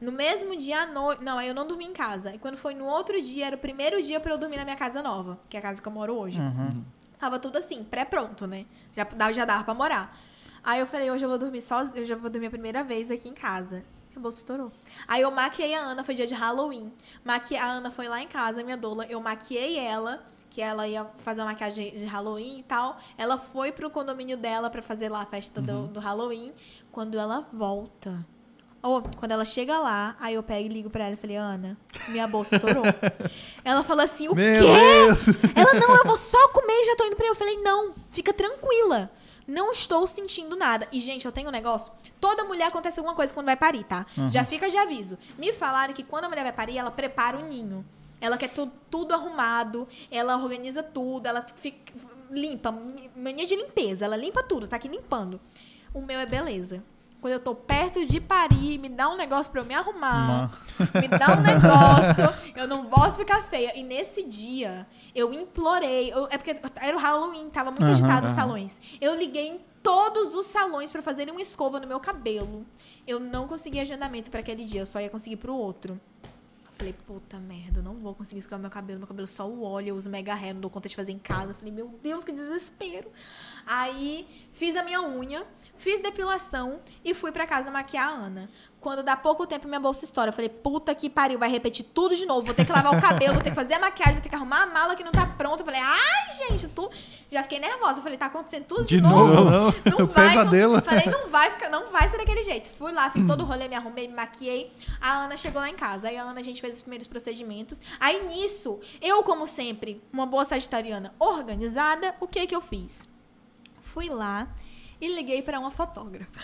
Speaker 1: No mesmo dia à noite. Não, aí eu não dormi em casa. E quando foi no outro dia, era o primeiro dia pra eu dormir na minha casa nova, que é a casa que eu moro hoje.
Speaker 2: Uhum.
Speaker 1: Tava tudo assim, pré-pronto, né? Já, dava- já dava pra morar. Aí eu falei, hoje eu vou dormir sozinha, eu já vou dormir a primeira vez aqui em casa. Minha bolsa estourou. Aí eu maquiei a Ana, foi dia de Halloween. Maqui... A Ana foi lá em casa, minha doula, eu maquiei ela, que ela ia fazer uma maquiagem de Halloween e tal. Ela foi pro condomínio dela pra fazer lá a festa do, do Halloween. Quando ela volta. Ou, quando ela chega lá, aí eu pego e ligo pra ela e falei, Ana, minha bolsa estourou. ela falou assim, o
Speaker 3: Meu
Speaker 1: quê?
Speaker 3: Deus!
Speaker 1: Ela, não, eu vou só comer e já tô indo pra aí. Eu falei, não, fica tranquila. Não estou sentindo nada. E, gente, eu tenho um negócio. Toda mulher acontece alguma coisa quando vai parir, tá? Já fica de aviso. Me falaram que quando a mulher vai parir, ela prepara o ninho. Ela quer tu- tudo arrumado, ela organiza tudo, ela fica, limpa, mania de limpeza. Ela limpa tudo, tá aqui limpando. O meu é beleza. Quando eu tô perto de parir, me dá um negócio pra eu me arrumar. Me dá um negócio. Eu não posso ficar feia. E nesse dia, eu implorei. eu- é porque era o Halloween, tava muito
Speaker 2: Aham,
Speaker 1: agitado os
Speaker 3: aham.
Speaker 1: salões. Eu liguei em todos os salões pra fazerem uma escova no meu cabelo. Eu não consegui agendamento pra aquele dia, eu só ia conseguir pro outro. Falei, puta merda, eu não vou conseguir escovar meu cabelo, meu cabelo só o óleo, eu uso mega hair, não dou conta de fazer em casa. Falei, meu Deus, que desespero. Aí fiz a minha unha, fiz depilação e fui pra casa maquiar a Ana. Quando dá pouco tempo, minha bolsa estoura. Eu falei, puta que pariu, vai repetir tudo de novo. Vou ter que lavar o cabelo, vou ter que fazer a maquiagem, vou ter que arrumar a mala que não tá pronta. Eu falei, ai, gente, tu. Já fiquei nervosa. Eu falei, tá acontecendo tudo de,
Speaker 3: De novo, não.
Speaker 1: Não vai.
Speaker 3: Pesadelo.
Speaker 1: Falei, não vai ficar, não vai ser daquele jeito. Fui lá, fiz todo o rolê, me arrumei, me maquiei. A Ana chegou lá em casa. Aí a Ana, a gente fez os primeiros procedimentos. Aí nisso, eu, como sempre, uma boa sagitariana organizada, o que que eu fiz? Fui lá e liguei pra uma fotógrafa.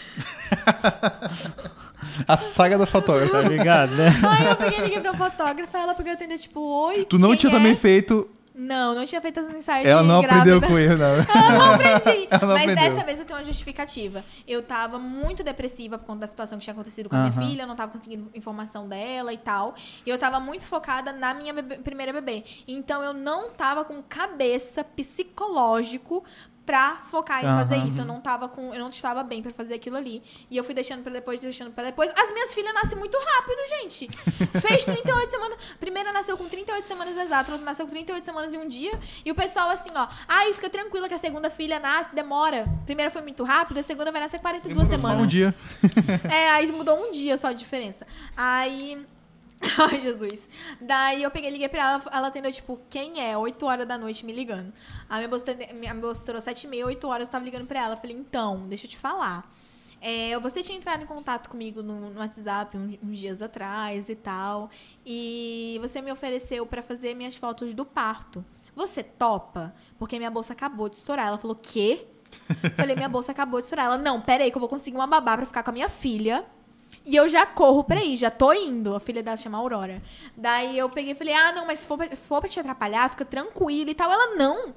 Speaker 3: A saga da fotógrafa.
Speaker 2: Tá ligado, né?
Speaker 1: Aí eu peguei e liguei pra uma fotógrafa, ela pegou atender, tipo, oi.
Speaker 3: Tu não
Speaker 1: quem
Speaker 3: tinha
Speaker 1: é?
Speaker 3: também feito.
Speaker 1: Não, não tinha feito as ensaios
Speaker 3: Ela não aprendeu
Speaker 1: grávida.
Speaker 3: com erro, não.
Speaker 1: Eu não aprendi.
Speaker 3: Ela não
Speaker 1: Mas
Speaker 3: aprendeu.
Speaker 1: dessa vez eu tenho uma justificativa. Eu tava muito depressiva por conta da situação que tinha acontecido com a minha filha, eu não tava conseguindo informação dela e tal. E eu tava muito focada na minha bebê- primeira bebê. Então eu não tava com cabeça psicológico pra focar em fazer
Speaker 2: Aham.
Speaker 1: isso. Eu não tava com, eu não estava bem pra fazer aquilo ali. E eu fui deixando pra depois, deixando pra depois. As minhas filhas nascem muito rápido, gente. Fez 38 semanas. Primeira nasceu com 38 semanas exatas, a outra nasceu com 38 semanas e um dia. E o pessoal assim, ó, ai, fica tranquila que a segunda filha nasce, demora. A primeira foi muito rápido, a segunda vai nascer 42
Speaker 3: Demorou
Speaker 1: semanas.
Speaker 3: Só um dia.
Speaker 1: É, aí mudou um dia só de diferença. Aí. Ai, Jesus. Daí eu peguei liguei pra ela, ela atendeu, tipo, quem é? 8 horas da noite me ligando. A minha bolsa, minha bolsa estourou 7 e meia, 8 horas eu tava ligando pra ela. Eu falei, então, deixa eu te falar. é, você tinha entrado em contato comigo no, no WhatsApp um- uns dias atrás e tal. E você me ofereceu pra fazer minhas fotos do parto. Você topa? Porque minha bolsa acabou de estourar. Ela falou, quê? Falei, minha bolsa acabou de estourar. Ela, não, peraí, que eu vou conseguir uma babá pra ficar com a minha filha. E eu já corro pra ir, já tô indo. A filha dela chama Aurora. Daí eu peguei e falei, ah, não, mas se for pra, for pra te atrapalhar, fica tranquila e tal. Ela, não,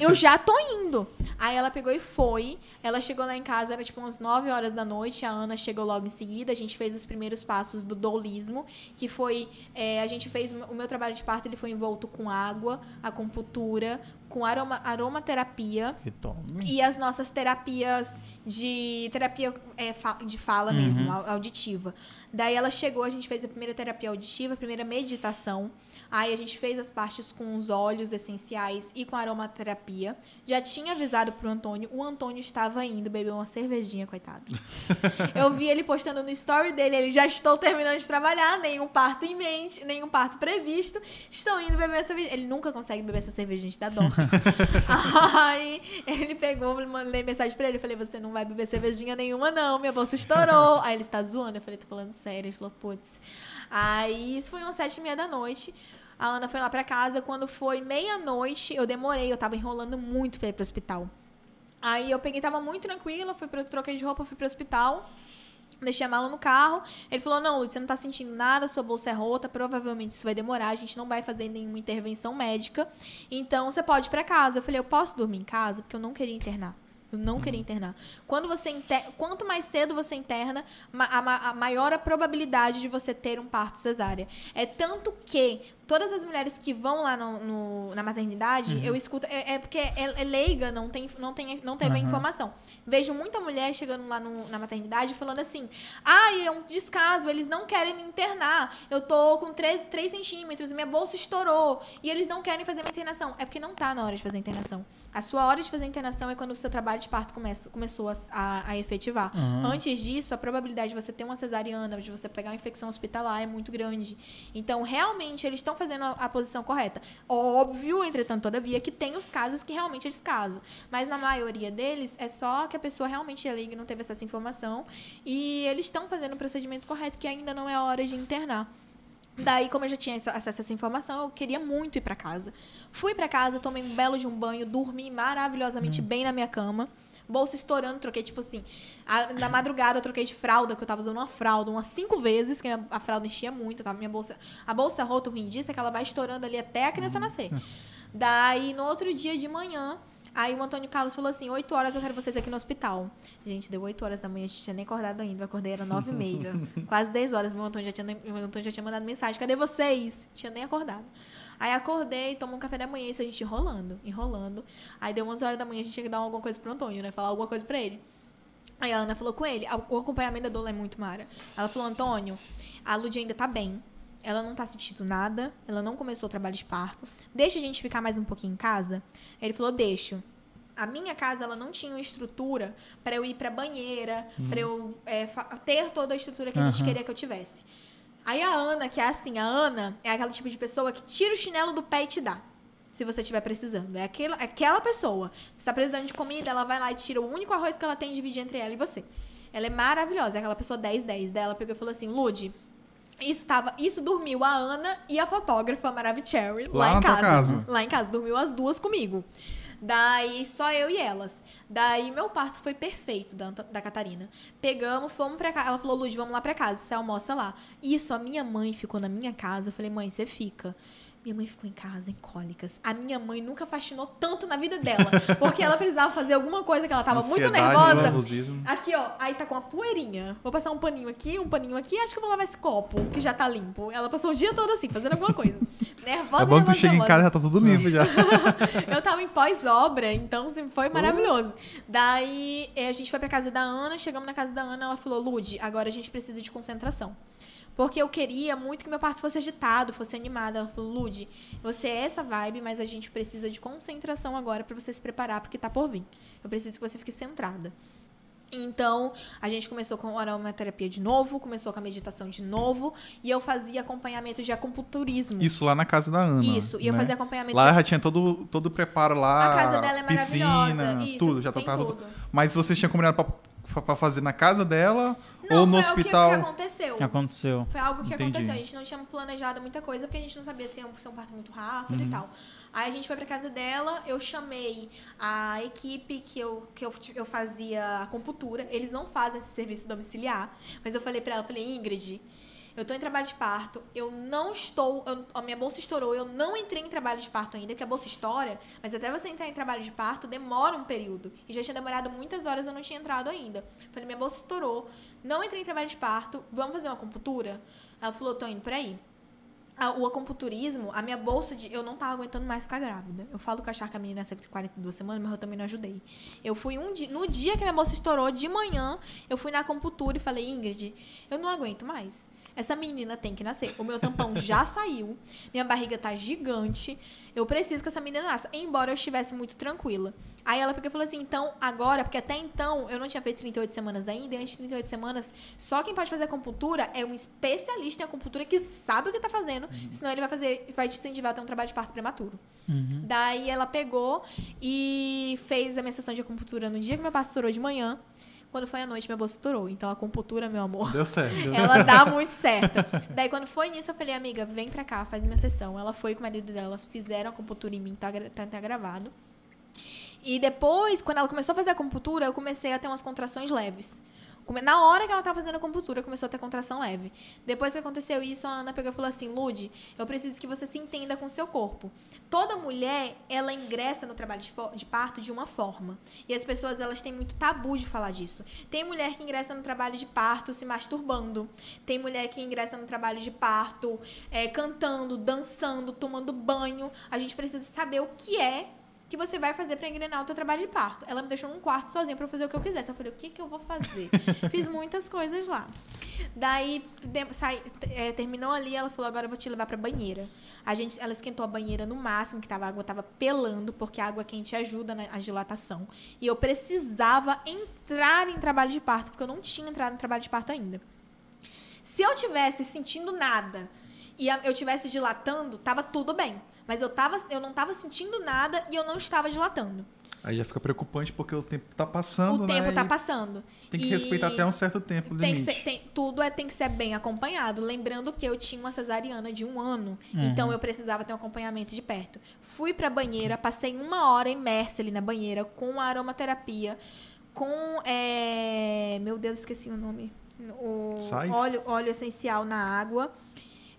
Speaker 1: eu já tô indo. Aí ela pegou e foi. Ela chegou lá em casa, era tipo umas 9 horas da noite. A Ana chegou logo em seguida. A gente fez os primeiros passos do dolismo, que foi. é, a gente fez. O meu trabalho de parto ele foi envolto com água, acupuntura, com aroma, aromaterapia.
Speaker 2: Que tome.
Speaker 1: E as nossas terapias de terapia é, de fala mesmo, au- auditiva. Daí ela chegou, a gente fez a primeira terapia auditiva, a primeira meditação. Aí a gente fez as partes com os óleos essenciais e com aromaterapia. Já tinha avisado pro Antônio, o Antônio estava indo beber uma cervejinha, coitado. Eu vi ele postando no story dele, ele já estou terminando de trabalhar, nenhum parto em mente, nenhum parto previsto. Estou indo beber essa cerveja. Ele nunca consegue beber essa cerveja, gente, dá dó. Aí ele pegou, mandei mensagem pra ele, eu falei, você não vai beber cervejinha nenhuma não, minha bolsa estourou. Aí ele está zoando, eu falei, tô falando sério. Ele falou, putz. Aí isso foi umas sete e meia da noite. A Ana foi lá pra casa, quando foi meia-noite, eu demorei, eu tava enrolando muito pra ir pro hospital. Aí eu peguei, tava muito tranquila, fui pro, troquei de roupa, fui pro hospital. Deixei a mala no carro. Ele falou: Não, Lúcia, você não tá sentindo nada, sua bolsa é rota, provavelmente isso vai demorar, a gente não vai fazer nenhuma intervenção médica. Então você pode ir pra casa. Eu falei: Eu posso dormir em casa? Porque eu não queria internar. Eu não queria internar. Quando você inter... Quanto mais cedo você interna, a maior a probabilidade de você ter um parto cesárea. É tanto que todas as mulheres que vão lá no, no- na maternidade, eu escuto. É, é porque é, é leiga, não tem, não tem, não teve a
Speaker 2: Aham.
Speaker 1: informação. Vejo muita mulher chegando lá no- na maternidade falando assim: ai, é um descaso, eles não querem me internar. Eu tô com 3, 3 centímetros, minha bolsa estourou. E eles não querem fazer minha internação. É porque não tá na hora de fazer a internação. A sua hora de fazer a internação é quando o seu trabalho de parto começa, começou a, a- a efetivar.
Speaker 2: Uhum.
Speaker 1: Antes disso, a probabilidade de você ter uma cesariana, de você pegar uma infecção hospitalar é muito grande. Então, realmente, eles estão fazendo a, a posição correta. Óbvio, entretanto, todavia, que tem os casos que realmente eles casam. Mas na maioria deles, é só que a pessoa realmente é e não teve essa informação. E eles estão fazendo o procedimento correto, que ainda não é a hora de internar. Daí, como eu já tinha acesso a essa informação, eu queria muito ir pra casa. Fui pra casa, tomei um belo de um banho, dormi maravilhosamente bem na minha cama. Bolsa estourando, troquei, tipo assim. a- na madrugada eu troquei de fralda, porque eu tava usando uma fralda umas cinco vezes, que a, a fralda enchia muito. Tava, minha bolsa, a bolsa rota, o ruim disso é que ela vai estourando ali até a criança nascer. Daí, no outro dia de manhã, aí o Antônio Carlos falou assim: 8 horas eu quero vocês aqui no hospital. Gente, deu 8 horas da manhã, a gente tinha nem acordado ainda. Eu acordei, era 9 e meia. Quase 10 horas. Meu Antônio, já tinha, meu Antônio já tinha mandado mensagem: cadê vocês? Tinha nem acordado. Aí acordei, tomei um café da manhã, isso a gente enrolando, enrolando. Aí deu 11 horas da manhã, a gente tinha que dar alguma coisa pro Antônio, né? Falar alguma coisa pra ele. Aí a Ana falou com ele, o acompanhamento da Dola é muito mara. Ela falou, Antônio, a Lud ainda tá bem. Ela não tá sentindo nada, ela não começou o trabalho de parto. Deixa a gente ficar mais um pouquinho em casa? Ele falou, deixo. A minha casa, ela não tinha uma estrutura pra eu ir pra banheira, pra eu é, ter toda a estrutura que a gente queria que eu tivesse. Aí a Ana, que é assim, a Ana é aquela tipo de pessoa que tira o chinelo do pé e te dá. Se você estiver precisando. É aquela, aquela pessoa. Você tá precisando de comida, ela vai lá e tira o único arroz que ela tem e divide entre ela e você. Ela é maravilhosa, é aquela pessoa 10-10 dela. Pegou e falou assim: Lude, isso, tava, isso dormiu a Ana e a fotógrafa Maravicherry lá,
Speaker 3: Lá
Speaker 1: em casa.
Speaker 3: casa.
Speaker 1: Lá em casa. Dormiu as duas comigo. Daí, só eu e elas. Daí, meu parto foi perfeito da, da Catarina. Pegamos, fomos pra casa. Ela falou, Lud, vamos lá pra casa, você almoça lá. Isso, a minha mãe ficou na minha casa. Eu falei, mãe, você fica. Minha mãe ficou em casa, em cólicas. A minha mãe nunca fascinou tanto na vida dela. Porque ela precisava fazer alguma coisa que ela tava muito
Speaker 3: Ansiedade,
Speaker 1: nervosa.
Speaker 3: nervosismo.
Speaker 1: Aqui, ó. Aí tá com uma poeirinha. Vou passar um paninho aqui, um paninho aqui. Acho que eu vou lavar esse copo, que já tá limpo. Ela passou o dia todo assim, fazendo alguma coisa. Nervosa,
Speaker 3: É bom que tu
Speaker 1: nervosa,
Speaker 3: chega em casa já tá tudo limpo já.
Speaker 1: Eu tava em pós-obra, então foi maravilhoso. Daí eh, a gente foi pra casa da Ana, chegamos na casa da Ana, ela falou: Lude, agora a gente precisa de concentração. Porque eu queria muito que meu parto fosse agitado, fosse animado. Ela falou: Lude, você é essa vibe, mas a gente precisa de concentração agora pra você se preparar, porque tá por vir. Eu preciso que você fique centrada. Então, a gente começou com a aromaterapia de novo, começou com a meditação de novo, e eu fazia acompanhamento de acupunturismo.
Speaker 3: Isso lá na casa da Ana.
Speaker 1: Isso, e eu
Speaker 3: né?
Speaker 1: fazia acompanhamento
Speaker 3: Lá
Speaker 1: de
Speaker 3: já tinha todo, todo o preparo lá.
Speaker 1: A casa dela é maravilhosa.
Speaker 3: Piscina,
Speaker 1: Isso,
Speaker 3: tudo, já tava
Speaker 1: tudo.
Speaker 3: Mas vocês tinham combinado pra fazer na casa dela
Speaker 1: Não,
Speaker 3: ou no
Speaker 1: foi algo que-
Speaker 3: hospital?
Speaker 1: que aconteceu.
Speaker 2: Aconteceu.
Speaker 1: Foi algo que
Speaker 3: Entendi.
Speaker 1: aconteceu. A gente não tinha planejado muita coisa porque a gente não sabia se ia ser um parto muito rápido
Speaker 3: Uhum.
Speaker 1: e tal. Aí a gente foi pra casa dela, eu chamei a equipe que eu, que eu, eu fazia acupuntura. Eles não fazem esse serviço domiciliar. Mas eu falei pra ela, eu falei, Ingrid, eu tô em trabalho de parto, eu não estou. eu- a minha bolsa estourou, eu não entrei em trabalho de parto ainda, porque a bolsa estoura, mas até você entrar em trabalho de parto demora um período. E já tinha demorado muitas horas, eu não tinha entrado ainda. Falei, minha bolsa estourou, não entrei em trabalho de parto, vamos fazer uma acupuntura? Ela falou, tô indo por aí. O acomputurismo, a minha bolsa de. Eu não tava aguentando mais ficar grávida. Eu falo que eu achava que a menina nasceu com 42 semanas, mas eu também não ajudei. Eu fui um dia. No dia que a minha bolsa estourou, de manhã, eu fui na acupuntura e falei, Ingrid, eu não aguento mais. Essa menina tem que nascer. O meu tampão já saiu. Minha barriga tá gigante. Eu preciso que essa menina nasça. Embora eu estivesse muito tranquila. Aí ela pegou e falou assim: então, agora, porque até então eu não tinha feito 38 semanas ainda, e antes de 38 semanas, só quem pode fazer acupuntura é um especialista em acupuntura que sabe o que tá fazendo. Senão ele vai fazer, vai te incentivar a ter um trabalho de parto prematuro. Daí ela pegou e fez a minha sessão de acupuntura no dia que meu parto estourou de manhã. Quando foi à noite, minha bolsa estourou. Então, a acupuntura, meu amor,
Speaker 3: Deu certo. Deu
Speaker 1: ela dá muito certo. Daí, quando foi nisso, eu falei, amiga, vem pra cá, faz minha sessão. Ela foi com o marido dela, fizeram a acupuntura em mim, tá, tá até gravado. E depois, quando ela começou a fazer a acupuntura, eu comecei a ter umas contrações leves. Na hora que ela tava fazendo a acupuntura, começou a ter contração leve. Depois que aconteceu isso, a Ana pegou e falou assim: Lude, eu preciso que você se entenda com o seu corpo. Toda mulher, ela ingressa no trabalho de, de parto de uma forma. E as pessoas, elas têm muito tabu de falar disso. Tem mulher que ingressa no trabalho de parto se masturbando. Tem mulher que ingressa no trabalho de parto é, cantando, dançando, tomando banho. A gente precisa saber o que é que você vai fazer pra engrenar o teu trabalho de parto. Ela me deixou num quarto sozinha eu fazer o que eu quisesse. Eu falei, o que que eu vou fazer? Fiz muitas coisas lá. Daí, sai- é, terminou ali, ela falou, agora eu vou te levar pra banheira. A gente, ela esquentou a banheira no máximo, que tava, a água tava pelando, porque a água quente ajuda na dilatação. E eu precisava entrar em trabalho de parto, porque eu não tinha entrado em trabalho de parto ainda. Se eu tivesse sentindo nada e eu tivesse dilatando, tava tudo bem. Mas eu, tava, eu não tava sentindo nada e eu não estava dilatando.
Speaker 3: Aí já fica preocupante porque o tempo tá passando,
Speaker 1: o
Speaker 3: né?
Speaker 1: tempo tá
Speaker 3: E
Speaker 1: passando.
Speaker 3: Tem que
Speaker 1: E
Speaker 3: respeitar até um certo tempo o
Speaker 1: tem que
Speaker 3: limite.
Speaker 1: ser, tem- tudo é, tem que ser bem acompanhado. Lembrando que eu tinha uma cesariana de um ano.
Speaker 2: Uhum.
Speaker 1: Então eu precisava ter um acompanhamento de perto. Fui pra banheira, passei uma hora imersa ali na banheira com a aromaterapia, com. é, Meu Deus, esqueci o nome. O
Speaker 3: Sais?
Speaker 1: óleo, óleo essencial na água.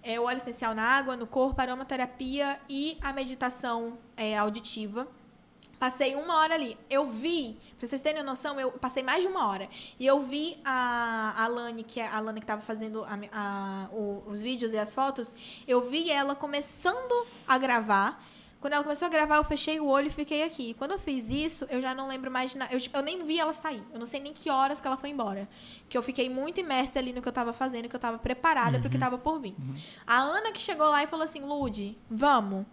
Speaker 1: É, o óleo essencial na água, no corpo, aromaterapia e a meditação é, auditiva. Passei uma hora ali. Eu vi, pra vocês terem noção, eu passei mais de uma hora. E eu vi a Alane, que é a Alane que tava fazendo a a- o- os vídeos e as fotos, eu vi ela começando a gravar. Quando ela começou a gravar, eu fechei o olho e fiquei aqui. Quando eu fiz isso, eu já não lembro mais de nada. Eu, eu nem vi ela sair. Eu não sei nem que horas que ela foi embora. Que eu fiquei muito imersa ali no que eu tava fazendo, que eu tava preparada pro que tava por vir. A Ana que chegou lá e falou assim: Lude, vamos.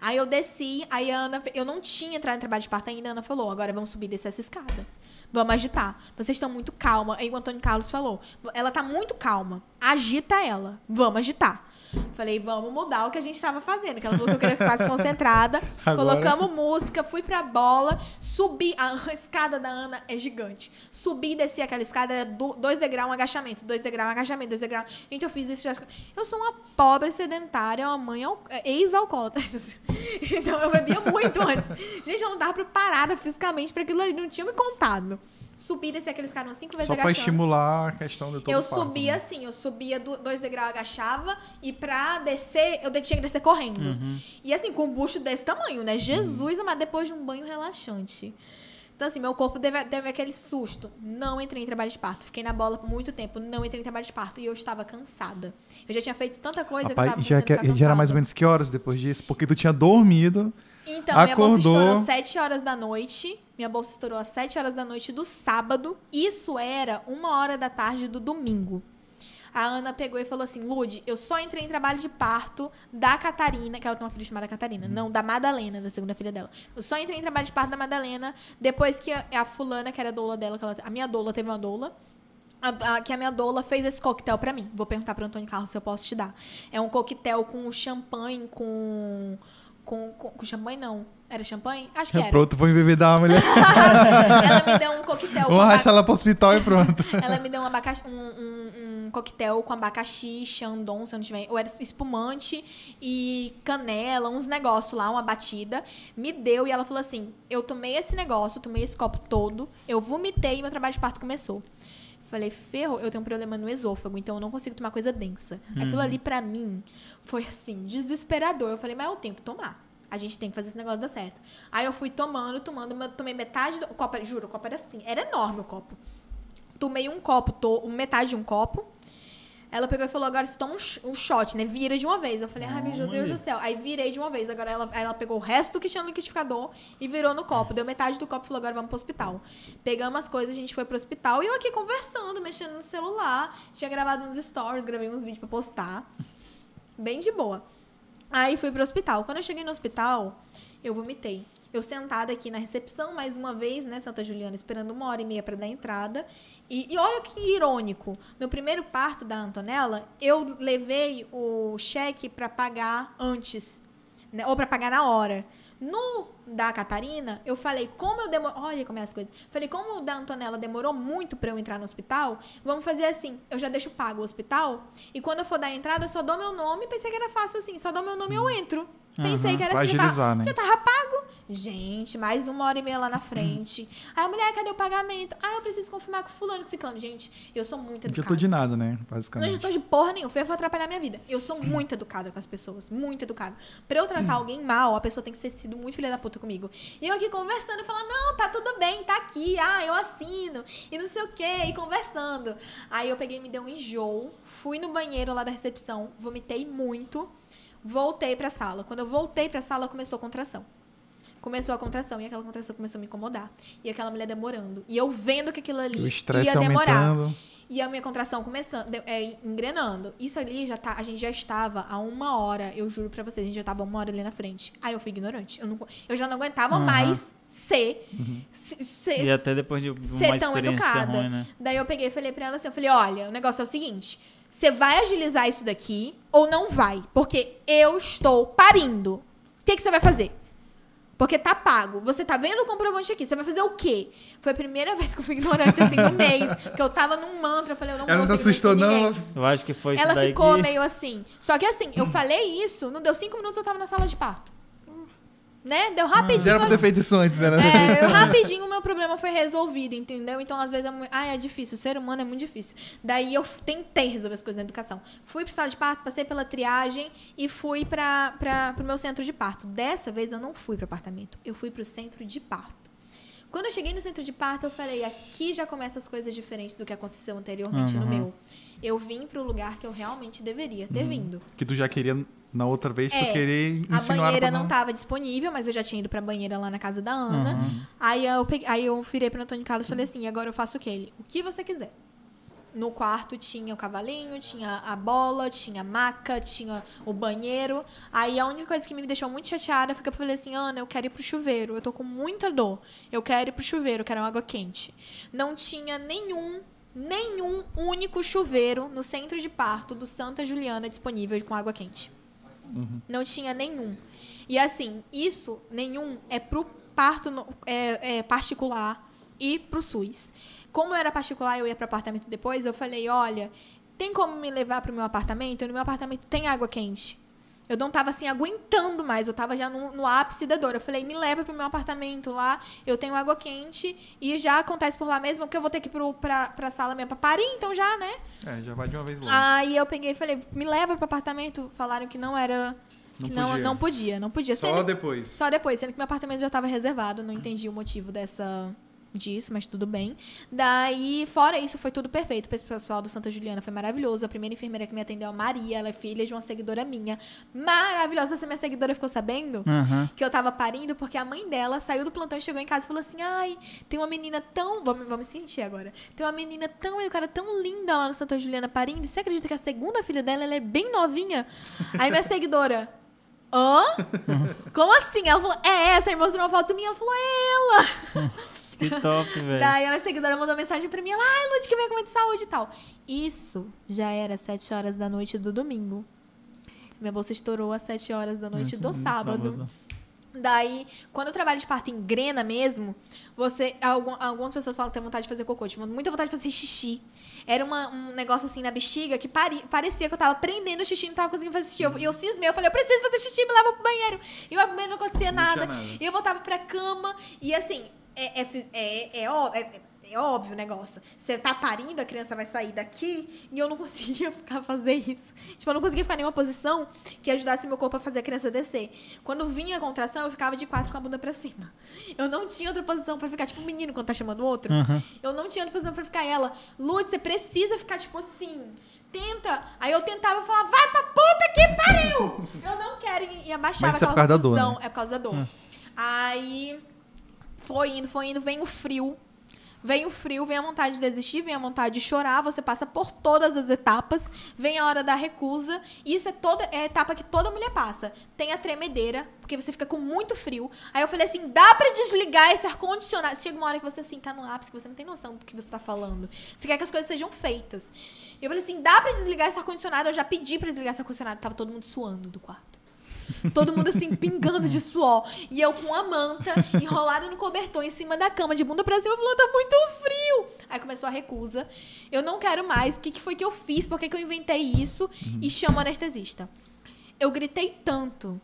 Speaker 1: Aí eu desci, aí a Ana. Eu não tinha entrado em trabalho de parto ainda, a Ana falou: agora vamos subir e descer essa escada. Vamos agitar. Vocês estão muito calma. Aí o Antônio Carlos falou: ela tá muito calma. Agita ela. Vamos agitar. Falei, vamos mudar o que a gente tava fazendo. Que ela falou que eu queria que ficasse concentrada.
Speaker 3: Agora-
Speaker 1: Colocamos música, fui pra bola, subi. A escada da Ana é gigante. Subi e desci aquela escada, era do- dois degraus, um agachamento, dois degraus, um agachamento, dois degraus. Gente, eu fiz isso já. Eu sou uma pobre sedentária, uma mãe al- ex-alcoólatra. Então eu bebia muito antes. Gente, eu não tava preparada fisicamente pra aquilo ali, não tinha me contado. Subi e aquela escada umas cinco vezes
Speaker 3: Só pra
Speaker 1: agachando.
Speaker 3: estimular a questão do todo
Speaker 1: Eu
Speaker 3: parto,
Speaker 1: subia
Speaker 3: né?
Speaker 1: assim, eu subia do- dois degraus, agachava, e pra descer, eu tinha que descer correndo. E assim, com um bucho desse tamanho, né? Jesus, mas depois de um banho relaxante. Então, assim, meu corpo teve, teve aquele susto. Não entrei em trabalho de parto. Fiquei na bola por muito tempo, não entrei em trabalho de parto. E eu estava cansada. Eu já tinha feito tanta coisa que eu
Speaker 3: Rapaz,
Speaker 1: tava
Speaker 3: já, que- já era mais ou menos que horas depois disso? Porque tu tinha dormido.
Speaker 1: Então, minha bolsa
Speaker 3: Acordou.
Speaker 1: estourou às 7 horas da noite. Minha bolsa estourou às 7 horas da noite do sábado. Isso era uma hora da tarde do domingo. A Ana pegou e falou assim: Lude, eu só entrei em trabalho de parto da Catarina, que ela tem uma filha chamada Catarina, não, da Madalena, da segunda filha dela. Eu só entrei em trabalho de parto da Madalena depois que a, a fulana, que era a doula dela, que ela- a minha doula teve uma doula. a- a- que a minha doula fez esse coquetel pra mim. Vou perguntar pro Antônio Carlos se eu posso te dar. É um coquetel com champanhe, com Com, com, com champanhe, não. Era champanhe? Acho que
Speaker 3: É
Speaker 1: era.
Speaker 3: pronto, vou enbebedar a mulher.
Speaker 1: ela me deu um coquetel abaca-
Speaker 3: arrastar ela pro hospital e pronto.
Speaker 1: Ela me deu um, abacaxi, um, um, um coquetel com abacaxi, chandon, se eu não tiver. Ou era espumante e canela, uns negócios lá, uma batida. Me deu e ela falou assim: Eu tomei esse negócio, tomei esse copo todo, eu vomitei e meu trabalho de parto começou. Falei, ferro, eu tenho um problema no esôfago, então eu não consigo tomar coisa densa. Aquilo ali, pra mim, foi assim, desesperador. Eu falei, mas eu tenho que tomar. A gente tem que fazer esse negócio dar certo. Aí eu fui tomando, tomando, tomei metade do o copo. Juro, o copo era assim, era enorme o copo. Tomei um copo, to, metade de um copo. Ela pegou e falou, agora você toma um, um shot, né? Vira de uma vez. Eu falei, ai, meu Deus do céu. Aí virei de uma vez. Agora ela, ela pegou o resto do que tinha no liquidificador e virou no copo. Deu metade do copo e falou, agora vamos pro hospital. Pegamos as coisas, a gente foi pro hospital. E eu aqui conversando, mexendo no celular. Tinha gravado uns stories, gravei uns vídeos pra postar. Bem de boa. Aí fui pro hospital. Quando eu cheguei no hospital, eu vomitei. Eu sentada aqui na recepção, mais uma vez, né, Santa Juliana, esperando uma hora e meia para dar entrada. E, e olha que irônico. No primeiro parto da Antonella, eu levei o cheque para pagar antes, né, ou para pagar na hora. No da Catarina, eu falei, como eu demoro. Olha como é as coisas. Falei, como o da Antonella demorou muito para eu entrar no hospital, vamos fazer assim: eu já deixo pago o hospital, e quando eu for dar a entrada, eu só dou meu nome. Pensei que era fácil assim, só dou meu nome e eu entro. Pensei
Speaker 2: Aham.
Speaker 1: que era
Speaker 3: Pra
Speaker 1: assim,
Speaker 3: agilizar,
Speaker 1: tava,
Speaker 3: né?
Speaker 1: já tava pago. Gente, mais uma hora e meia lá na frente. Aí a mulher, cadê o pagamento? Ah, eu preciso confirmar com fulano, com ciclano. Gente, eu sou muito educada.
Speaker 3: adiantou de nada, né?
Speaker 1: Não
Speaker 3: Basicamente.
Speaker 1: adiantou de porra nenhuma. Foi pra atrapalhar minha vida. Eu sou muito educada com as pessoas. Muito educada. Pra eu tratar alguém mal, a pessoa tem que ser sido muito filha da puta comigo. E eu aqui conversando e falando, não, tá tudo bem, tá aqui. Ah, eu assino. E não sei o quê. E conversando. Aí eu peguei e me deu um enjoo. Fui no banheiro lá da recepção. Vomitei muito. Voltei pra sala. Quando eu voltei pra sala, começou a contração. Começou a contração. E aquela contração começou a me incomodar. E aquela mulher demorando. E eu vendo que aquilo ali
Speaker 3: O
Speaker 1: ia demorar.
Speaker 3: aumentando.
Speaker 1: E a minha contração começando, é, engrenando. Isso ali já tá, a gente já estava há uma hora, eu juro pra vocês, a gente já tava uma hora ali na frente. Aí eu fui ignorante. Eu, não, eu já não aguentava
Speaker 2: Aham.
Speaker 1: mais ser, se- ser,
Speaker 2: E até depois de uma
Speaker 1: ser tão educada.
Speaker 2: ruim, né?
Speaker 1: Daí eu peguei e falei pra ela assim, eu falei, olha, o negócio é o seguinte, você vai agilizar isso daqui ou não vai? Porque eu estou parindo. O que, que você vai fazer? Porque tá pago. Você tá vendo o comprovante aqui. Você vai fazer o quê? Foi a primeira vez que eu fui ignorante, assim, no mês. Porque eu tava num mantra. Eu falei, eu não
Speaker 3: Ela não se assustou, não?
Speaker 2: Eu acho que foi isso
Speaker 1: Ela
Speaker 2: daí
Speaker 1: ficou
Speaker 2: que...
Speaker 1: meio assim. Só que assim, eu falei isso, não deu cinco minutos, eu tava na sala de parto. Né? Deu rapidinho.
Speaker 3: Já era pra ter feito isso antes, né?
Speaker 1: É, eu- rapidinho o meu problema foi resolvido, entendeu? Então, às vezes, é muito... Ai, é difícil. O ser humano é muito difícil. Daí, eu tentei resolver as coisas na educação. Fui pro sala de parto, passei pela triagem e fui pra, pra, pro meu centro de parto. Dessa vez, eu não fui pro apartamento. Eu fui pro centro de parto. Quando eu cheguei no centro de parto, eu falei, aqui já começam as coisas diferentes do que aconteceu anteriormente no
Speaker 2: Uhum.
Speaker 1: meu. Eu vim pro lugar que eu realmente deveria ter vindo.
Speaker 3: Que tu já queria, na outra vez, tu
Speaker 1: É,
Speaker 3: querer
Speaker 1: A
Speaker 3: insinuar
Speaker 1: banheira não tava disponível, mas eu já tinha ido pra banheira lá na casa da Ana.
Speaker 2: Uhum.
Speaker 1: Aí eu, peguei, aí eu virei pro Antônio Carlos e falei assim, agora eu faço o quê? Ele, o que você quiser. No quarto tinha o cavalinho, tinha a bola, tinha a maca, tinha o banheiro. Aí a única coisa que me deixou muito chateada foi que eu falei assim, Ana, eu quero ir pro chuveiro. Eu tô com muita dor. Eu quero ir pro chuveiro, eu quero água quente. Não tinha nenhum, nenhum único chuveiro no centro de parto do Santa Juliana disponível com água quente. Não tinha nenhum. E assim, isso, nenhum, é pro parto no- é, é particular e pro SUS. Como eu era particular eu ia pro apartamento depois, eu falei, olha, tem como me levar pro meu apartamento? No meu apartamento tem água quente. Eu não tava assim aguentando mais, eu tava já no, no ápice da dor. Eu falei, me leva pro meu apartamento lá, eu tenho água quente e já acontece por lá mesmo, porque eu vou ter que ir pro, pra, pra sala mesmo pra parir, então já, né?
Speaker 3: É, já vai de uma vez logo.
Speaker 1: Aí eu peguei e falei, me leva pro apartamento. Falaram que não era.
Speaker 3: Não
Speaker 1: que não,
Speaker 3: podia.
Speaker 1: não podia, não podia.
Speaker 3: Só
Speaker 1: Sendo-
Speaker 3: depois.
Speaker 1: Só depois, sendo que meu apartamento já estava reservado, não entendi o motivo dessa disso, mas tudo bem. Daí, fora isso, foi tudo perfeito. O pessoal do Santa Juliana foi maravilhoso. A primeira enfermeira que me atendeu, a Maria, ela é filha de uma seguidora minha. Maravilhosa. Essa minha seguidora ficou sabendo
Speaker 2: Aham.
Speaker 1: que eu tava parindo porque a mãe dela saiu do plantão e chegou em casa e falou assim: Ai, tem uma menina tão. Vou me sentir agora. Tem uma menina tão educada, tão linda lá no Santa Juliana parindo. E você acredita que a segunda filha dela ela é bem novinha? Aí minha seguidora. Hã? Como assim? Ela falou, é essa. Aí mostrou uma foto minha. Ela falou, é ela.
Speaker 2: Que top, velho.
Speaker 1: Daí a minha seguidora mandou mensagem pra mim. Ela, ai, Lud, que vem com de saúde e tal. Isso já era sete horas da noite do domingo. Minha bolsa estourou às 7 horas da noite do
Speaker 2: Hum,
Speaker 1: sábado. Daí, quando eu trabalho de parto em grena mesmo, você. algum- algumas pessoas falam que tem vontade de fazer cocô. Tive muita vontade de fazer xixi. Era uma- um negócio assim na bexiga que pare- parecia que eu tava prendendo o xixi e não tava conseguindo fazer xixi. Eu- E eu, cismei, eu falei, eu preciso fazer xixi, me leva pro banheiro. E eu abri, não acontecia
Speaker 3: Não
Speaker 1: nada.
Speaker 3: nada.
Speaker 1: E eu voltava pra cama. E assim, é, é, é, é, ó- é- é óbvio o negócio. Você tá parindo, a criança vai sair daqui. E eu não conseguia ficar fazer isso. Tipo, eu não conseguia ficar em nenhuma posição que ajudasse meu corpo a fazer a criança descer. Quando vinha a contração, eu ficava de quatro com a bunda pra cima. Eu não tinha outra posição pra ficar, tipo um menino quando tá chamando o outro.
Speaker 2: Aham.
Speaker 1: Eu não tinha outra posição pra ficar. Ela, Luz, você precisa ficar, tipo assim. Tenta. Aí eu tentava falava, vai pra puta que pariu! Eu não quero. E e abaixava
Speaker 3: Mas isso é por causa da dor, né?
Speaker 1: É por causa da dor. Aí foi indo, foi indo, vem o frio. Vem o frio, vem a vontade de desistir, vem a vontade de chorar, você passa por todas as etapas, vem a hora da recusa. E isso é toda é a etapa que toda mulher passa. Tem a tremedeira, porque você fica com muito frio. Aí eu falei assim: dá pra desligar esse ar-condicionado? Chega uma hora que você assim, tá no ápice, que você não tem noção do que você tá falando. Você quer que as coisas sejam feitas. Eu falei assim: dá pra desligar esse ar-condicionado? Eu já pedi pra desligar esse ar-condicionado, tava todo mundo suando do quarto. Todo mundo assim, pingando de suor. E eu com a manta, enrolada no cobertor, em cima da cama, de bunda pra cima, falando, tá muito frio. Aí começou a recusa. Eu não quero mais. O que, que foi que eu fiz? Por que, que eu inventei isso? E chamo o anestesista. Eu gritei tanto.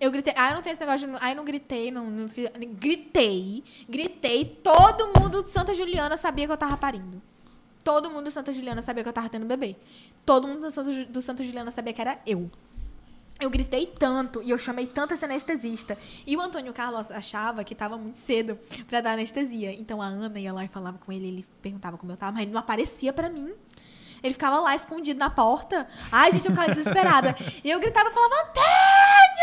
Speaker 1: Eu gritei. Ah, não tenho esse negócio de. Ah, não gritei. Não, não fiz- gritei. Gritei. Todo mundo de Santa Juliana sabia que eu tava parindo. Todo mundo do Santa Juliana sabia que eu tava tendo bebê. Todo mundo do Santa, do Santa Juliana sabia que era eu. Eu gritei tanto e eu chamei tanto esse anestesista. E o Antônio Carlos achava que tava muito cedo pra dar anestesia. Então a Ana ia lá e falava com ele, ele perguntava como eu tava, mas ele não aparecia pra mim. Ele ficava lá escondido na porta. Ai, gente, eu ficava desesperada. E eu gritava e falava: Antônio!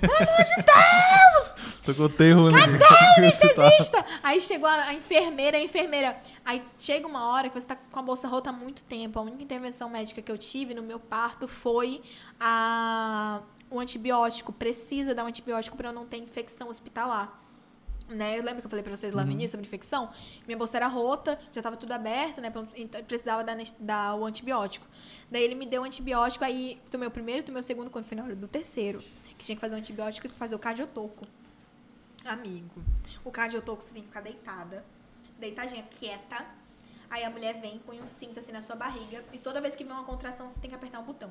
Speaker 1: Pelo amor de Deus!
Speaker 3: Tô com terror, né?
Speaker 1: Cadê o anestesista? Aí chegou a, a enfermeira, a enfermeira. Aí chega uma hora que você tá com a bolsa rota há muito tempo. A única intervenção médica que eu tive no meu parto foi a, o antibiótico. Precisa dar um antibiótico para eu não ter infecção hospitalar. Né? Eu lembro que eu falei pra vocês lá no início sobre infecção? Minha bolsa era rota, já tava tudo aberto, né? Então, precisava dar, dar o antibiótico. Daí ele me deu o antibiótico, aí tomei o primeiro, tomei o segundo, quando foi na hora do terceiro. Que tinha que fazer o antibiótico e fazer o cardiotoco. Amigo, o cardiotoco você tem que ficar deitada, deitadinha, quieta. Aí a mulher vem, põe um cinto assim na sua barriga e toda vez que vem uma contração você tem que apertar um botão.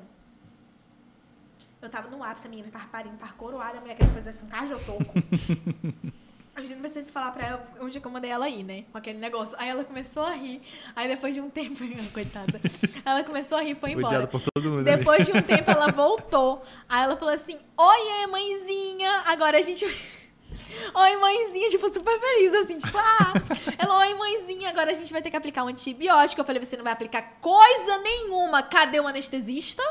Speaker 1: Eu tava no ápice, a menina tava parindo, tava coroada, a mulher queria fazer assim um cardiotoco. Eu já não preciso falar pra ela onde é que eu mandei ela ir, né? Com aquele negócio. Aí ela começou a rir. Aí depois de um tempo, coitada. Ela começou a rir e foi embora.
Speaker 3: Odiado por todo mundo. ali.
Speaker 1: Depois de um tempo ela voltou. Aí ela falou assim: Oi, mãezinha, agora a gente. Oi, mãezinha, tipo, super feliz, assim, tipo, ah. Ela, oi, mãezinha, agora a gente vai ter que aplicar um antibiótico. Eu falei, você não vai aplicar coisa nenhuma. Cadê o anestesista?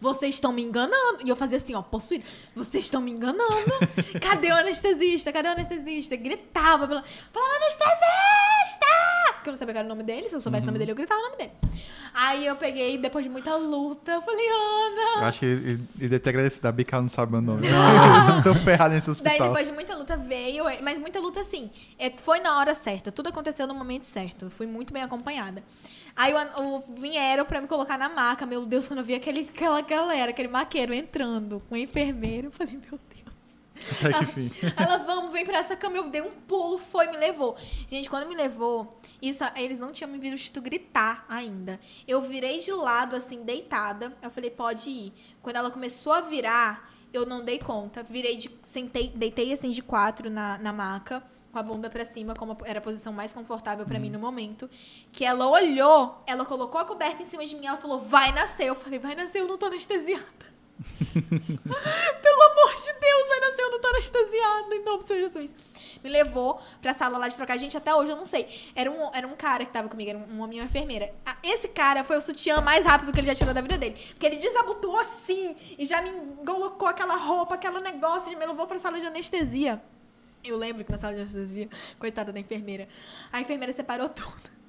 Speaker 1: Vocês estão me enganando. E eu fazia assim, ó, possuída. Vocês estão me enganando. Cadê o anestesista? Cadê o anestesista? Gritava, pela... falava, anestesista! Porque eu não sabia qual era o nome dele. Se eu soubesse o nome dele, eu gritava o nome dele. Aí eu peguei, depois de muita luta, eu falei, Ana,
Speaker 3: Eu acho que ele, deve ter agradecido. A Bica não sabe meu nome. Tô ferrado nesse
Speaker 1: Daí,
Speaker 3: hospital.
Speaker 1: depois de muita luta, veio. Mas muita luta, assim. é, foi na hora certa. Tudo aconteceu no momento certo. Eu fui muito bem acompanhada. Aí o, o, vieram pra me colocar na maca. Meu Deus, quando eu vi aquele, aquela galera, aquele maqueiro entrando com o enfermeiro, eu falei, meu Deus.
Speaker 3: Até que fim.
Speaker 1: Ela, vamos, vem pra essa cama. Eu dei um pulo, foi, me levou. Gente, quando me levou, isso, eles não tinham me visto gritar ainda. Eu virei de lado, assim, deitada. Eu falei, pode ir. Quando ela começou a virar, eu não dei conta. Virei de. Sentei, deitei assim de quatro na, na maca, com a bunda pra cima, como era a posição mais confortável pra mim no momento. Que ela olhou, ela colocou a coberta em cima de mim, ela falou, vai nascer. Eu falei, vai nascer, eu não tô anestesiada. Pelo amor de Deus, vai nascer, eu não tô anestesiada, em nome do Senhor Jesus. Me levou pra sala lá de trocar. Gente, até hoje eu não sei. Era um, era um cara que tava comigo, era um, homem e uma enfermeira. Esse cara foi o sutiã mais rápido que ele já tirou da vida dele. Porque ele desabotou assim e já me colocou aquela roupa, aquele negócio, e me levou pra sala de anestesia. Eu lembro que na sala de anestesia, coitada da enfermeira, a enfermeira separou tudo.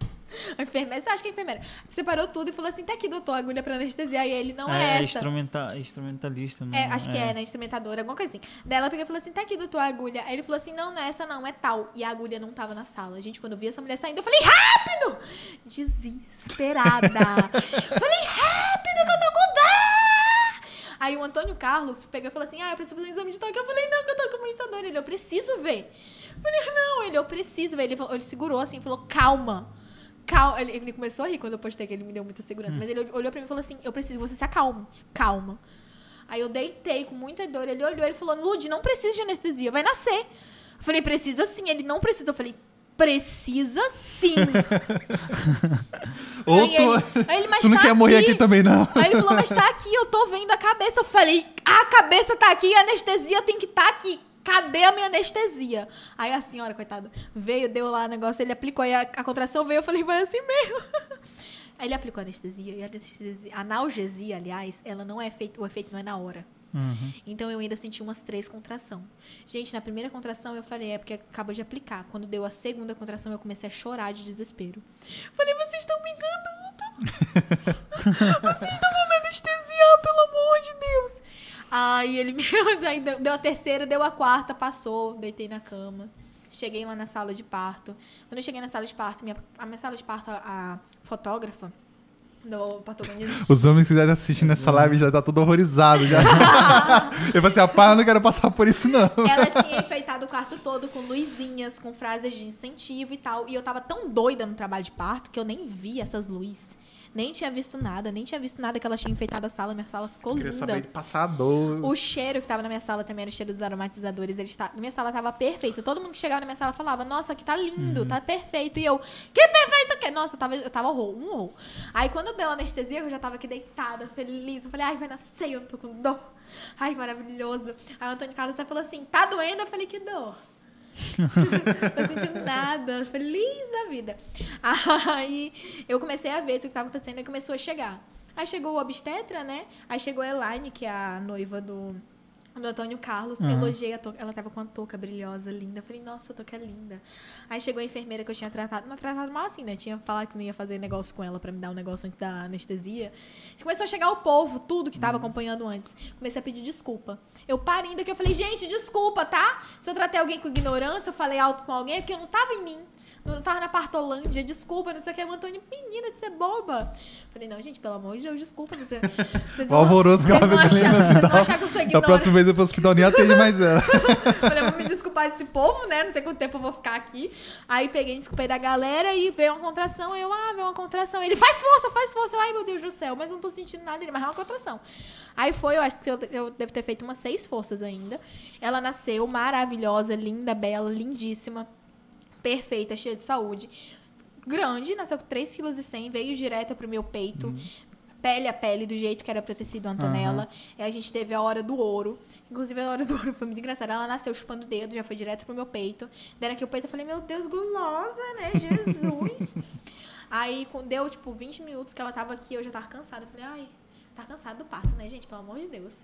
Speaker 1: A enfermeira, você acha que é enfermeira? Separou tudo e falou assim: tá aqui, doutor, agulha pra anestesiar. E ele, não é,
Speaker 2: é,
Speaker 1: essa.
Speaker 2: instrumenta, instrumentalista. Não,
Speaker 1: É, acho que é, né? Instrumentadora, alguma coisa assim. Daí ela pegou e falou assim: tá aqui, doutor, a agulha. Aí ele falou assim: não, não é essa, não, é tal. E a agulha não tava na sala. Gente, quando eu vi essa mulher saindo, eu falei: rápido! Desesperada. falei: rápido, que eu tô com dor! Carlos pegou e falou assim: Ah, eu preciso fazer um exame de toque. Eu falei: Não, que eu tô com muita dor. Ele, eu preciso ver. Eu falei: Não, ele, eu preciso ver. Ele, falou- ele segurou assim e falou: Calma. Calma. Ele, ele começou a rir quando eu postei que ele me deu muita segurança. Mas ele olhou pra mim e falou assim: Eu preciso que você se acalme. Calma. Aí eu deitei com muita dor. Ele olhou e falou: Lud, não precisa de anestesia, vai nascer. Eu falei: Precisa sim. Ele não precisa. Eu falei: Precisa sim.
Speaker 3: Ou
Speaker 1: aí,
Speaker 3: tu,
Speaker 1: ele, aí ele, mas
Speaker 3: tu não
Speaker 1: tá
Speaker 3: quer morrer aqui também, não.
Speaker 1: Aí ele falou, mas tá aqui, eu tô vendo a cabeça. Eu falei, a cabeça tá aqui, a anestesia tem que estar aqui. Cadê a minha anestesia? Aí a senhora, coitada, veio, deu lá o negócio, ele aplicou, aí a, a contração veio, eu falei, vai assim mesmo. Aí ele aplicou a anestesia, e a anestesia, a analgesia, aliás, ela não é feita, o efeito não é na hora.
Speaker 2: Uhum.
Speaker 1: Então eu ainda senti umas três contração. Gente, na primeira contração eu falei, é porque acabou de aplicar. Quando deu a segunda contração, eu comecei a chorar de desespero. Falei, vocês estão me enganando. vocês vão me anestesiar, pelo amor de Deus. Aí ele me. Aí deu, deu a terceira, deu a quarta, passou, deitei na cama. Cheguei lá na sala de parto. Quando eu cheguei na sala de parto, minha, a minha sala de parto, a, a fotógrafa parto-organismo,
Speaker 3: Os homens que estiverem assistindo essa live já tá todo horrorizado. Já. eu falei assim, rapaz, eu não quero passar por isso, não.
Speaker 1: Ela tinha enfeitado o quarto todo com luzinhas, com frases de incentivo e tal. E eu tava tão doida no trabalho de parto que eu nem vi essas luzes. Nem tinha visto nada, nem tinha visto nada que ela tinha enfeitado a sala. Minha sala ficou
Speaker 3: Eu queria
Speaker 1: linda.
Speaker 3: saber de passar a dor.
Speaker 1: O cheiro que tava na minha sala também era o cheiro dos aromatizadores. Eles tá... Minha sala tava perfeita. Todo mundo que chegava na minha sala falava, nossa, aqui tá lindo, tá perfeito. E eu, que perfeito que? Nossa, eu tava, eu tava horror, um horror. Aí quando deu a anestesia, eu já tava aqui deitada, feliz. Eu falei, ai, vai nascer, eu não tô com dor. Ai, maravilhoso. Aí o Antônio Carlos até falou assim, tá doendo? Eu falei, que dor. Não sentindo nada, feliz da vida. Aí eu comecei a ver tudo que tava acontecendo e começou a chegar. Aí chegou o obstetra, né? Aí chegou a Elaine, que é a noiva do, do Antônio Carlos.
Speaker 2: Uhum.
Speaker 1: Elogiei a touca. Ela tava com uma touca brilhosa, linda. Eu falei, nossa, a touca é linda. Aí chegou a enfermeira que eu tinha tratado. Não tratado mal assim, né? Tinha falado que não ia fazer negócio com ela pra me dar um negócio antes da anestesia. Começou a chegar o povo, tudo que tava acompanhando antes. Comecei a pedir desculpa. Eu parei ainda que eu falei, gente, desculpa, tá? Se eu tratei alguém com ignorância, eu falei alto com alguém, é porque eu não tava em mim. Não tava na Partolândia, desculpa, não sei o que. O Antônio, menina, você é boba. Falei, não, gente, pelo amor de Deus, desculpa. Você, vocês
Speaker 3: O alvoroço que
Speaker 1: vocês
Speaker 3: ela
Speaker 1: vão
Speaker 3: fez
Speaker 1: achar,
Speaker 3: também no
Speaker 1: vocês vão achar que eu sou
Speaker 3: Da
Speaker 1: ignorante.
Speaker 3: próxima vez eu pro hospital nem atende mais ela.
Speaker 1: Falei, vou me desculpar desse povo, né? Não sei quanto tempo eu vou ficar aqui. Aí peguei, desculpei da galera e veio uma contração. Eu, ah, veio uma contração. Ele, faz força, faz força. Eu, ai, meu Deus do céu, mas não tô sentindo nada. Ele, mas é uma contração. Aí foi, eu acho que eu, eu devo ter feito umas seis forças ainda. Ela nasceu maravilhosa, linda, bela, lindíssima, perfeita, cheia de saúde. Grande, nasceu com 3,1 kg, veio direto pro meu peito. Pele a pele, do jeito que era pra ter sido a Antonella. E a gente teve a hora do ouro. Inclusive, a hora do ouro foi muito engraçada. Ela nasceu chupando o dedo, já foi direto pro meu peito. Deram aqui o peito, eu falei, meu Deus, gulosa, né? Jesus. Aí, deu, tipo, 20 minutos que ela tava aqui, eu já tava cansada. Eu falei, ai, tá cansada do parto, né, gente? Pelo amor de Deus.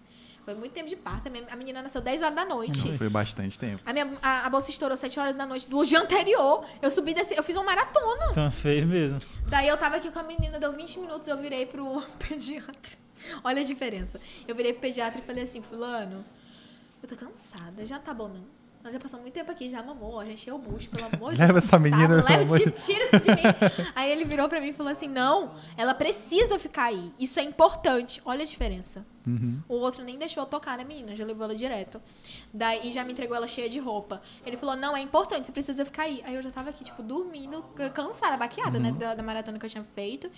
Speaker 1: Foi muito tempo de parto. A menina nasceu 10 horas da noite.
Speaker 3: Foi bastante tempo.
Speaker 1: A, minha, a, a bolsa estourou 7 horas da noite do dia anterior. Eu subi desse. Eu fiz uma maratona.
Speaker 2: Então fez mesmo.
Speaker 1: Daí eu tava aqui com a menina, deu 20 minutos, eu virei pro pediatra. Olha a diferença. Eu virei pro pediatra e falei assim, fulano, eu tô cansada, já tá bom não. Nós já passamos muito tempo aqui, já mamou, já encheu o bucho, pelo amor de
Speaker 3: Leva
Speaker 1: Deus.
Speaker 3: essa menina,
Speaker 1: sabe? Leva, tira, tira isso de mim. Aí ele virou pra mim e falou assim, não, ela precisa ficar aí. Isso é importante. Olha a diferença.
Speaker 3: Uhum.
Speaker 1: O outro nem deixou eu tocar na menina, já levou ela direto. Daí já me entregou ela cheia de roupa. Ele falou: não, é importante, você precisa ficar aí. Aí eu já tava aqui, tipo, dormindo, cansada, baqueada, né? Da, da maratona que eu tinha feito.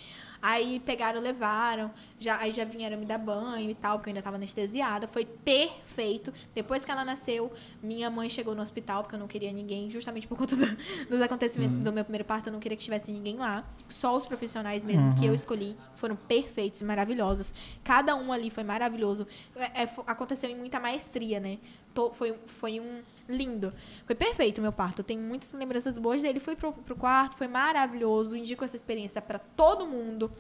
Speaker 1: Aí pegaram, levaram, já, aí já vieram me dar banho e tal, porque eu ainda tava anestesiada. Foi perfeito. Depois que ela nasceu, minha mãe chegou no hospital, porque eu não queria ninguém, justamente por conta da- dos acontecimentos do meu primeiro parto, eu não queria que tivesse ninguém lá. Só os profissionais mesmo que eu escolhi foram perfeitos e maravilhosos. Cada um ali foi maravilhoso. É, é, fo- aconteceu em muita maestria, né? To- foi, foi um lindo. Foi perfeito o meu parto. Eu tenho muitas lembranças boas dele. Fui pro, pro quarto, foi maravilhoso. Indico essa experiência para todo mundo.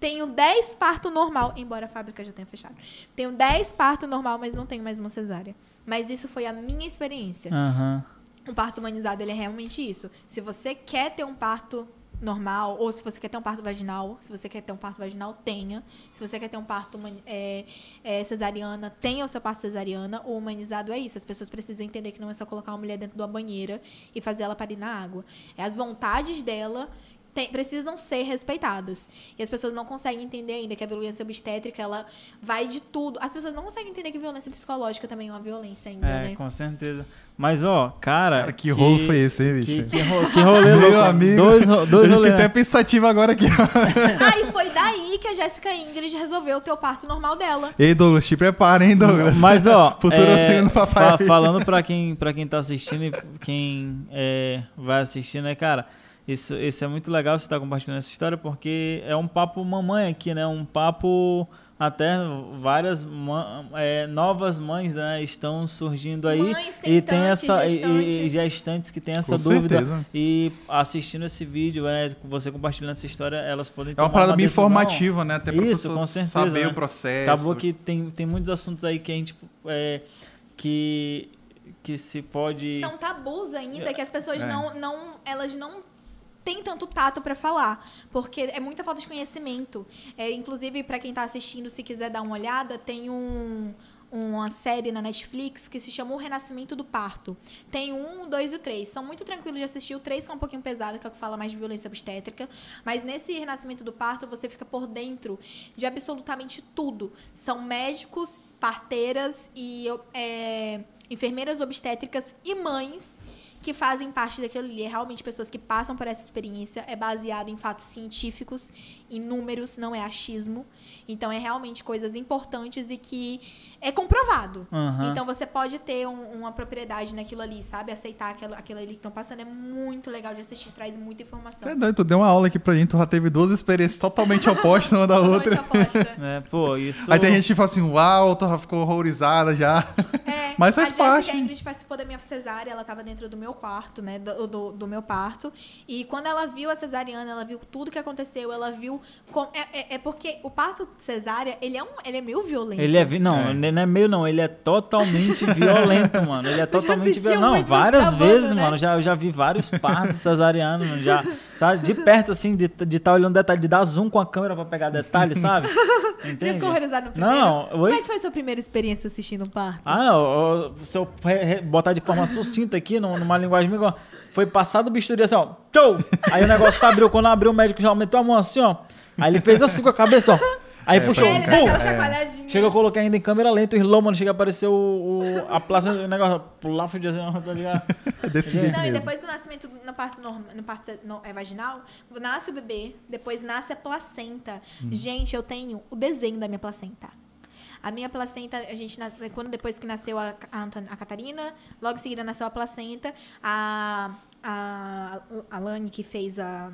Speaker 1: Tenho 10 parto normal, embora a fábrica já tenha fechado. Tenho 10 parto normal, mas não tenho mais uma cesárea. Mas isso foi a minha experiência.
Speaker 2: Aham.
Speaker 1: O parto humanizado, ele é realmente isso. Se você quer ter um parto normal, ou se você quer ter um parto vaginal, se você quer ter um parto vaginal, tenha. Se você quer ter um parto é, é, cesariana, tenha o seu parto cesariana. O humanizado é isso. As pessoas precisam entender que não é só colocar uma mulher dentro de uma banheira e fazer ela parir na água. É as vontades dela tem- precisam ser respeitadas. E as pessoas não conseguem entender ainda que a violência obstétrica, ela vai de tudo. As pessoas não conseguem entender que violência psicológica também é uma violência ainda,
Speaker 2: É,
Speaker 1: né?
Speaker 2: com certeza. Mas, ó, cara.
Speaker 3: Cara, que rolo foi esse, hein,
Speaker 2: Que,
Speaker 3: bicho?
Speaker 2: que, ro- que rolê
Speaker 3: Meu
Speaker 2: louco.
Speaker 3: amigo,
Speaker 2: Dois, dois
Speaker 3: eu fiquei até pensativo agora aqui.
Speaker 1: Ah, e foi daí que a Jéssica Ingrid resolveu ter o parto normal dela.
Speaker 3: Ei, Douglas, te prepara, hein, Douglas?
Speaker 2: Mas, ó,
Speaker 3: Futuro
Speaker 2: é,
Speaker 3: papai.
Speaker 2: fa- falando pra quem, pra quem tá assistindo e quem é, vai assistir, né, cara? Isso, isso é muito legal você estar compartilhando essa história, porque é um papo mamãe aqui, né? Um papo até várias é, novas mães né, estão surgindo aí
Speaker 1: Mães,
Speaker 2: e tem essa e- e
Speaker 1: gestantes.
Speaker 2: gestantes que tem essa
Speaker 3: Com
Speaker 2: dúvida
Speaker 3: certeza.
Speaker 2: e assistindo esse vídeo, né, você compartilhando essa história, elas podem
Speaker 3: É uma parada bem informativa, né? Até pra
Speaker 2: Isso,
Speaker 3: pessoa
Speaker 2: com certeza,
Speaker 3: saber
Speaker 2: né?
Speaker 3: o processo.
Speaker 2: Acabou que tem, tem muitos assuntos aí que a gente é, que que se pode
Speaker 1: São tabus ainda que as pessoas
Speaker 3: É.
Speaker 1: não, não, elas não têm tanto tato pra falar, porque é muita falta de conhecimento. É, inclusive, pra quem tá assistindo, se quiser dar uma olhada, tem um uma série na Netflix que se chama O Renascimento do Parto. Tem um, dois e o três. São muito tranquilos de assistir. O três que é um pouquinho pesado, que é o que fala mais de violência obstétrica. Mas nesse Renascimento do Parto, você fica por dentro de absolutamente tudo. São médicos, parteiras e é, enfermeiras obstétricas e mães que fazem parte daquilo ali. É realmente pessoas que passam por essa experiência. É baseado em fatos científicos, em números, não é achismo. Então, é realmente coisas importantes e que é comprovado.
Speaker 2: Aham.
Speaker 1: Então, você pode ter um- uma propriedade naquilo ali, sabe? Aceitar aquilo, aquilo ali que estão passando. É muito legal de assistir, traz muita informação.
Speaker 3: É doido, tu deu uma aula aqui pra gente, tu já teve duas experiências totalmente opostas uma da
Speaker 1: Totalmente
Speaker 3: outra.
Speaker 1: oposta.
Speaker 2: É, pô, isso
Speaker 3: Aí tem gente que fala assim, uau, tu já ficou horrorizada já.
Speaker 1: É,
Speaker 3: Mas faz
Speaker 1: a
Speaker 3: parte.
Speaker 1: Jéssica Ingrid participou da minha cesárea, ela estava dentro do meu quarto, né? Do, do, do meu parto. E quando ela viu a cesariana, ela viu tudo que aconteceu, ela viu. com- é, é- é porque o parto cesárea, ele é, um, ele é meio violento.
Speaker 2: Ele é, vi- não,
Speaker 3: É.
Speaker 2: ele não é meio não, ele é totalmente violento, mano. Ele é totalmente violento. Não, várias vezes,
Speaker 1: né?
Speaker 2: mano. Já, eu já vi vários partos cesarianos, já, sabe, de perto assim, de estar de tá olhando detalhe, de dar zoom com a câmera pra pegar detalhe, sabe?
Speaker 1: Você
Speaker 2: Entende?
Speaker 1: ficou horrorizado no primeiro?
Speaker 2: Não,
Speaker 1: Como
Speaker 2: oi?
Speaker 1: é que foi a sua primeira experiência assistindo um parto?
Speaker 2: Ah, não, ó, se eu botar de forma sucinta aqui, num- numa linguagem igual, foi passado o bisturi assim, ó, tchau! Aí o negócio abriu, quando abriu o médico já aumentou a mão assim, ó. Aí ele fez assim com a cabeça, ó. Aí puxou,
Speaker 1: É, ele dá
Speaker 2: bum!
Speaker 1: chacoalhadinha.
Speaker 2: Chega, eu coloquei ainda em câmera lenta, o slow, mano, chega a aparecer o, o- a plaça, o negócio, pular, fudia assim, tá ligado?
Speaker 3: Desse
Speaker 2: Não,
Speaker 3: jeito
Speaker 1: Não, e
Speaker 3: mesmo.
Speaker 1: depois do nascimento, no parto, norma- no parto ce- no- é, vaginal, nasce o bebê, depois nasce a placenta.
Speaker 3: Hum.
Speaker 1: Gente, eu tenho o desenho da minha placenta. A minha placenta, a gente, na- quando depois que nasceu a, a, Anton- a Catarina, logo em seguida nasceu a placenta, a, a, a Lani que fez a,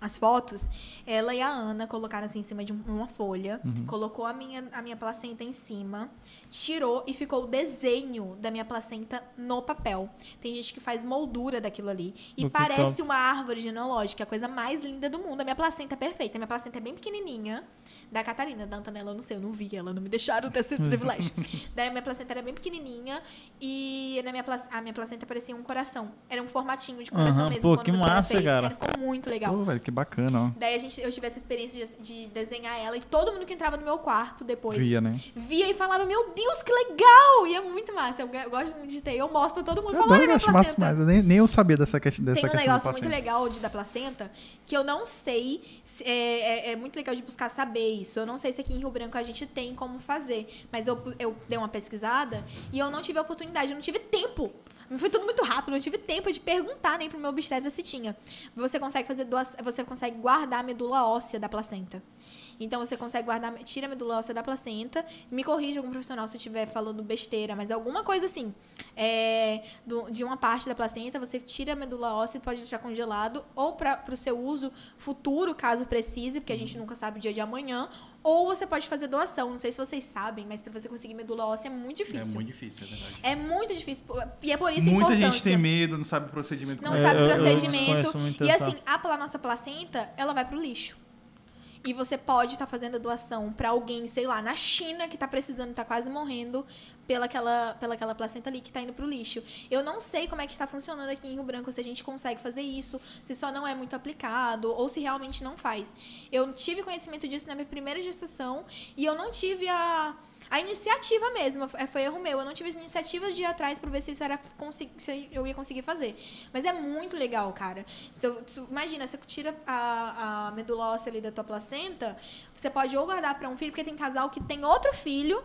Speaker 1: as fotos, ela e a Ana colocaram assim em cima de um- uma folha, colocou a minha, a minha placenta em cima, tirou e ficou o desenho da minha placenta no papel. Tem gente que faz moldura daquilo ali. E
Speaker 2: que
Speaker 1: parece uma árvore genealógica, a coisa mais linda do mundo. A minha placenta é perfeita. A minha placenta é bem pequenininha. Da Catarina, da Antonella, eu não sei, eu não vi ela, não me deixaram ter esse privilégio. Daí a minha placenta era bem pequenininha e na minha plac- a minha placenta parecia um coração. Era um formatinho de coração
Speaker 2: Aham,
Speaker 1: mesmo.
Speaker 2: pô,
Speaker 1: quando
Speaker 2: que
Speaker 1: era
Speaker 2: massa,
Speaker 1: feito.
Speaker 2: cara.
Speaker 1: Era ficou muito legal.
Speaker 3: Pô, velho, que bacana, ó.
Speaker 1: Daí a gente, eu tive essa experiência de, de desenhar ela e todo mundo que entrava no meu quarto depois
Speaker 3: Via, né?
Speaker 1: via e falava, meu Deus, que legal! E é muito massa. Eu, eu gosto muito de ter. Eu mostro pra todo mundo.
Speaker 3: Eu adoro,
Speaker 1: minha
Speaker 3: acho massa
Speaker 1: placenta.
Speaker 3: demais. Nem, nem eu sabia dessa, que- dessa
Speaker 1: Tem um
Speaker 3: questão do
Speaker 1: negócio muito legal de, da placenta que eu não sei. se- é, é- é muito legal de buscar saber isso. Eu não sei se aqui em Rio Branco a gente tem como fazer. Mas eu, eu dei uma pesquisada e eu não tive a oportunidade, eu não tive tempo. Foi tudo muito rápido, não tive tempo de perguntar nem pro meu obstetra se tinha. Você consegue fazer doação, você consegue guardar a medula óssea da placenta. Então você consegue guardar, tira a medula óssea da placenta, me corrija algum profissional se eu estiver falando besteira, mas alguma coisa assim. É, do- de uma parte da placenta, você tira a medula óssea e pode deixar congelado, ou para o seu uso futuro, caso precise, porque a gente nunca sabe o dia de amanhã, ou você pode fazer doação. Não sei se vocês sabem, mas para você conseguir medula óssea é muito difícil.
Speaker 3: difícil, é verdade.
Speaker 1: É muito difícil. E é por isso a
Speaker 3: Muita
Speaker 1: importância.
Speaker 3: gente tem medo, não sabe o procedimento.
Speaker 1: Não
Speaker 2: É,
Speaker 1: sabe o
Speaker 2: eu- eu
Speaker 1: procedimento.
Speaker 2: desconheço muito
Speaker 1: E assim, a nossa placenta, ela vai pro lixo. E você pode estar fazendo a doação pra alguém, sei lá, na China, que tá precisando, tá quase morrendo pela aquela, pela aquela placenta ali que tá indo pro lixo. Eu não sei como é que tá funcionando aqui em Rio Branco, se a gente consegue fazer isso, se só não é muito aplicado, ou se realmente não faz. Eu tive conhecimento disso na minha primeira gestação e eu não tive a, a iniciativa mesmo. Foi- Foi erro meu. Eu não tive iniciativa de ir atrás pra ver se isso era se eu ia conseguir fazer. Mas é muito legal, cara. Então, tu- imagina, você tira a, a medula óssea ali da tua placenta, você pode ou guardar pra um filho, porque tem casal que tem outro filho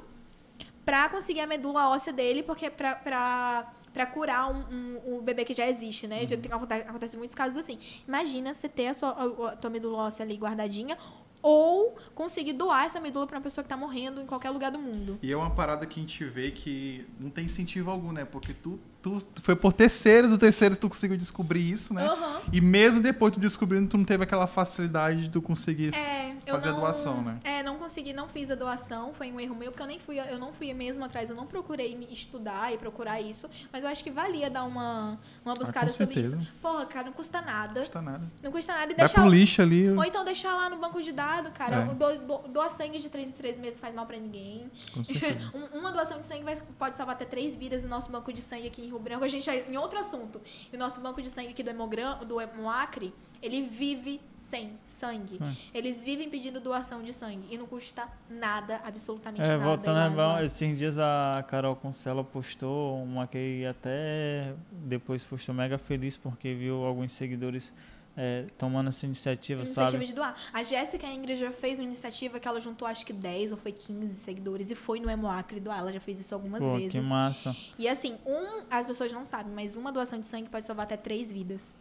Speaker 1: pra conseguir a medula óssea dele, porque pra, pra, pra curar um, um- o bebê que já existe, né? Já tem, acontece, acontece muitos casos assim. Imagina você ter a, sua, a, a tua medula óssea ali guardadinha ou conseguir doar essa medula pra uma pessoa que tá morrendo em qualquer lugar do mundo.
Speaker 3: E é uma parada que a gente vê que não tem incentivo algum, né? Porque tu, tu, foi por terceiro, do terceiro tu conseguiu descobrir isso, né?
Speaker 1: Aham.
Speaker 3: E mesmo depois tu descobrindo, tu não teve aquela facilidade de tu conseguir
Speaker 1: É, eu
Speaker 3: fazer
Speaker 1: não,
Speaker 3: a doação, né?
Speaker 1: É, não consegui, não fiz a doação, foi um erro meu, porque eu nem fui, eu não fui mesmo atrás, eu não procurei estudar e procurar isso, mas eu acho que valia dar uma, uma buscada
Speaker 3: Ah, com
Speaker 1: sobre
Speaker 3: certeza.
Speaker 1: isso. Porra, cara, não custa nada.
Speaker 3: Não custa nada.
Speaker 1: Não custa nada e
Speaker 3: Vai
Speaker 1: deixar.
Speaker 3: pro lixo ali.
Speaker 1: Ou então deixar lá no banco de dados, cara.
Speaker 3: É.
Speaker 1: Do, do- doar sangue de 3 em 3 meses faz mal pra ninguém.
Speaker 3: Com certeza.
Speaker 1: Um- uma doação de sangue vai- pode salvar até três vidas no nosso banco de sangue aqui em Rio Branco. A gente já, em outro assunto. E o nosso banco de sangue aqui do Hemogran, do Hemoacre, ele vive sem sangue.
Speaker 2: É.
Speaker 1: Eles vivem pedindo doação de sangue. E não custa nada, absolutamente
Speaker 2: É,
Speaker 1: nada.
Speaker 2: voltando a bom,
Speaker 1: doar.
Speaker 2: esses dias a Carol Concela postou uma que até depois postou mega feliz porque viu alguns seguidores é, tomando essa iniciativa,
Speaker 1: Iniciativa
Speaker 2: sabe?
Speaker 1: de doar. A Jéssica Ingrid já fez uma iniciativa que ela juntou acho que 10 ou foi 15 seguidores e foi no Hemoacre doar. Ela já fez isso algumas
Speaker 2: Pô,
Speaker 1: vezes.
Speaker 2: que massa.
Speaker 1: E assim, um, as pessoas não sabem, mas uma doação de sangue pode salvar até três vidas.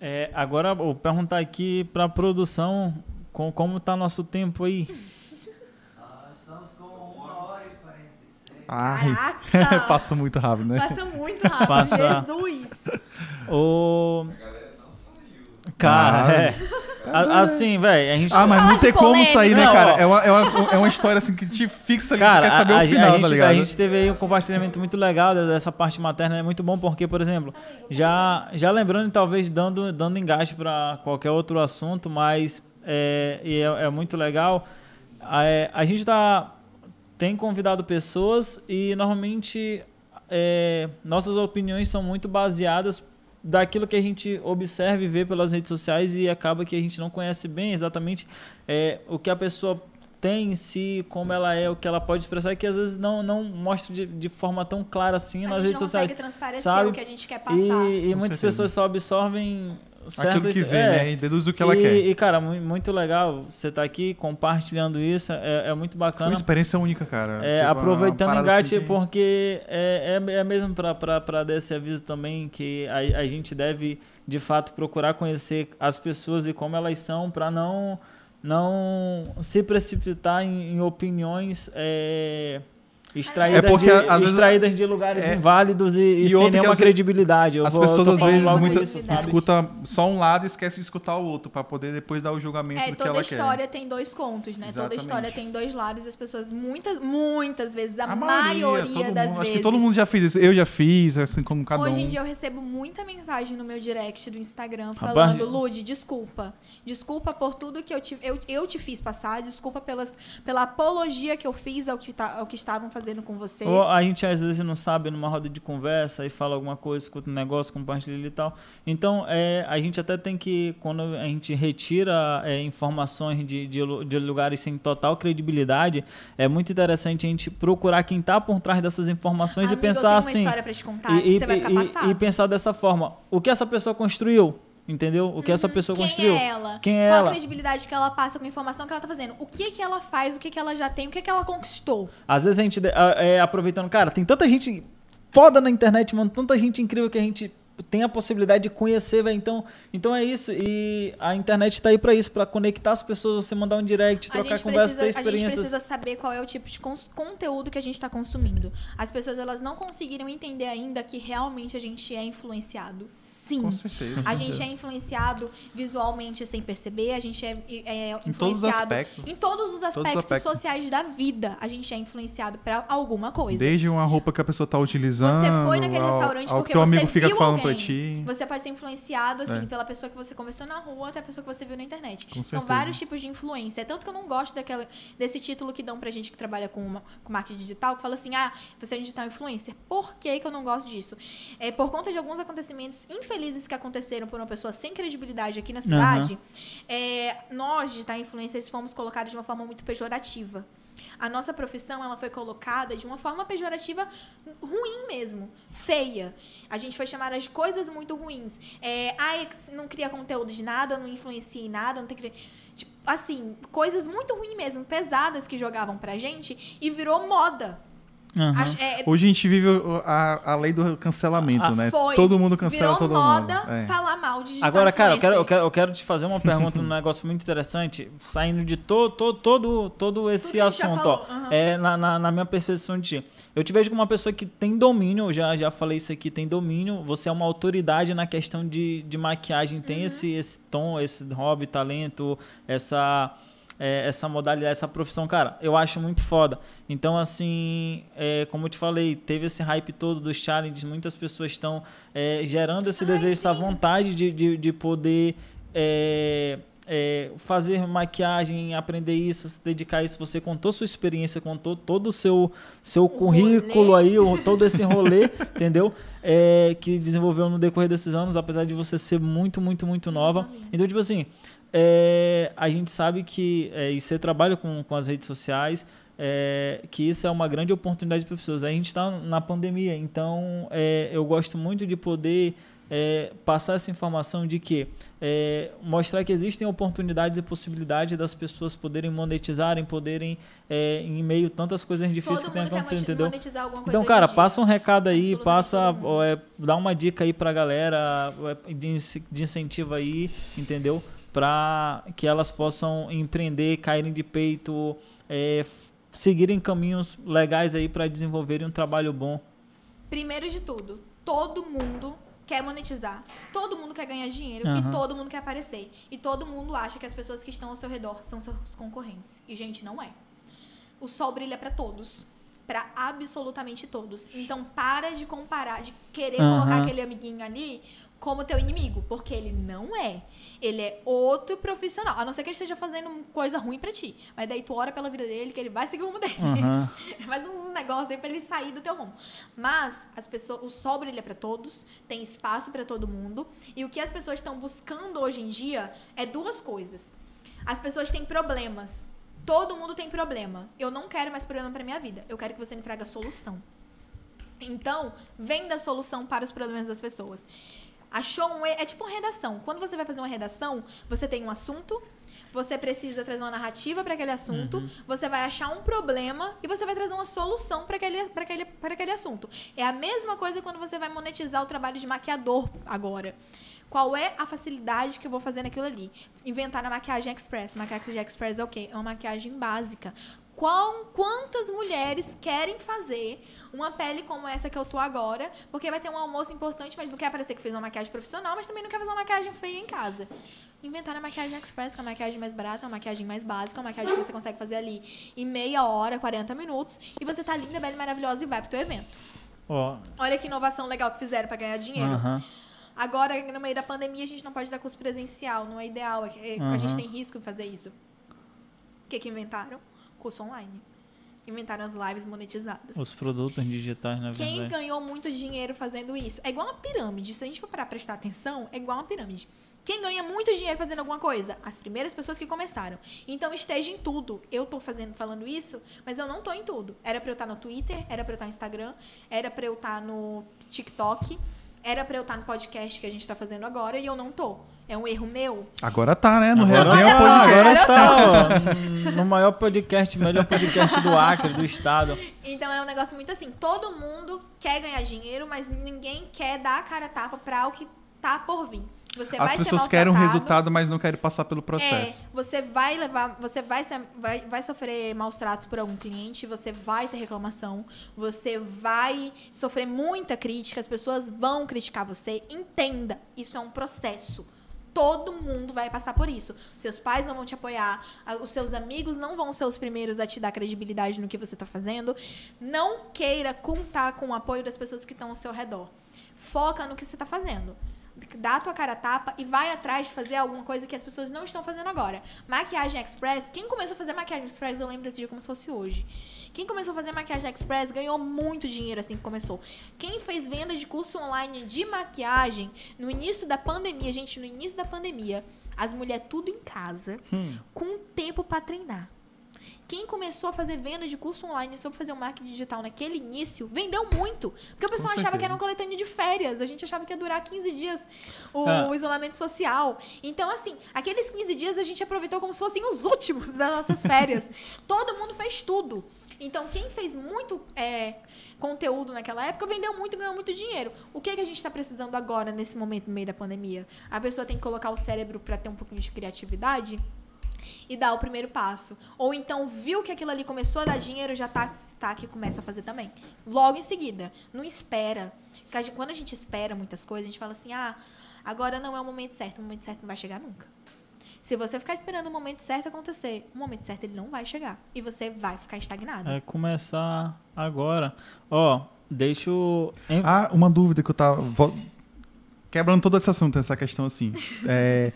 Speaker 2: É, agora vou perguntar aqui pra produção com, como tá nosso tempo aí.
Speaker 5: Ah, estamos com 1 hora e 46.
Speaker 3: Ai,
Speaker 1: Caraca!
Speaker 3: passa muito rápido, né?
Speaker 1: Passa muito rápido,
Speaker 2: Passa.
Speaker 1: Jesus!
Speaker 2: O
Speaker 4: A galera não saiu.
Speaker 2: Cara,
Speaker 3: Ah,
Speaker 2: é. A- assim, velho, a gente
Speaker 3: Ah, mas não tem como sair, né,
Speaker 2: Não,
Speaker 3: cara?
Speaker 2: ó.
Speaker 3: É uma, é, uma, é uma história assim que te fixa ali,
Speaker 2: Cara,
Speaker 3: quer saber
Speaker 2: a,
Speaker 3: o final,
Speaker 2: a
Speaker 3: tá
Speaker 2: gente,
Speaker 3: ligado?
Speaker 2: A gente teve aí um compartilhamento muito legal dessa parte materna, é muito bom porque, por exemplo, já, já lembrando e talvez dando, dando engate para qualquer outro assunto, mas é, e é, é muito legal, é, a gente tá, tem convidado pessoas e normalmente é, nossas opiniões são muito baseadas daquilo que a gente observa e vê pelas redes sociais e acaba que a gente não conhece bem exatamente é, o que a pessoa tem em si, como ela é, o que ela pode expressar, que às vezes não, não mostra de, de forma tão clara assim
Speaker 1: A
Speaker 2: nas
Speaker 1: gente
Speaker 2: redes
Speaker 1: não
Speaker 2: sociais.
Speaker 1: consegue transparecer
Speaker 2: sabe?
Speaker 1: o que a gente quer passar.
Speaker 2: E, e muitas
Speaker 3: certeza.
Speaker 2: pessoas só absorvem certas...
Speaker 3: Aquilo que vê,
Speaker 2: é,
Speaker 3: né? E deduz o que ela
Speaker 2: e,
Speaker 3: quer.
Speaker 2: E, cara, mu- muito legal você estar aqui compartilhando isso, é, é muito
Speaker 3: Foi uma
Speaker 2: bacana.
Speaker 3: experiência única, cara.
Speaker 2: É,
Speaker 3: Tipo, uma
Speaker 2: aproveitando o engate,
Speaker 3: assim que-
Speaker 2: porque é, é, é mesmo para dar esse aviso também que a, a gente deve, de fato, procurar conhecer as pessoas e como elas são para não, não se precipitar em, em opiniões é, extraídas,
Speaker 3: É porque,
Speaker 2: de,
Speaker 3: vezes,
Speaker 2: extraídas de lugares
Speaker 3: é-
Speaker 2: inválidos e, e
Speaker 3: e
Speaker 2: sem nenhuma
Speaker 3: ve-
Speaker 2: credibilidade. Eu
Speaker 3: As
Speaker 2: vou-
Speaker 3: pessoas às vezes muito
Speaker 2: isso,
Speaker 3: escuta só um lado e esquece de escutar o outro pra poder depois dar o julgamento
Speaker 1: É,
Speaker 3: do que
Speaker 1: toda
Speaker 3: ela
Speaker 1: história
Speaker 3: quer.
Speaker 1: tem dois contos, né? Toda
Speaker 3: Exatamente.
Speaker 1: história tem dois lados e as pessoas, muitas, muitas vezes, a,
Speaker 3: A
Speaker 1: maioria,
Speaker 3: todo
Speaker 1: das
Speaker 3: mundo,
Speaker 1: vezes.
Speaker 3: Acho que todo mundo já fez isso. Eu já fiz, assim como cada
Speaker 1: Hoje
Speaker 3: um.
Speaker 1: em dia eu recebo muita mensagem no meu direct do Instagram falando, Lude, desculpa. Desculpa por tudo que eu te, eu, eu te fiz passar, desculpa pelas, pela apologia que eu fiz ao que, tá, ao que estavam fazendo com você.
Speaker 2: Ou a gente às vezes não sabe numa roda de conversa e fala alguma coisa, escuta um negócio, compartilha e tal. Então, é, a gente até tem que, quando a gente retira é, informações de, de, de lugares sem total credibilidade, é muito interessante a gente procurar quem está por trás dessas informações
Speaker 1: Amigo,
Speaker 2: e
Speaker 1: eu
Speaker 2: pensar
Speaker 1: tenho uma
Speaker 2: assim.
Speaker 1: história pra te contar que você vai ficar
Speaker 2: e-
Speaker 1: passado.
Speaker 2: e pensar dessa forma: o que essa pessoa construiu? Entendeu? O que essa pessoa
Speaker 1: Quem
Speaker 2: construiu?
Speaker 1: é ela?
Speaker 2: Quem é
Speaker 1: Qual
Speaker 2: ela?
Speaker 1: a credibilidade que ela passa com a informação que ela tá fazendo? O que que ela faz? O que que ela já tem? O que que ela conquistou?
Speaker 2: Às vezes a gente, é, aproveitando, cara, tem tanta gente foda na internet, mano, tanta gente incrível que a gente tem a possibilidade de conhecer, velho. Então, então é isso. E a internet tá aí pra isso, pra conectar as pessoas, você mandar um direct,
Speaker 1: A
Speaker 2: trocar conversa,
Speaker 1: precisa,
Speaker 2: ter
Speaker 1: a gente
Speaker 2: experiências.
Speaker 1: precisa saber qual é o tipo de conteúdo que a gente está consumindo. As pessoas elas não conseguiram entender ainda que realmente a gente é influenciado. Sim.
Speaker 3: Com certeza.
Speaker 1: A gente é influenciado visualmente sem perceber, a gente é, é
Speaker 3: Em todos os
Speaker 1: influenciado
Speaker 3: aspectos.
Speaker 1: em todos os aspectos,
Speaker 3: aspectos.
Speaker 1: sociais da vida. A gente é influenciado para alguma coisa.
Speaker 3: Desde uma roupa que a pessoa tá utilizando.
Speaker 1: Você foi naquele
Speaker 3: ao,
Speaker 1: restaurante
Speaker 3: ao
Speaker 1: porque
Speaker 3: que teu
Speaker 1: você
Speaker 3: amigo fica
Speaker 1: viu
Speaker 3: falando pra ti.
Speaker 1: Você pode ser influenciado, assim,
Speaker 3: É.
Speaker 1: pela pessoa que você conversou na rua até a pessoa que você viu na internet.
Speaker 3: Com
Speaker 1: São
Speaker 3: certeza.
Speaker 1: vários tipos de influência. É tanto que eu não gosto daquela, desse título que dão pra gente que trabalha com, uma, com marketing digital, que fala assim, ah, você é digital influencer. Por que, que eu não gosto disso? É por conta de alguns acontecimentos infelizes que aconteceram por uma pessoa sem credibilidade aqui na cidade, é, nós, digital influencers, fomos colocados de uma forma muito pejorativa. A nossa profissão, ela foi colocada de uma forma pejorativa ruim mesmo, feia. A gente foi chamada de coisas muito ruins. É, ai, não cria conteúdo de nada, não influencia em nada, não tem que... Tipo, assim, coisas muito ruins mesmo, pesadas que jogavam pra gente e virou moda. Ach- é,
Speaker 3: Hoje a gente vive a, a lei do cancelamento,
Speaker 2: Ah,
Speaker 3: né?
Speaker 1: foi.
Speaker 3: Todo mundo cancela
Speaker 1: virou
Speaker 3: todo
Speaker 1: moda
Speaker 3: mundo. É.
Speaker 1: falar mal de
Speaker 2: Agora, cara, eu quero, eu, quero, eu quero te fazer uma pergunta, um negócio muito interessante, saindo de to, to, todo, todo esse
Speaker 1: Tudo a
Speaker 2: assunto, ó.
Speaker 1: aham.
Speaker 2: É, na, na, na minha percepção de ti. Eu te vejo como uma pessoa que tem domínio, eu já, já falei isso aqui, tem domínio. Você é uma autoridade na questão de, de maquiagem,
Speaker 1: Uhum.
Speaker 2: tem esse, esse tom, esse hobby, talento, essa. É, essa modalidade, essa profissão, cara, eu acho muito foda. Então, assim, é, como eu te falei, teve esse hype todo dos challenges, muitas pessoas estão é, gerando esse
Speaker 1: Ai,
Speaker 2: desejo, essa
Speaker 1: sim.
Speaker 2: vontade de, de, de poder é, é, fazer maquiagem, aprender isso, se dedicar a isso. Você contou sua experiência, contou todo o seu, seu currículo
Speaker 1: rolê.
Speaker 2: aí, o- todo esse rolê, entendeu? É, que desenvolveu no decorrer desses anos, apesar de você ser muito, muito, muito nova. Então, tipo assim, é, a gente sabe que é, e você trabalha com, com as redes sociais, é, que isso é uma grande oportunidade para pessoas. A gente está na pandemia, então é, eu gosto muito de poder é, passar essa informação de que é, mostrar que existem oportunidades e possibilidades das pessoas poderem monetizarem, poderem é, em meio a tantas coisas difíceis
Speaker 1: Todo
Speaker 2: que tem acontecido, entendeu? Então, cara, passa um recado aí, passa, é, dá uma dica aí pra galera é, de, de incentivo aí, entendeu? Pra que elas possam empreender, caírem de peito, é, seguirem caminhos legais aí pra desenvolverem um trabalho bom.
Speaker 1: Primeiro de tudo, todo mundo quer monetizar. Todo mundo quer ganhar dinheiro
Speaker 2: Aham.
Speaker 1: e todo mundo quer aparecer. E todo mundo acha que as pessoas que estão ao seu redor são seus concorrentes. E gente, não é. O sol brilha pra todos. Pra absolutamente todos. Então para de comparar, de querer
Speaker 2: Aham.
Speaker 1: colocar aquele amiguinho ali como teu inimigo, porque ele não é. Ele é outro profissional. A não ser que ele esteja fazendo coisa ruim pra ti. Mas daí tu ora pela vida dele, que ele vai seguir o rumo dele.
Speaker 2: Aham.
Speaker 1: Faz uns negócios aí pra ele sair do teu rumo. Mas as pessoas, o sol brilha pra todos, tem espaço pra todo mundo. E o que as pessoas estão buscando hoje em dia é duas coisas. As pessoas têm problemas. Todo mundo tem problema. Eu não quero mais problema pra minha vida. Eu quero que você me traga solução. Então, vem da solução para os problemas das pessoas. Achou um. É tipo uma redação. Quando você vai fazer uma redação, você tem um assunto, você precisa trazer uma narrativa para aquele assunto, você vai achar um problema e você vai trazer uma solução para aquele, pra aquele, pra aquele assunto. É a mesma coisa quando você vai monetizar o trabalho de maquiador agora. Qual é a facilidade que eu vou fazer naquilo ali? Inventar a maquiagem express. Maquiagem express é o quê? É uma maquiagem básica. Qual, quantas mulheres querem fazer uma pele como essa que eu tô agora? Porque vai ter um almoço importante, mas não quer parecer que fez uma maquiagem profissional, mas também não quer fazer uma maquiagem feia em casa. Inventar a maquiagem express, que é a maquiagem mais barata, uma maquiagem mais básica, uma maquiagem que você consegue fazer ali em meia hora, 40 minutos, e você tá linda, bela e maravilhosa e vai pro teu evento.
Speaker 2: Ó,
Speaker 1: Olha que inovação legal que fizeram pra ganhar dinheiro.
Speaker 2: aham.
Speaker 1: Agora, no meio da pandemia, a gente não pode dar curso presencial, não é ideal. é é- A gente tem risco em fazer isso. O que, que inventaram? Curso online. Inventaram as lives monetizadas.
Speaker 2: Os produtos digitais, na
Speaker 1: Quem
Speaker 2: verdade.
Speaker 1: ganhou muito dinheiro fazendo isso? É igual uma pirâmide. Se a gente for parar prestar atenção, é igual uma pirâmide. Quem ganha muito dinheiro fazendo alguma coisa? As primeiras pessoas que começaram. Então esteja em tudo. Eu tô fazendo, falando isso, mas eu não tô em tudo. Era pra eu estar no Twitter, era pra eu estar no Instagram, era pra eu estar no TikTok, era pra eu estar no podcast que a gente tá fazendo agora e eu não tô. É um erro meu?
Speaker 3: Agora tá, né? No
Speaker 2: Agora
Speaker 3: Resenha
Speaker 2: tá,
Speaker 3: Podcast.
Speaker 2: Agora tá, ó, no maior podcast, melhor podcast do Acre, do estado.
Speaker 1: Então é um negócio muito assim, todo mundo quer ganhar dinheiro, mas ninguém quer dar a cara a tapa pra o que tá por vir. Você vai
Speaker 3: As
Speaker 1: ser
Speaker 3: pessoas querem um resultado, mas não querem passar pelo processo.
Speaker 1: É, você vai levar, você vai, ser- vai, vai sofrer maus tratos por algum cliente, você vai ter reclamação, você vai sofrer muita crítica, as pessoas vão criticar você. Entenda, isso é um processo. Todo mundo vai passar por isso. Seus pais não vão te apoiar, os seus amigos não vão ser os primeiros a te dar credibilidade no que você está fazendo. Não queira contar com o apoio das pessoas que estão ao seu redor. Foca no que você está fazendo dá a tua cara a tapa e vai atrás de fazer alguma coisa que as pessoas não estão fazendo agora. Maquiagem Express, quem começou a fazer maquiagem Express, eu lembro desse dia como se fosse hoje. Quem começou a fazer maquiagem Express ganhou muito dinheiro assim que começou. Quem fez venda de curso online de maquiagem no início da pandemia, gente, no início da pandemia, as mulheres tudo em casa, com tempo pra treinar. Quem começou a fazer venda de curso online sobre fazer o marketing digital naquele início, vendeu muito. Porque o pessoal achava que era um coletânea de férias. A gente achava que ia durar 15 dias o,
Speaker 2: Ah.
Speaker 1: o isolamento social. Então, assim, aqueles 15 dias a gente aproveitou como se fossem os últimos das nossas férias. Todo mundo fez tudo. Então, quem fez muito é, conteúdo naquela época vendeu muito e ganhou muito dinheiro. O que, é que a gente está precisando agora, nesse momento, no meio da pandemia? A pessoa tem que colocar o cérebro para ter um pouquinho de criatividade e dar o primeiro passo. Ou então viu que aquilo ali começou a dar dinheiro, já tá, tá que começa a fazer também. Logo em seguida. Não espera. Quando a gente espera muitas coisas, a gente fala assim: ah, agora não é o momento certo. O momento certo não vai chegar nunca. Se você ficar esperando o momento certo acontecer, o momento certo ele não vai chegar. E você vai ficar estagnado.
Speaker 2: É começar agora. Ó, deixa eu.
Speaker 3: Ah, uma dúvida que eu tava. Quebrando todo esse assunto, essa questão assim. É,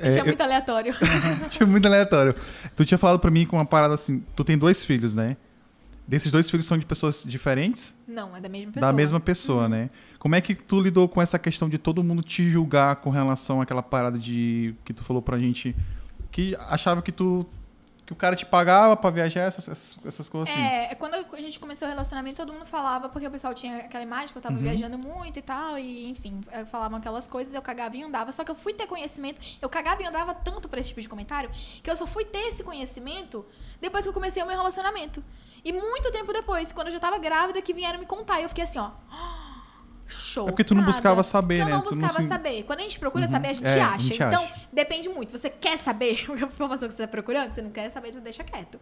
Speaker 3: é,
Speaker 1: é
Speaker 3: eu-
Speaker 1: muito aleatório.
Speaker 3: Tinha muito aleatório. Tu tinha falado pra mim com uma parada assim. Tu tem dois filhos, né? Desses dois filhos são de pessoas diferentes?
Speaker 1: Não, é da mesma pessoa.
Speaker 3: Da mesma pessoa, né? Como é que tu lidou com essa questão de todo mundo te julgar com relação àquela parada de. que tu falou pra gente. Que achava que tu. Que o cara te pagava pra viajar, essas, essas, essas coisas assim.
Speaker 1: É, quando a gente começou o relacionamento, todo mundo falava, porque o pessoal tinha aquela imagem que eu tava
Speaker 3: Uhum.
Speaker 1: viajando muito e tal, e enfim, eh, falavam aquelas coisas, eu cagava e andava. Só que eu fui ter conhecimento, eu cagava e andava tanto pra esse tipo de comentário, que eu só fui ter esse conhecimento depois que eu comecei o meu relacionamento. E muito tempo depois, quando eu já tava grávida, que vieram me contar, e eu fiquei assim, ó. Show.
Speaker 3: É porque tu não buscava saber,
Speaker 1: eu
Speaker 3: né?
Speaker 1: não
Speaker 3: Tu não
Speaker 1: buscava
Speaker 3: se-
Speaker 1: saber. Quando a gente procura
Speaker 3: Uhum.
Speaker 1: saber, a gente
Speaker 3: É, a
Speaker 1: acha.
Speaker 3: gente
Speaker 1: então,
Speaker 3: acha.
Speaker 1: depende muito. Você quer saber a informação que você tá procurando? Você não quer saber, você deixa quieto.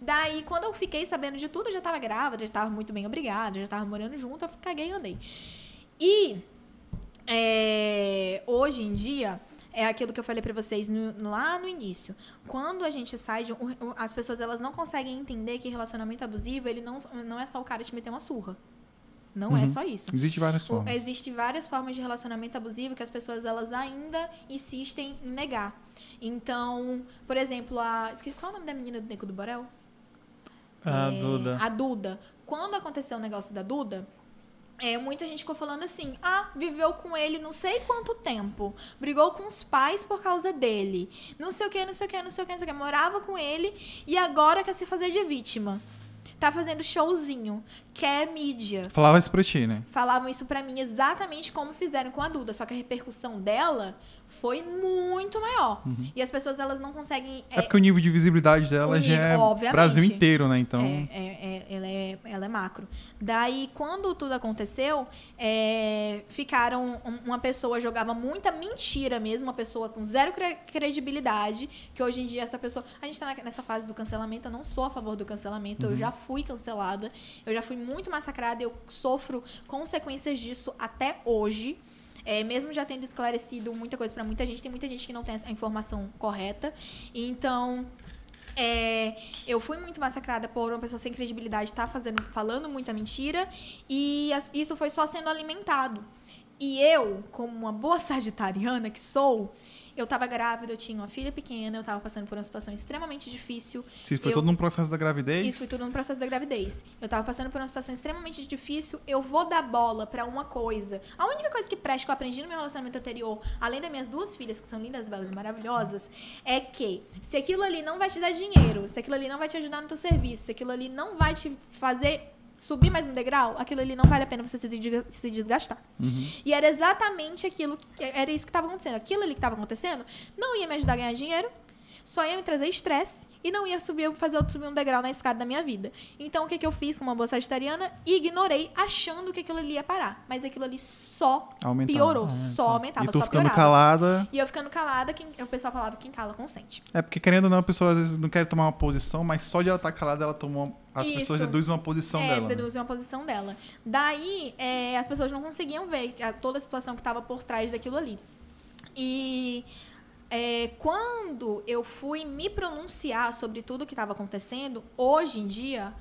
Speaker 1: Daí, quando eu fiquei sabendo de tudo, eu já tava grávida, já tava muito bem obrigada, já tava morando junto, eu caguei e andei. E é, hoje em dia, é aquilo que eu falei pra vocês no- lá no início. Quando a gente sai de as pessoas elas não conseguem entender que relacionamento abusivo, ele não, não é só o cara te meter uma surra. Não é
Speaker 3: Uhum.
Speaker 1: só isso.
Speaker 3: Existe várias formas.
Speaker 1: Existem várias formas de relacionamento abusivo que as pessoas elas ainda insistem em negar. Então, por exemplo, a. Esqueci, qual é o nome da menina do Neco do Borel?
Speaker 2: A
Speaker 1: É,
Speaker 2: Duda.
Speaker 1: A Duda. Quando aconteceu o negócio da Duda, é, muita gente ficou falando assim: ah, viveu com ele não sei quanto tempo, brigou com os pais por causa dele, não sei o que, não sei o que, não sei o que, não sei o que, morava com ele e agora quer se fazer de vítima. Tá fazendo showzinho, quer mídia
Speaker 3: Falava isso pra ti, né?
Speaker 1: falavam isso pra mim exatamente como fizeram com a Duda, só que a repercussão dela foi muito maior. E as pessoas elas não conseguem
Speaker 3: É, porque o nível de visibilidade dela
Speaker 1: o
Speaker 3: já
Speaker 1: nível,
Speaker 3: é
Speaker 1: obviamente.
Speaker 3: Brasil inteiro, né? Então.
Speaker 1: é, é, é, ela, é, ela é macro. Daí, quando tudo aconteceu, é, ficaram. um- Uma pessoa jogava muita mentira mesmo, uma pessoa com zero cre- credibilidade. Que hoje em dia essa pessoa. A gente tá nessa fase do cancelamento, eu não sou a favor do cancelamento, eu já fui cancelada, eu já fui muito massacrada, eu sofro consequências disso até hoje. É, mesmo já tendo esclarecido muita coisa pra muita gente, tem muita gente que não tem a informação correta. Então, é, eu fui muito massacrada por uma pessoa sem credibilidade estar fazendo, falando muita mentira e as- isso foi só sendo alimentado. E eu, como uma boa sagitariana que sou, eu tava grávida, eu tinha uma filha pequena, eu tava passando por uma situação extremamente difícil.
Speaker 3: Se foi
Speaker 1: eu-
Speaker 3: todo num processo da gravidez.
Speaker 1: isso foi tudo no processo da gravidez. Eu tava passando por uma situação extremamente difícil. Eu vou dar bola pra uma coisa. A única coisa que presta que eu aprendi no meu relacionamento anterior, além das minhas duas filhas, que são lindas, belas e maravilhosas, é que se aquilo ali não vai te dar dinheiro, se aquilo ali não vai te ajudar no teu serviço, se aquilo ali não vai te fazer subir mais um degrau, aquilo ali não vale a pena você se desga- se desgastar.
Speaker 3: Uhum.
Speaker 1: E era exatamente aquilo que era isso que estava acontecendo. Aquilo ali que estava acontecendo não ia me ajudar a ganhar dinheiro, só ia me trazer estresse e não ia subir, fazer subir um degrau na escada da minha vida. Então o que, que eu fiz com uma boa sagitariana? Ignorei, achando que aquilo ali ia parar. Mas aquilo ali só
Speaker 3: Aumentava.
Speaker 1: piorou,
Speaker 2: Aumentava.
Speaker 1: só aumentava,
Speaker 3: E tu
Speaker 1: só
Speaker 3: ficando
Speaker 1: piorava.
Speaker 3: calada.
Speaker 1: E eu ficando calada, quem, o pessoal falava que quem cala consente.
Speaker 3: É porque querendo ou não, a pessoa às vezes não quer tomar uma posição, mas só de ela estar calada, ela tomou. As
Speaker 1: Isso.
Speaker 3: pessoas deduzem uma posição
Speaker 1: é,
Speaker 3: dela. né?
Speaker 1: deduzem uma posição dela. Daí, é, as pessoas não conseguiam ver toda a situação que estava por trás daquilo ali. E é, quando eu fui me pronunciar sobre tudo que estava acontecendo, hoje em dia,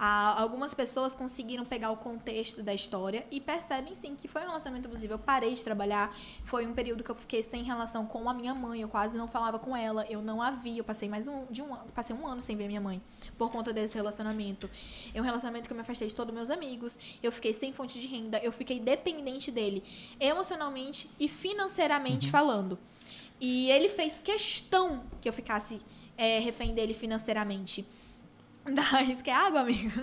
Speaker 1: a- algumas pessoas conseguiram pegar o contexto da história e percebem sim que foi um relacionamento abusivo. Eu parei de trabalhar, foi um período que eu fiquei sem relação com a minha mãe, eu quase não falava com ela, eu não a vi, eu passei mais um, de um ano, passei um ano sem ver minha mãe por conta desse relacionamento. É um relacionamento que eu me afastei de todos meus amigos, eu fiquei sem fonte de renda, eu fiquei dependente dele, emocionalmente e financeiramente falando. E ele fez questão que eu ficasse é, refém dele financeiramente. Daí, isso que é água, amigo?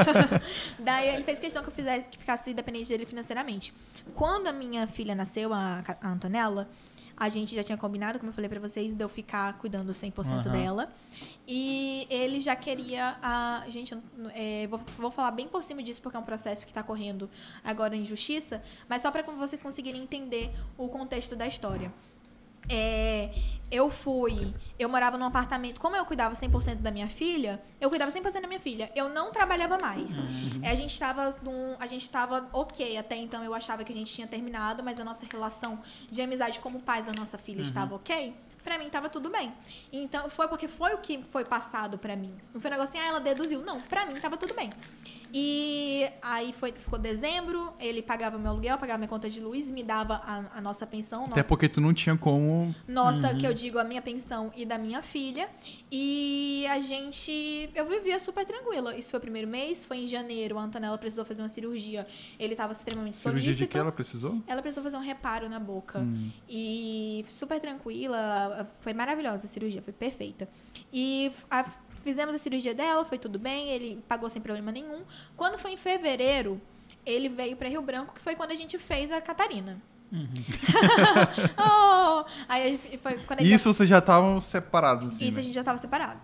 Speaker 1: Daí ele fez questão que eu fizesse que ficasse dependente dele financeiramente. Quando a minha filha nasceu, a, a Antonella, a gente já tinha combinado, como eu falei pra vocês, de eu ficar cuidando 100%
Speaker 2: Aham.
Speaker 1: dela. E ele já queria a. Gente, é, vou, vou falar bem por cima disso, porque é um processo que tá correndo agora em justiça, mas só para vocês conseguirem entender o contexto da história. É, eu fui, eu morava num apartamento, como eu cuidava 100% da minha filha, eu cuidava 100% da minha filha. Eu não trabalhava mais. É, A gente estava num, a gente estava OK, até então eu achava que a gente tinha terminado, mas a nossa relação de amizade como pais da nossa filha estava OK. Pra mim tava tudo bem. Então foi porque foi o que foi passado pra mim. Não foi um negócio assim, ah, ela deduziu. Não, pra mim tava tudo bem. E aí foi, ficou dezembro, ele pagava meu aluguel, pagava minha conta de luz, me dava a, a nossa pensão,
Speaker 3: Até
Speaker 1: nossa,
Speaker 3: porque tu não tinha como.
Speaker 1: nossa, que eu digo a minha pensão e da minha filha. E a gente. Eu vivia super tranquila. Isso foi o primeiro mês, foi em janeiro. A Antonella precisou fazer uma cirurgia. Ele estava extremamente
Speaker 3: Cirurgia de
Speaker 1: solícito.
Speaker 3: que ela precisou?
Speaker 1: Ela precisou fazer um reparo na boca.
Speaker 3: Hum.
Speaker 1: E super tranquila. Foi maravilhosa a cirurgia, foi perfeita. E a- fizemos a cirurgia dela, foi tudo bem, ele pagou sem problema nenhum. Quando foi em fevereiro, ele veio para Rio Branco, que foi quando a gente fez a Catarina. oh! Aí foi quando
Speaker 3: Isso vocês já estavam separados, assim.
Speaker 1: isso
Speaker 3: né?
Speaker 1: a gente já tava separado.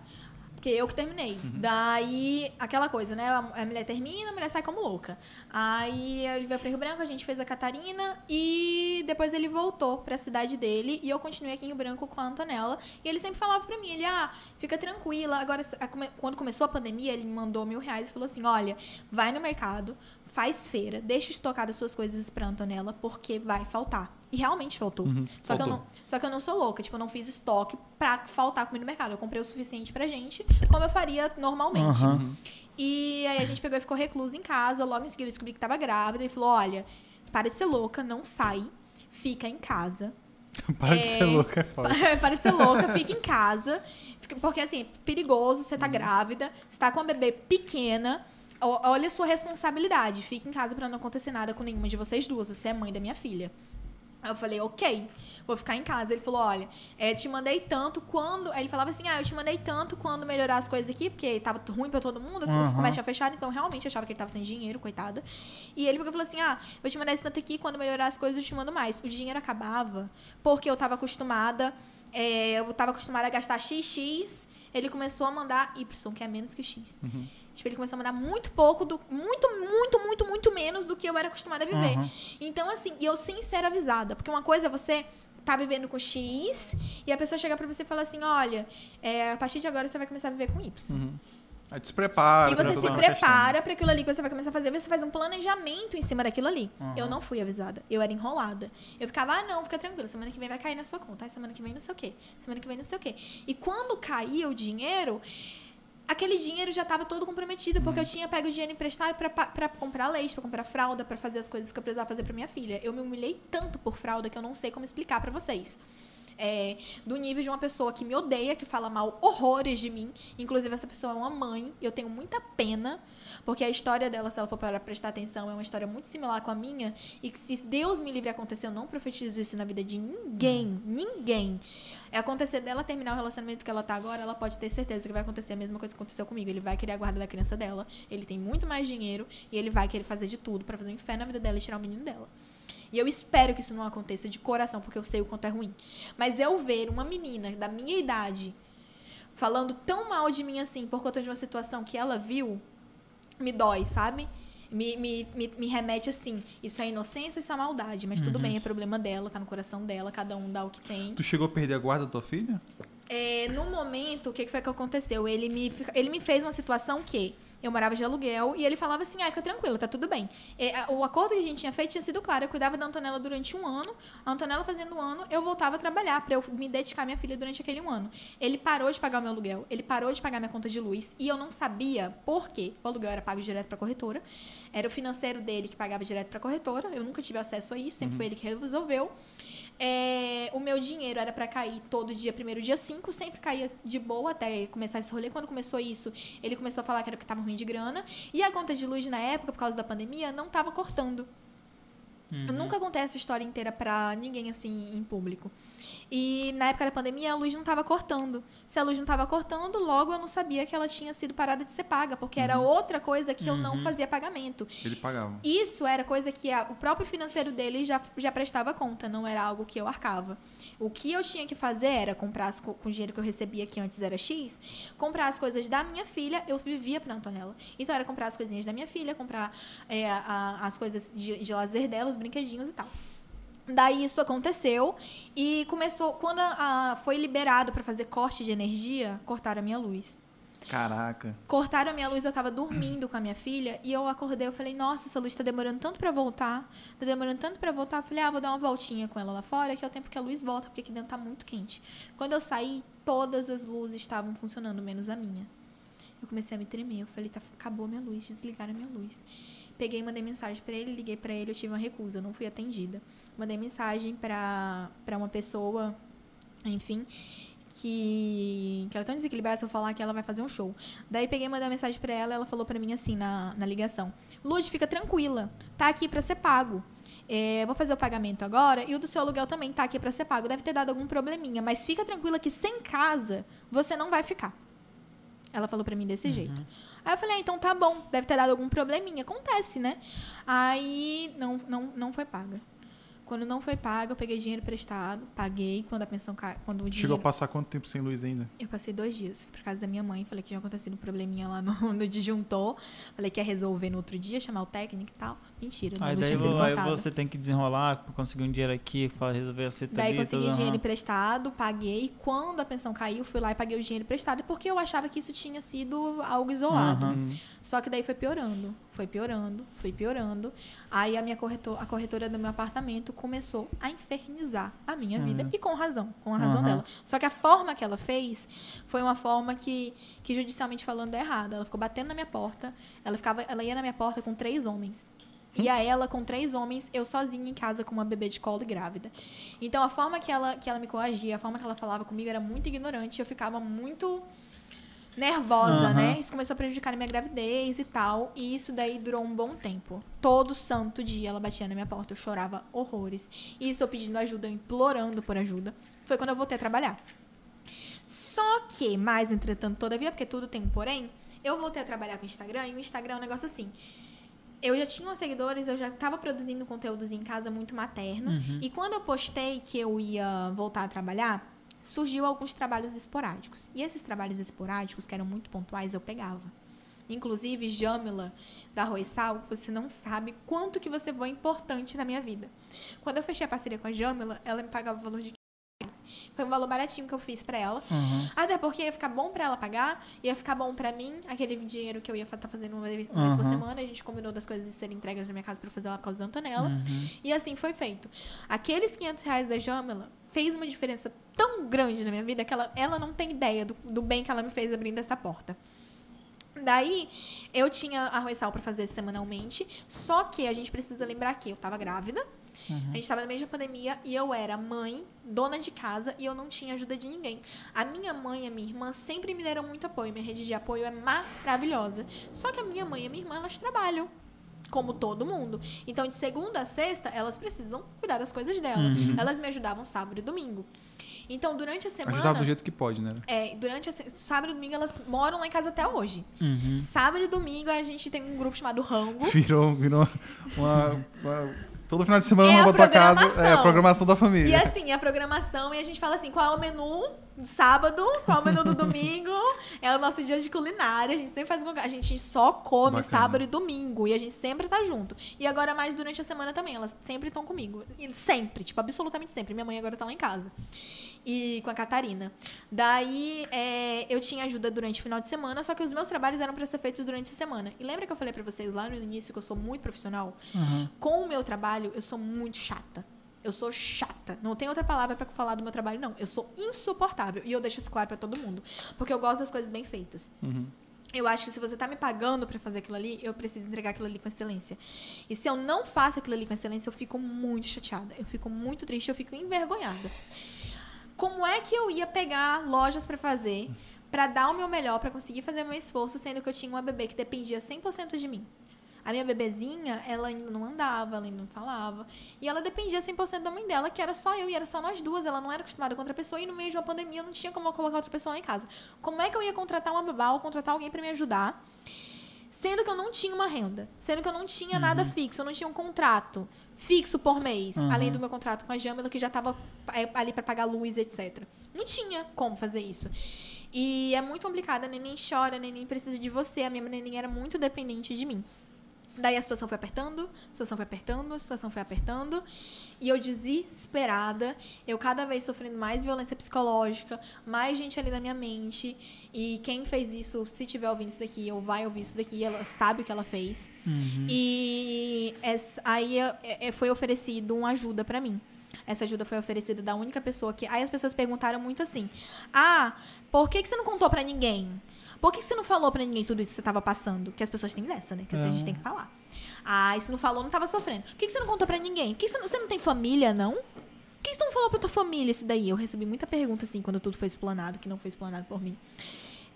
Speaker 1: Porque eu que terminei. Daí, aquela coisa, né? A mulher termina, a mulher sai como louca. Aí ele veio pra Rio Branco, a gente fez a Catarina e depois ele voltou pra cidade dele e eu continuei aqui em Rio Branco com a Antonella. E ele sempre falava pra mim, ele, ah, fica tranquila. Agora, quando começou a pandemia, ele me mandou mil reais e falou assim, olha, vai no mercado, faz feira, deixa estocar as suas coisas pra Antonella, porque vai faltar. E realmente faltou.
Speaker 3: Uhum,
Speaker 1: Só, que eu
Speaker 3: faltou.
Speaker 1: não, só que eu não sou louca, tipo, eu não fiz estoque pra faltar comida no mercado. Eu comprei o suficiente pra gente, como eu faria normalmente.
Speaker 2: Aham.
Speaker 1: E aí a gente pegou e ficou recluso em casa. Logo em seguida eu descobri que tava grávida. Ele falou: olha, para de ser louca, não sai, fica em casa.
Speaker 3: Para de
Speaker 1: É.
Speaker 3: ser louca, é foda.
Speaker 1: para de ser louca, fica em casa. Porque assim, é perigoso, você
Speaker 3: Uhum.
Speaker 1: tá grávida, você tá com uma bebê pequena. Olha a sua responsabilidade. Fica em casa pra não acontecer nada com nenhuma de vocês duas. Você é mãe da minha filha. Aí eu falei, ok, vou ficar em casa. Ele falou, olha, é, te mandei tanto quando. Aí ele falava assim, ah, eu te mandei tanto quando melhorar as coisas aqui, porque tava ruim pra todo mundo, assim,
Speaker 2: Aham.
Speaker 1: o comércio fechado, então realmente achava que ele tava sem dinheiro, coitada. E ele falou assim, ah, vou te mandar esse tanto aqui, quando melhorar as coisas eu te mando mais. O dinheiro acabava, porque eu tava acostumada, é, eu tava acostumada a gastar XX, ele começou a mandar Y, que é menos que X. Tipo, ele começou a mandar muito pouco, do, muito, muito, muito, muito menos do que eu era acostumada a viver.
Speaker 2: Aham.
Speaker 1: Então, assim, e eu sem ser avisada. Porque uma coisa é você tá vivendo com X e a pessoa chega pra você e fala assim: olha, é, a partir de agora você vai começar a viver com Y.
Speaker 3: Aí tu se prepara.
Speaker 1: E você se prepara pra aquilo ali que você vai começar a fazer, você faz um planejamento em cima daquilo ali.
Speaker 2: Uhum.
Speaker 1: Eu não fui avisada, eu era enrolada. Eu ficava, ah, não, fica tranquila, semana que vem vai cair na sua conta, aí semana que vem não sei o quê, semana que vem não sei o quê. E quando caía o dinheiro, aquele dinheiro já estava todo comprometido, porque eu tinha pego o dinheiro emprestado pra, pa- pra comprar leite, pra comprar fralda, pra fazer as coisas que eu precisava fazer pra minha filha. Eu me humilhei tanto por fralda que eu não sei como explicar pra vocês. É, do nível de uma pessoa que me odeia, que fala mal horrores de mim. Inclusive, essa pessoa é uma mãe. Eu tenho muita pena, porque a história dela, se ela for para prestar atenção, é uma história muito similar com a minha. E que se Deus me livre acontecer, eu não profetizo isso na vida de ninguém. Ninguém. É acontecer dela terminar o relacionamento que ela tá agora, ela pode ter certeza que vai acontecer a mesma coisa que aconteceu comigo. Ele vai querer a guarda da criança dela, ele tem muito mais dinheiro e ele vai querer fazer de tudo pra fazer um inferno na vida dela e tirar o menino dela. E eu espero que isso não aconteça de coração, porque eu sei o quanto é ruim. Mas eu ver uma menina da minha idade falando tão mal de mim assim por conta de uma situação que ela viu, me dói, sabe? Me, me, me, me remete assim. Isso é inocência ou isso é maldade? Mas tudo bem, é problema dela, tá no coração dela, cada um dá o que tem.
Speaker 3: Tu chegou a perder a guarda da tua filha?
Speaker 1: É, no momento, o que que foi que aconteceu? Ele me, ele me fez uma situação que eu morava de aluguel e ele falava assim: ah, fica tranquila, tá tudo bem. É, a- o acordo que a gente tinha feito tinha sido claro. Eu cuidava da Antonella durante um ano, a Antonella fazendo um ano, eu voltava a trabalhar pra eu me dedicar à minha filha durante aquele um ano. Ele parou de pagar o meu aluguel, ele parou de pagar minha conta de luz e eu não sabia por quê. O aluguel era pago direto pra corretora, era o financeiro dele que pagava direto pra corretora, eu nunca tive acesso a isso, sempre foi ele que resolveu. É, o meu dinheiro era pra cair todo dia, primeiro dia 5, sempre caía de boa até começar esse rolê. Quando começou isso, ele começou a falar que era porque tava ruim de grana. E a conta de luz na época, por causa da pandemia, não tava cortando. Eu nunca contei essa história inteira pra ninguém assim em público. E na época da pandemia a luz não estava cortando. Se a luz não estava cortando, logo eu não sabia que ela tinha sido parada de ser paga, porque era outra coisa que eu não fazia pagamento.
Speaker 3: Ele pagava.
Speaker 1: Isso era coisa que a- o próprio financeiro dele já, já prestava conta, não era algo que eu arcava. O que eu tinha que fazer era comprar as, co- com o dinheiro que eu recebia, que antes era X, comprar as coisas da minha filha, eu vivia pra Antonella. Então era comprar as coisinhas da minha filha, comprar é, a- as coisas de, de lazer dela, os brinquedinhos e tal. Daí isso aconteceu e começou. Quando a- a- foi liberado pra fazer corte de energia, cortaram a minha luz.
Speaker 3: Caraca.
Speaker 1: Cortaram a minha luz, eu tava dormindo com a minha filha e eu acordei, eu falei, nossa, essa luz tá demorando tanto pra voltar, tá demorando tanto pra voltar. Eu falei, ah, vou dar uma voltinha com ela lá fora, que é o tempo que a luz volta, porque aqui dentro tá muito quente. Quando eu saí, todas as luzes estavam funcionando, menos a minha. Eu comecei a me tremer, eu falei, tá, acabou a minha luz, desligaram a minha luz. Peguei, mandei mensagem pra ele, liguei pra ele, eu tive uma recusa, não fui atendida. Mandei mensagem pra, pra uma pessoa, enfim, que, que ela é tão desequilibrada se eu falar que ela vai fazer um show. Daí peguei e mandei uma mensagem pra ela, ela falou pra mim assim na, na ligação: Lud, fica tranquila, tá aqui pra ser pago. É, vou fazer o pagamento agora e o do seu aluguel também tá aqui pra ser pago. Deve ter dado algum probleminha, mas fica tranquila que sem casa você não vai ficar. Ela falou pra mim desse jeito. Aí eu falei, ah, então tá bom, deve ter dado algum probleminha. Acontece, né? Aí não, não, não foi paga. Quando não foi paga, eu peguei dinheiro emprestado, paguei quando a pensão cai, quando o dinheiro
Speaker 3: Chegou a passar quanto tempo sem luz ainda?
Speaker 1: eu passei dois dias. Fui pra casa da minha mãe, falei que tinha acontecido um probleminha lá no, no disjuntor. Falei que ia resolver no outro dia, chamar o técnico e tal. Mentira,
Speaker 2: Aí
Speaker 1: não
Speaker 2: daí
Speaker 1: tinha
Speaker 2: aí você tem que desenrolar, conseguir um dinheiro aqui, resolver a situação.
Speaker 1: Daí consegui dinheiro emprestado, paguei. Quando a pensão caiu, fui lá e paguei o dinheiro emprestado, porque eu achava que isso tinha sido algo isolado.
Speaker 2: Aham.
Speaker 1: Só que daí foi piorando, foi piorando, foi piorando. Aí a minha corretor, a corretora do meu apartamento começou a infernizar a minha vida e com razão, com a razão
Speaker 2: Uhum.
Speaker 1: dela. Só que a forma que ela fez foi uma forma que, que judicialmente falando é errada. Ela ficou batendo na minha porta, ela ficava, ela ia na minha porta com três homens. Ia ela com três homens, eu sozinha em casa com uma bebê de colo e grávida. Então a forma que ela, que ela me coagia, a forma que ela falava comigo era muito ignorante. Eu ficava muito nervosa,
Speaker 2: Aham.
Speaker 1: né? Isso começou a prejudicar a minha gravidez e tal. E isso daí durou um bom tempo. Todo santo dia ela batia na minha porta, eu chorava horrores. E isso eu pedindo ajuda, eu implorando por ajuda. Foi quando eu voltei a trabalhar. Só que, mais entretanto, todavia, porque tudo tem um porém, eu voltei a trabalhar com o Instagram e o Instagram é um negócio assim. Eu já tinha uns seguidores, eu já estava produzindo conteúdos em casa muito materno. E quando eu postei que eu ia voltar a trabalhar, surgiu alguns trabalhos esporádicos. E esses trabalhos esporádicos, que eram muito pontuais, eu pegava. Inclusive, Jamila, da Arroz Sal, você não sabe quanto que você foi importante na minha vida. Quando eu fechei a parceria com a Jamila, ela me pagava o valor de 15 reais. Foi um valor baratinho que eu fiz pra ela.
Speaker 2: Uhum.
Speaker 1: Até porque ia ficar bom pra ela pagar, ia ficar bom pra mim, aquele dinheiro que eu ia estar fazendo uma vez, uma vez por
Speaker 2: Uhum.
Speaker 1: semana. A gente combinou das coisas serem entregas na minha casa pra eu fazer lá por causa da Antonella.
Speaker 2: Uhum.
Speaker 1: E assim foi feito. Aqueles 500 reais da Jamila fez uma diferença tão grande na minha vida que ela, ela não tem ideia do, do bem que ela me fez abrindo essa porta. Daí, eu tinha arroz sal pra fazer semanalmente, só que a gente precisa lembrar que eu tava grávida, a gente tava no meio da pandemia e eu era mãe, dona de casa e eu não tinha ajuda de ninguém. A minha mãe e a minha irmã sempre me deram muito apoio, minha rede de apoio é maravilhosa. Só que a minha mãe e a minha irmã, elas trabalham como todo mundo. Então, de segunda a sexta, elas precisam cuidar das coisas dela. Elas me ajudavam sábado e domingo. Então, durante a semana.
Speaker 3: Ajudar do jeito que pode, né?
Speaker 1: É, durante a sábado e domingo elas moram lá em casa até hoje.
Speaker 2: Uhum.
Speaker 1: Sábado e domingo a gente tem um grupo chamado Rango.
Speaker 3: Virou, virou uma, uma- Todo final de semana
Speaker 1: É
Speaker 3: uma
Speaker 1: a
Speaker 3: pra tua casa. É a programação da
Speaker 1: E
Speaker 3: família.
Speaker 1: assim, a programação, e a gente fala assim, qual é o menu do sábado, qual é o menu do domingo. É o nosso dia de culinária, a gente sempre faz. A gente só come
Speaker 3: Bacana.
Speaker 1: sábado e domingo, e a gente sempre tá junto. E agora mais durante a semana também, elas sempre estão comigo. E sempre, tipo, absolutamente sempre. Minha mãe agora tá lá em casa. E com a Catarina. Daí, é, eu tinha ajuda durante o final de semana, só que os meus trabalhos eram pra ser feitos durante a semana. E lembra que eu falei pra vocês lá no início que eu sou muito profissional?
Speaker 2: Uhum.
Speaker 1: Com o meu trabalho, eu sou muito chata. Eu sou chata. Não tem outra palavra pra falar do meu trabalho, não. Eu sou insuportável. E eu deixo isso claro pra todo mundo. Porque eu gosto das coisas bem feitas.
Speaker 3: Uhum.
Speaker 1: Eu acho que se você tá me pagando pra fazer aquilo ali, eu preciso entregar aquilo ali com excelência. E se eu não faço aquilo ali com excelência, eu fico muito chateada. Eu fico muito triste, eu fico envergonhada. Como é que eu ia pegar lojas pra fazer, pra dar o meu melhor, pra conseguir fazer meu esforço, sendo que eu tinha uma bebê que dependia 100% de mim? A minha bebezinha, ela ainda não andava, ela ainda não falava. E ela dependia 100% da mãe dela, que era só eu e era só nós duas. Ela não era acostumada com outra pessoa e no meio de uma pandemia eu não tinha como eu colocar outra pessoa lá em casa. Como é que eu ia contratar uma babá ou contratar alguém para me ajudar? Sendo que eu não tinha uma renda, sendo que eu não tinha nada fixo, eu não tinha um contrato fixo por mês,
Speaker 2: Uhum.
Speaker 1: além do meu contrato com a Jamila, que já estava ali para pagar luz, etc. Não tinha como fazer isso. E é muito complicado, a neném chora, a neném precisa de você, a minha neném era muito dependente de mim. Daí a situação foi apertando, a situação foi apertando, a situação foi apertando. E eu desesperada, eu cada vez sofrendo mais violência psicológica, mais gente ali na minha mente. E quem fez isso, se tiver ouvindo isso daqui, ou vai ouvir isso daqui, ela sabe o que ela fez. E essa- aí é- é- foi oferecido uma ajuda pra mim. Essa ajuda foi oferecida da única pessoa que. Aí as pessoas perguntaram muito assim: Ah, por que, que você não contou pra ninguém? Por que, você não falou pra ninguém tudo isso que você tava passando? Que as pessoas têm dessa, né? Que assim, a gente
Speaker 2: É.
Speaker 1: tem que falar. Ah, isso não falou, não tava sofrendo. Por que, que você não contou pra ninguém? Por que você não, você não tem família, não? Por que você não falou pra tua família isso daí? Eu recebi muita pergunta assim quando tudo foi explanado, que não foi explanado por mim.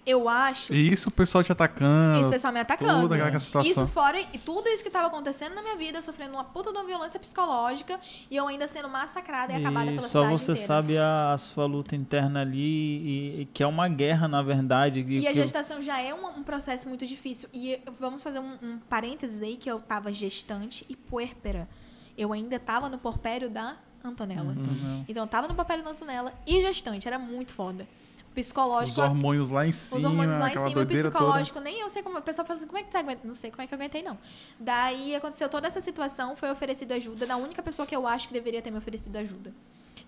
Speaker 1: Eu acho.
Speaker 3: E isso o pessoal te atacando.
Speaker 1: Esse pessoal me atacando.
Speaker 3: Toda aquela situação.
Speaker 1: Isso fora e tudo isso que tava acontecendo na minha vida, eu sofrendo uma puta de uma violência psicológica e eu ainda sendo massacrada e, acabada
Speaker 2: E
Speaker 1: pela
Speaker 2: só
Speaker 1: cidade
Speaker 2: você
Speaker 1: inteira.
Speaker 2: sabe a, a sua luta interna ali, e, e que é uma guerra, na verdade.
Speaker 1: E a
Speaker 2: que-
Speaker 1: gestação já é um, um processo muito difícil. E vamos fazer um, um parênteses aí que eu tava gestante e puérpera. Eu ainda tava no porpério da Antonella.
Speaker 2: Uhum.
Speaker 1: Então eu tava no porpério da Antonella e gestante. Era muito foda.
Speaker 3: Os
Speaker 1: Psicológico.
Speaker 3: hormônios lá em cima,
Speaker 1: Os hormônios lá em cima, psicológico, nem eu sei como. O pessoal fala assim, como é que você aguenta? Não sei como é que eu aguentei, não. Daí aconteceu toda essa situação, foi oferecido ajuda da única pessoa que eu acho que deveria ter me oferecido ajuda.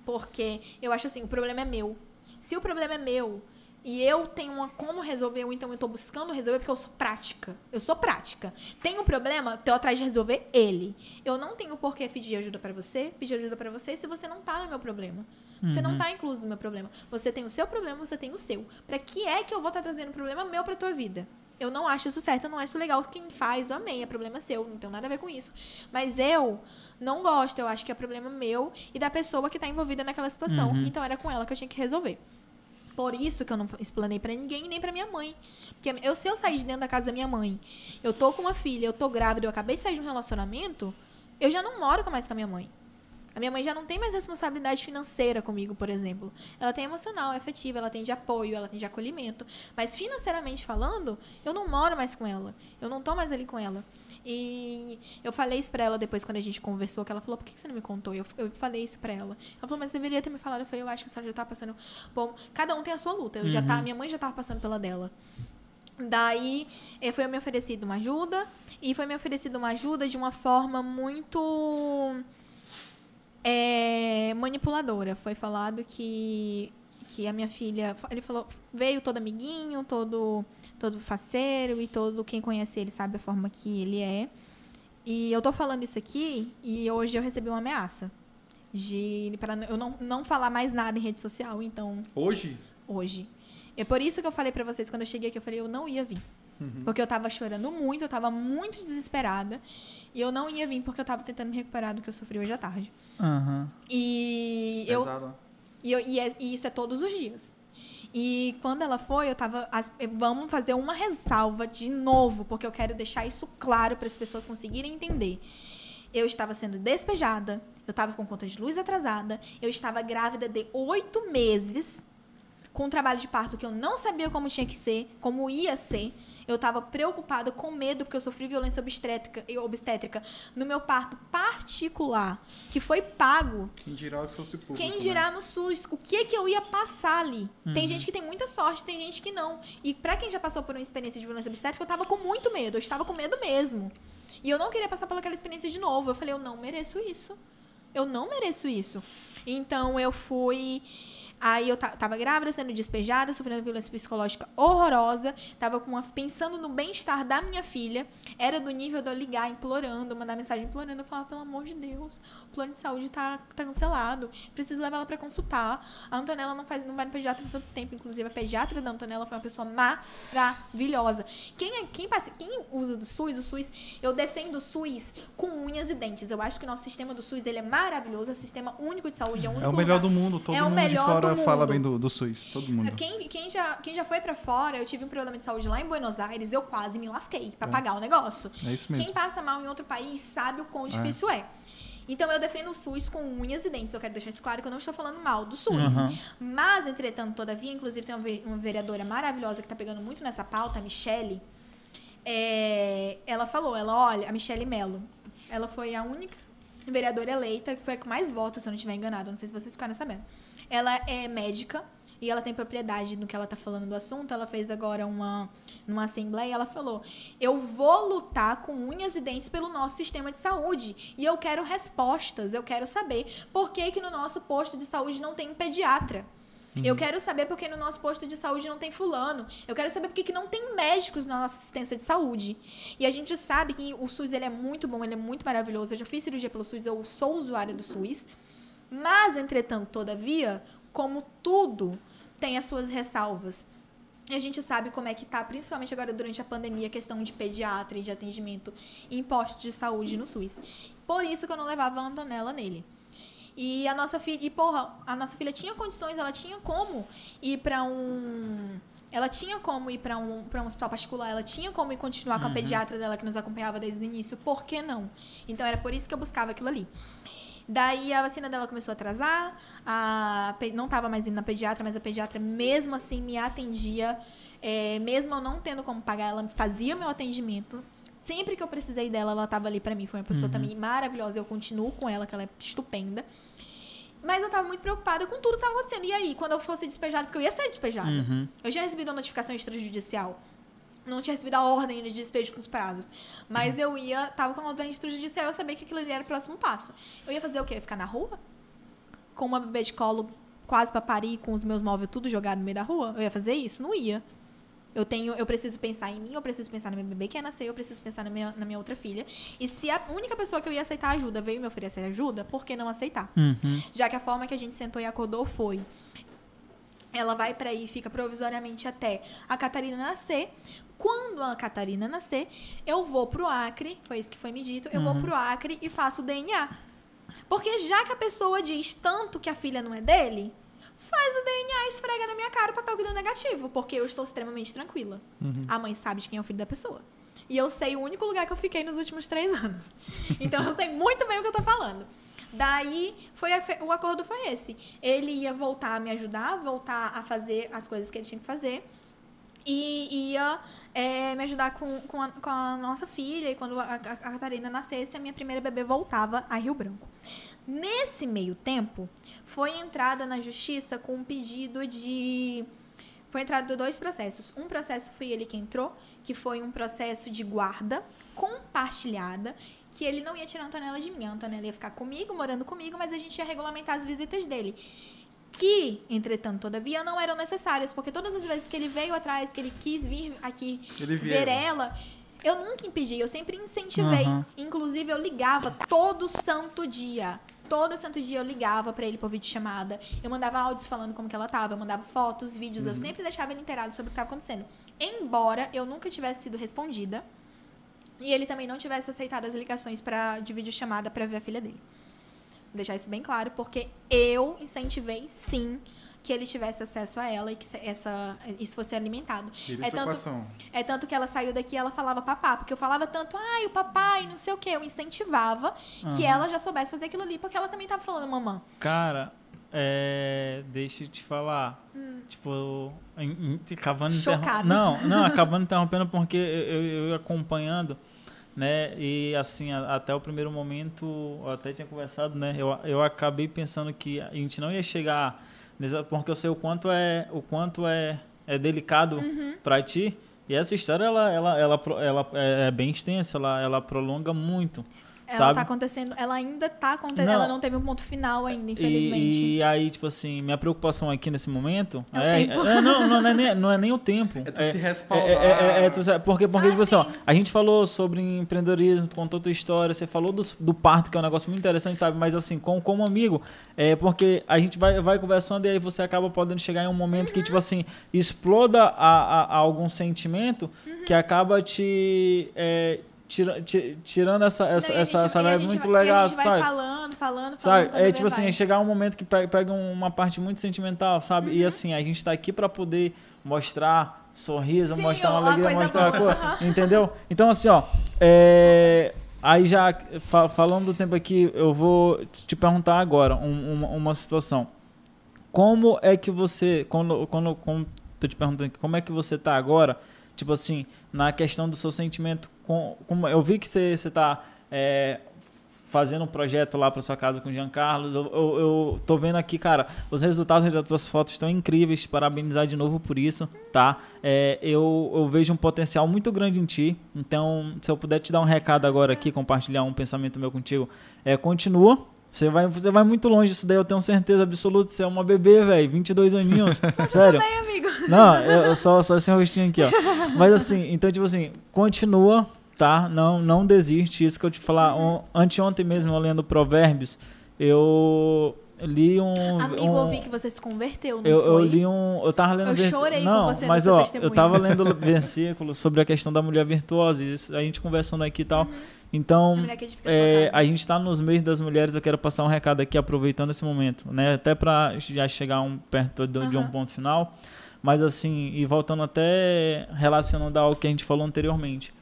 Speaker 1: Porque eu acho assim, o problema é meu. Se o problema é meu e eu tenho uma como resolver, ou então eu tô buscando resolver, porque eu sou prática. Eu sou prática. Tem um problema, tô atrás de resolver ele. Eu não tenho por que pedir ajuda pra você, pedir ajuda pra você, se você não tá no meu problema. Você não tá incluso no meu problema. Você tem o seu problema, você tem o seu. Pra que é que eu vou estar trazendo um problema meu pra tua vida? Eu não acho isso certo, eu não acho isso legal. Quem faz, amém, é problema seu, não tem nada a ver com isso. Mas eu não gosto, eu acho que é problema meu e da pessoa que tá envolvida naquela situação.
Speaker 2: Uhum.
Speaker 1: Então era com ela que eu tinha que resolver. Por isso que eu não explanei pra ninguém, nem pra minha mãe. Porque eu, se eu sair de dentro da casa da minha mãe, eu tô com uma filha, eu tô grávida, eu acabei de sair de um relacionamento, eu já não moro mais com a minha mãe. A minha mãe já não tem mais responsabilidade financeira comigo, por exemplo. Ela tem emocional, afetiva, ela tem de apoio, ela tem de acolhimento. Mas financeiramente falando, eu não moro mais com ela. Eu não tô mais ali com ela. E eu falei isso pra ela depois, quando a gente conversou, que ela falou, por que você não me contou? Eu, eu falei isso pra ela. Ela falou, mas deveria ter me falado. Eu falei, eu acho que a senhora já tá passando... Bom, cada um tem a sua luta. Eu já tá, minha mãe já tava passando pela dela. Daí, eh, foi me oferecido uma ajuda. E foi me oferecido uma ajuda de uma forma muito é, manipuladora. Foi falado que, que a minha filha. Ele falou. Veio todo amiguinho, todo, todo faceiro e todo quem conhece ele sabe a forma que ele é. E eu tô falando isso aqui e hoje eu recebi uma ameaça. De para eu não, não falar mais nada em rede social, então
Speaker 3: Hoje?
Speaker 1: hoje. É por isso que eu falei pra vocês quando eu cheguei aqui, eu falei, eu não ia vir. Porque eu tava chorando muito, eu tava muito desesperada. E eu não ia vir porque eu tava tentando me recuperar do que eu sofri hoje à tarde.
Speaker 2: Aham.
Speaker 1: E eu,
Speaker 3: Pesado. né?
Speaker 1: e, eu- e é- e isso é todos os dias. E quando ela foi, eu tava. as- vamos fazer uma ressalva de novo, porque eu quero deixar isso claro para as pessoas conseguirem entender. Eu estava sendo despejada, eu estava com conta de luz atrasada, eu estava grávida de oito meses, com um trabalho de parto que eu não sabia como tinha que ser, como ia ser. Eu estava preocupada, com medo, porque eu sofri violência obstétrica, obstétrica no meu parto particular, que foi pago
Speaker 3: Quem dirá se fosse público.
Speaker 1: quem
Speaker 3: né?
Speaker 1: dirá no SUS? O que é que eu ia passar ali? Tem gente que tem muita sorte, tem gente que não. E pra quem já passou por uma experiência de violência obstétrica, eu tava com muito medo. Eu estava com medo mesmo. E eu não queria passar pelaquela experiência de novo. Eu falei, eu não mereço isso. Eu não mereço isso. Então eu fui. Aí eu ta- tava grávida, sendo despejada, sofrendo violência psicológica horrorosa. Tava uma- pensando no bem-estar da minha filha. Era do nível de eu ligar, implorando, mandar mensagem implorando. Eu falava, pelo amor de Deus, plano de saúde tá, tá cancelado. Preciso levar ela pra consultar. A Antonella não, faz, não vai no pediatra há tanto tempo. Inclusive, a pediatra da Antonella foi uma pessoa maravilhosa. Quem, é- quem, passa, quem usa do SUS, o SUS, eu defendo o SUS com unhas e dentes. Eu acho que o nosso sistema do SUS ele é maravilhoso. É o sistema único de saúde. É, o, único
Speaker 3: É o melhor
Speaker 1: lugar-
Speaker 3: do mundo, todo
Speaker 1: é o
Speaker 3: mundo de fora
Speaker 1: mundo.
Speaker 3: fala bem do, do SUS, todo mundo.
Speaker 1: Quem, quem, já, quem já foi pra fora, eu tive um problema de saúde lá em Buenos Aires, eu quase me lasquei pra
Speaker 3: É.
Speaker 1: pagar o negócio.
Speaker 3: É isso mesmo.
Speaker 1: Quem passa mal em outro país sabe o quão difícil é. Então eu defendo o SUS com unhas e dentes. Eu quero deixar isso claro que eu não estou falando mal do SUS.
Speaker 2: Aham.
Speaker 1: Mas, entretanto, todavia, inclusive tem uma, ve- uma vereadora maravilhosa que tá pegando muito nessa pauta, a Michele. É, ela falou, ela, olha, a Michele Mello. Ela foi a única vereadora eleita que foi a com mais votos, se eu não estiver enganada. Não sei se vocês ficaram sabendo. Ela é médica e ela tem propriedade no que ela tá falando do assunto. Ela fez agora uma numa assembleia, ela falou: "Eu vou lutar com unhas e dentes pelo nosso sistema de saúde e eu quero respostas. Eu quero saber por que que no nosso posto de saúde não tem pediatra. Eu quero saber por que no nosso posto de saúde não tem fulano. Eu quero saber por que que não tem médicos na nossa assistência de saúde. E a gente sabe que o SUS ele é muito bom, ele é muito maravilhoso. Eu já fiz cirurgia pelo SUS, eu sou usuária do SUS. Mas, entretanto, todavia, como tudo tem as suas ressalvas. E a gente sabe como é que tá, principalmente agora durante a pandemia, a questão de pediatra e de atendimento em postos de saúde no SUS. Por isso que eu não levava a Antonella nele. E a nossa filha, e porra, a nossa filha tinha condições, ela tinha como ir pra um ela tinha como ir pra um, pra um hospital particular, ela tinha como ir continuar com a pediatra dela que nos acompanhava desde o início, por que não? Então era por isso que eu buscava aquilo ali. Daí a vacina dela começou a atrasar, a, não estava mais indo na pediatra, mas a pediatra mesmo assim me atendia, é, mesmo eu não tendo como pagar, ela fazia meu atendimento. Sempre que eu precisei dela, ela estava ali para mim. Foi uma pessoa também maravilhosa, eu continuo com ela, que ela é estupenda. Mas eu tava muito preocupada com tudo que tava acontecendo. E aí, quando eu fosse despejada, porque eu ia ser despejada.
Speaker 2: Uhum.
Speaker 1: Eu já recebi uma notificação extrajudicial. Não tinha recebido a ordem de despejo com os prazos. Mas eu ia, tava com a ordem extrajudicial, eu sabia que aquilo ali era o próximo passo. Eu ia fazer o quê? Ficar na rua? Com uma bebê de colo quase pra parir, com os meus móveis tudo jogado no meio da rua? Eu ia fazer isso? Não ia. Eu tenho, eu preciso pensar em mim, eu preciso pensar no meu bebê que ia nascer, eu preciso pensar na minha, na minha outra filha. E se a única pessoa que eu ia aceitar ajuda veio me oferecer ajuda, por que não aceitar?
Speaker 2: Uhum.
Speaker 1: Já que a forma que a gente sentou e acordou foi. Ela vai pra aí, fica provisoriamente até a Catarina nascer. Quando a Catarina nascer, eu vou pro Acre, foi isso que foi me dito, eu vou pro Acre e faço o DNA. Porque já que a pessoa diz tanto que a filha não é dele, faz o DNA e esfrega na minha cara o papel que deu negativo, porque eu estou extremamente tranquila. A mãe sabe de quem é o filho da pessoa. E eu sei o único lugar que eu fiquei nos últimos três anos. Então eu sei muito bem o que eu tô falando. Daí, foi a o acordo foi esse. Ele ia voltar a me ajudar, voltar a fazer as coisas que ele tinha que fazer. E ia é, me ajudar com, com, a, com a nossa filha. E quando a, a- a Catarina nascesse, a minha primeira bebê voltava a Rio Branco. Nesse meio tempo, foi entrada na justiça com um pedido de. Foi entrado dois processos. Um processo foi ele que entrou, que foi um processo de guarda compartilhada, que ele não ia tirar a Antonella de mim. A Antonella ia ficar comigo, morando comigo, mas a gente ia regulamentar as visitas dele. Que, entretanto, todavia, não eram necessárias, porque todas as vezes que ele veio atrás, que ele quis vir aqui
Speaker 3: Ele
Speaker 1: ver ela, eu nunca impedi, eu sempre incentivei.
Speaker 2: Aham.
Speaker 1: Inclusive, eu ligava todo santo dia. Todo santo dia eu ligava pra ele por videochamada. Eu mandava áudios falando como que ela tava, eu mandava fotos, vídeos, eu sempre deixava ele inteirado sobre o que tava acontecendo. Embora eu nunca tivesse sido respondida e ele também não tivesse aceitado as ligações para de videochamada pra ver a filha dele. Deixar isso bem claro, porque eu incentivei sim que ele tivesse acesso a ela e que essa, isso fosse alimentado. É tanto, é tanto que ela saiu daqui e ela falava papá, porque eu falava tanto, ai, o papai, não sei o quê. Eu incentivava que
Speaker 2: Aham.
Speaker 1: ela já soubesse fazer aquilo ali, porque ela também tava falando mamã.
Speaker 2: Cara, é, deixa eu te falar. Tipo, em- em- acabando
Speaker 1: Chocada.
Speaker 2: Não, não, acabando interrompendo porque eu, eu, eu ia acompanhando, né? E assim, a- até o primeiro momento, eu até tinha conversado, né? Eu, eu acabei pensando que a gente não ia chegar nessa, porque eu sei o quanto é, o quanto é, é delicado
Speaker 1: Uhum.
Speaker 2: pra ti. E essa história, ela, ela, ela, ela é bem extensa, ela, ela prolonga muito.
Speaker 1: Ela
Speaker 2: sabe?
Speaker 1: tá acontecendo, ela ainda tá acontecendo,
Speaker 2: Não.
Speaker 1: ela não teve um ponto final ainda, infelizmente.
Speaker 2: E, e aí, tipo assim, minha preocupação aqui nesse momento
Speaker 1: É o
Speaker 2: é,
Speaker 1: tempo.
Speaker 2: é- não, não, é nem, não é nem o tempo.
Speaker 3: É tu
Speaker 2: é,
Speaker 3: se
Speaker 2: é,
Speaker 3: respaldar.
Speaker 2: é, é, é tu se- porque, porque
Speaker 1: Ah,
Speaker 2: tipo assim, ó, a gente falou sobre empreendedorismo, tu contou tua história, você falou do, do parto, que é um negócio muito interessante, sabe? Mas assim, como, como amigo, é porque a gente vai, vai conversando e aí você acaba podendo chegar em um momento que, tipo assim, exploda a, a- a algum sentimento
Speaker 1: Uhum.
Speaker 2: que acaba te. Tira- ti- tirando essa, essa,
Speaker 1: Não,
Speaker 2: essa,
Speaker 1: gente-
Speaker 2: essa muito
Speaker 1: vai-
Speaker 2: legal, sabe?
Speaker 1: falando, falando, falando.
Speaker 2: Sabe? É tipo assim,
Speaker 1: vai.
Speaker 2: chegar um momento que pe- pega uma parte muito sentimental, sabe?
Speaker 1: Uhum.
Speaker 2: E assim, a gente tá aqui pra poder mostrar sorriso,
Speaker 1: Sim,
Speaker 2: mostrar uma alegria, mostrar
Speaker 1: boa.
Speaker 2: uma coisa. Entendeu? Então, assim, ó. é, Aí já, fa- falando do tempo aqui, eu vou te perguntar agora um- uma, uma situação. Como é que você. Quando, quando, quando tô te perguntando aqui, como é que você tá agora? Tipo assim, na questão do seu sentimento. Com, como, eu vi que você, você tá. é, fazendo um projeto lá para sua casa com o Jean Carlos. Eu, eu, eu tô vendo aqui, cara, os resultados das tuas fotos estão incríveis. Parabenizar de novo por isso, tá? É, eu, eu vejo um potencial muito grande em ti. Então, se eu puder te dar um recado agora aqui, compartilhar um pensamento meu contigo, é continua. Você vai, você vai muito longe, isso daí eu tenho certeza absoluta. Você é uma bebê, velho, 22 aninhos. Sério.
Speaker 1: Bem, amigo.
Speaker 2: Não, eu, eu só, só esse rostinho aqui, ó. Mas assim, então, tipo assim, continua, tá? Não, não desiste. Isso que eu te falar.
Speaker 1: Uhum.
Speaker 2: On, anteontem mesmo, eu lendo Provérbios, eu li um.
Speaker 1: Amigo,
Speaker 2: um
Speaker 1: eu vi que você se converteu, não
Speaker 2: eu, eu
Speaker 1: foi?
Speaker 2: li um. Eu tava lendo
Speaker 1: Eu
Speaker 2: vers-
Speaker 1: chorei com
Speaker 2: Não,
Speaker 1: você
Speaker 2: mas ó,
Speaker 1: testemunho.
Speaker 2: eu tava lendo versículos sobre a questão da mulher virtuosa. isso, a gente conversando aqui e tal.
Speaker 1: A
Speaker 2: Então, é, a gente está nos meses das mulheres. Eu quero passar um recado aqui, aproveitando esse momento, né? Até para já chegar um, perto do- de um ponto final. Mas assim, e voltando até relacionando ao que a gente falou anteriormente.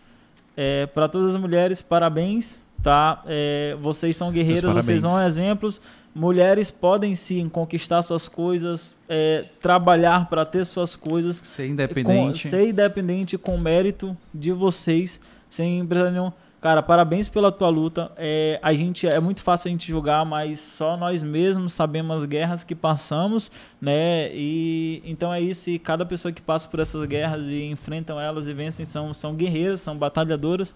Speaker 2: É, para todas as mulheres, parabéns, tá? É, vocês são guerreiras, vocês são exemplos. Mulheres podem sim conquistar suas coisas, é, trabalhar para ter suas coisas,
Speaker 3: Ser
Speaker 2: com,
Speaker 3: independente.
Speaker 2: ser independente com mérito de vocês, sem empresa nenhuma. Cara, parabéns pela tua luta. É, a gente é muito fácil a gente julgar, mas só nós mesmos sabemos as guerras que passamos, né? E então é isso. E cada pessoa que passa por essas guerras e enfrentam elas e vencem são são guerreiros, são batalhadoras.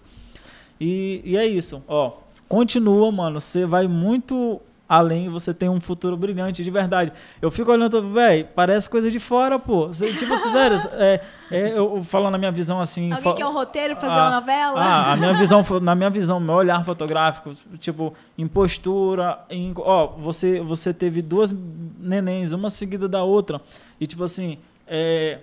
Speaker 2: E, e é isso. Ó, continua, mano. Você vai muito além, você tem um futuro brilhante, de verdade. Eu fico olhando, velho, parece coisa de fora, pô. Tipo, assim, sério, é, é, eu falando na minha visão assim.
Speaker 1: Alguém quer um roteiro fazer
Speaker 2: Ah,
Speaker 1: uma novela?
Speaker 2: Ah, a minha visão, na minha visão, meu olhar fotográfico, tipo, em postura, em, ó, você, você teve duas nenéns, uma seguida da outra, e tipo assim, é,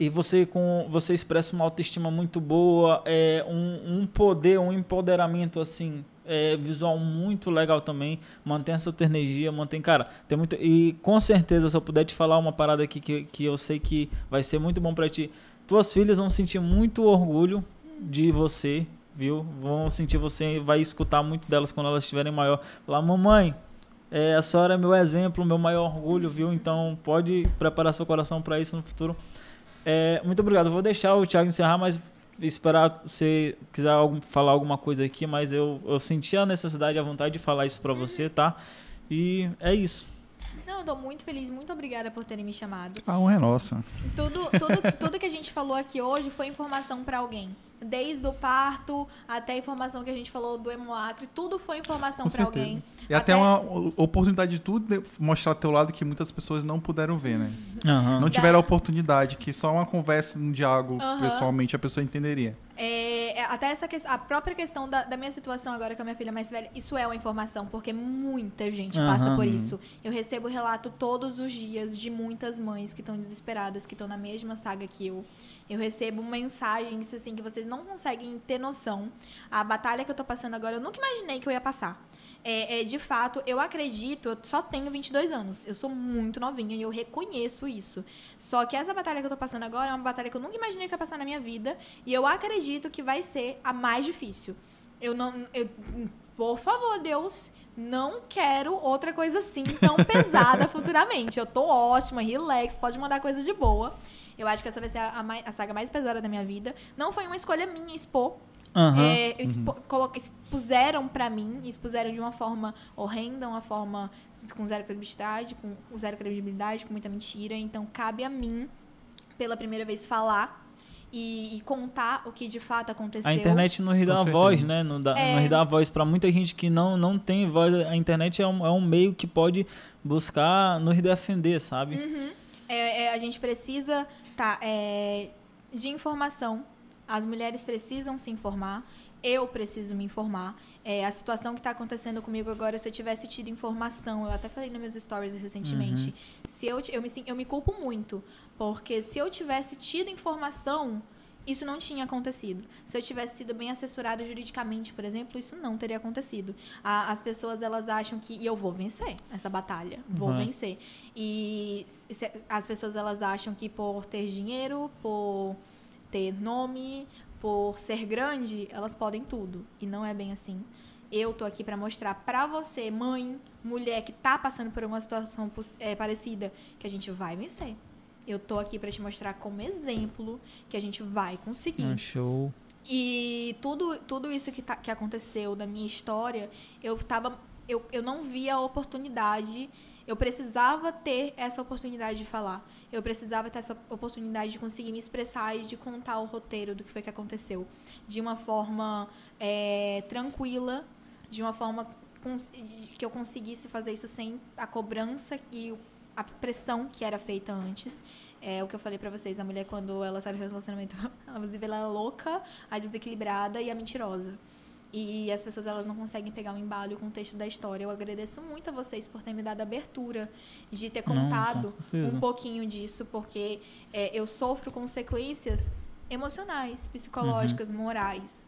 Speaker 2: e você com você expressa uma autoestima muito boa, é, um, um poder, um empoderamento assim é, visual muito legal também, mantém essa tua energia, mantém, cara, tem muito e com certeza se eu puder te falar uma parada aqui que, que eu sei que vai ser muito bom pra ti, tuas filhas vão sentir muito orgulho de você, viu? Vão sentir você, vai escutar muito delas quando elas estiverem maior, falar, mamãe, é, a senhora é meu exemplo, meu maior orgulho, viu? Então pode preparar seu coração para isso no futuro. É, muito obrigado. Vou deixar o Thiago encerrar, mas esperar se quiser algum- falar alguma coisa aqui, mas eu, eu senti a necessidade, a vontade de falar isso para você, tá? E é isso.
Speaker 1: Não, eu tô muito feliz, muito obrigada por terem me chamado.
Speaker 3: A honra é nossa.
Speaker 1: Tudo, tudo, tudo que a gente falou aqui hoje foi informação pra alguém. Desde o parto até a informação que a gente falou do Hemoacre, tudo foi informação
Speaker 3: certeza.
Speaker 1: alguém.
Speaker 3: E até, uma o- oportunidade de tudo de mostrar teu lado que muitas pessoas não puderam ver, né?
Speaker 2: Aham.
Speaker 3: Não tiveram a oportunidade, que só uma conversa, um diálogo,
Speaker 1: Aham.
Speaker 3: pessoalmente, a pessoa entenderia.
Speaker 1: É, é, até essa questão, a própria questão da, da minha situação agora com a minha filha mais velha, isso é uma informação, porque muita gente passa
Speaker 2: Aham.
Speaker 1: por isso. Eu recebo relato todos os dias de muitas mães que estão desesperadas, que estão na mesma saga que eu. Eu recebo mensagens assim que vocês não conseguem ter noção. A batalha que eu tô passando agora, eu nunca imaginei que eu ia passar. É, é, de fato, eu acredito, eu só tenho 22 anos. Eu sou muito novinha e eu reconheço isso. Só que essa batalha que eu tô passando agora é uma batalha que eu nunca imaginei que ia passar na minha vida. E eu acredito que vai ser a mais difícil. Eu não. eu- por favor, Deus, não quero outra coisa assim tão pesada futuramente. Eu tô ótima, relax, pode mandar coisa de boa. Eu acho que essa vai ser a, a a saga mais pesada da minha vida. Não foi uma escolha minha expor.
Speaker 2: Aham.
Speaker 1: É, expo- colo- expuseram pra mim, expuseram de uma forma horrenda, uma forma com zero credibilidade, com, com zero credibilidade, com muita mentira. Então cabe a mim, pela primeira vez, falar e, e contar o que de fato aconteceu.
Speaker 2: A internet não da
Speaker 3: certeza.
Speaker 2: voz, né? Não, dá,
Speaker 1: É.
Speaker 2: não ri da voz. Pra muita gente que não, não tem voz, a internet é um, é um meio que pode buscar nos defender, sabe?
Speaker 1: Uhum. É, é, a gente precisa tá, é, de informação. As mulheres precisam se informar. Eu preciso me informar. É, a situação que está acontecendo comigo agora, se eu tivesse tido informação, eu até falei nos meus stories recentemente, se eu, eu, me, eu me culpo muito, porque se eu tivesse tido informação, isso não tinha acontecido. Se eu tivesse sido bem assessorada juridicamente, por exemplo, isso não teria acontecido. A- as pessoas elas acham que e eu vou vencer essa batalha, vou
Speaker 2: Uhum.
Speaker 1: vencer. E se- as pessoas elas acham que por ter dinheiro, por ter nome, por ser grande, elas podem tudo. E não é bem assim. Eu tô aqui pra mostrar pra você, mãe, mulher que tá passando por alguma situação é, parecida, que a gente vai vencer. Eu tô aqui pra te mostrar como exemplo que a gente vai conseguir.
Speaker 2: Ah, show.
Speaker 1: E tudo, tudo isso que, tá- que aconteceu da minha história, eu tava. Eu, eu não via a oportunidade. Eu precisava ter essa oportunidade de falar. Eu precisava ter essa oportunidade de conseguir me expressar e de contar o roteiro do que foi que aconteceu. De uma forma é, tranquila, de uma forma que eu conseguisse fazer isso sem a cobrança e o- a pressão que era feita antes. É o que eu falei pra vocês, a mulher quando ela sai do relacionamento, ela você vê ela é louca, a desequilibrada e a mentirosa. E as pessoas elas não conseguem pegar o embalo e o contexto da história. Eu agradeço muito a vocês por terem me dado a abertura de ter
Speaker 2: Não,
Speaker 1: contado
Speaker 2: certeza.
Speaker 1: um pouquinho disso, porque é, eu sofro consequências emocionais, psicológicas,
Speaker 2: Uhum.
Speaker 1: morais.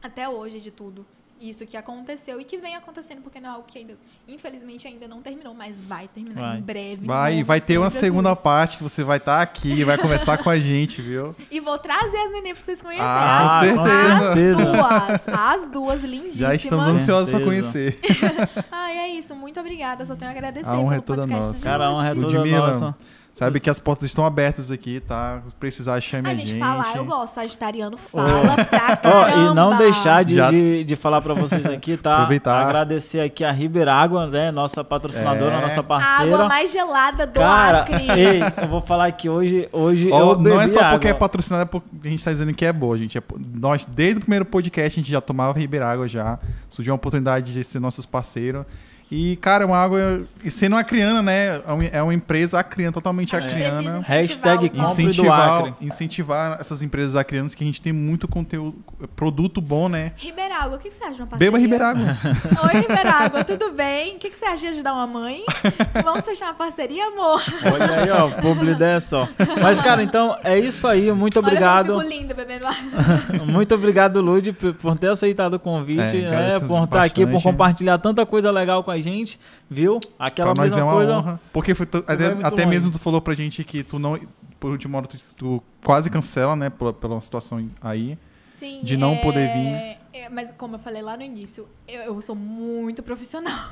Speaker 1: Até hoje de tudo. Isso que aconteceu e que vem acontecendo, porque não é algo que ainda, infelizmente, ainda não terminou, mas vai terminar
Speaker 2: Vai.
Speaker 1: em breve.
Speaker 3: Vai,
Speaker 1: nome
Speaker 3: vai ter uma segunda parte que você vai estar aqui, vai conversar com a gente, viu?
Speaker 1: E vou trazer as neném pra vocês conhecerem.
Speaker 3: Ah, com certeza.
Speaker 1: As duas, as duas lindíssimas.
Speaker 3: Já estamos ansiosos pra conhecer.
Speaker 1: Ai, é isso. Muito obrigada. Só tenho a agradecer
Speaker 3: A honra é
Speaker 1: pelo
Speaker 3: toda
Speaker 1: podcast
Speaker 3: nossa.
Speaker 1: de
Speaker 2: Cara, a honra é toda
Speaker 3: Ludmilla,
Speaker 2: nossa.
Speaker 3: Sabe que as portas estão abertas aqui, tá? Se precisar, chame a,
Speaker 1: A gente falar, eu gosto. Sagitariano fala pra
Speaker 2: Ó,
Speaker 1: caramba.
Speaker 2: e não deixar de,
Speaker 3: Já-
Speaker 2: de, de falar pra vocês aqui, tá?
Speaker 3: Aproveitar.
Speaker 2: Agradecer aqui a Ribeiragua, né? Nossa patrocinadora,
Speaker 3: É.
Speaker 2: nossa
Speaker 1: A
Speaker 2: parceira.
Speaker 1: água mais gelada do
Speaker 2: Cara,
Speaker 1: Acre.
Speaker 2: ei, eu vou falar que hoje, hoje
Speaker 3: Ó,
Speaker 2: eu bebi
Speaker 3: não é só porque é
Speaker 2: água.
Speaker 3: patrocinado, é porque a gente tá dizendo que é boa, gente. É nós, desde o primeiro podcast, a gente já tomava Ribeiragua já. Surgiu a oportunidade de ser nossos parceiros. E, cara, é uma água. E sendo acriana, né? É uma- É uma empresa acriana, totalmente acriana.
Speaker 1: precisa
Speaker 2: Hashtag
Speaker 1: incentivar
Speaker 3: Incentivar,
Speaker 2: Acre.
Speaker 3: incentivar essas empresas acrianas que a gente tem muito conteúdo, produto bom, né?
Speaker 1: Ribeiragua, o que que você acha de uma parceria?
Speaker 3: Beba Ribeiragua.
Speaker 1: Oi, Ribeiragua, tudo bem? O que que você acha de ajudar uma mãe? Vamos fechar uma parceria, amor?
Speaker 2: Olha aí, ó, publi dessa, ó. Mas, cara, então é isso aí. Muito
Speaker 1: Olha
Speaker 2: obrigado.
Speaker 1: como eu fico linda bebendo água.
Speaker 2: Muito obrigado, Lud, por ter aceitado o convite,
Speaker 3: É,
Speaker 2: né? Por estar aqui, por compartilhar tanta coisa legal com a gente, viu? Aquela
Speaker 3: pra nós
Speaker 2: mesma
Speaker 3: é uma
Speaker 2: coisa.
Speaker 3: honra. Porque foi tu-
Speaker 2: vai
Speaker 3: até, até mesmo tu falou pra gente que tu não. Por última hora, tu, tu quase cancela, né? Pela, pela situação aí.
Speaker 1: Sim,
Speaker 3: De não
Speaker 1: é-
Speaker 3: poder vir.
Speaker 1: É, mas como eu falei lá no início, eu, eu sou muito profissional.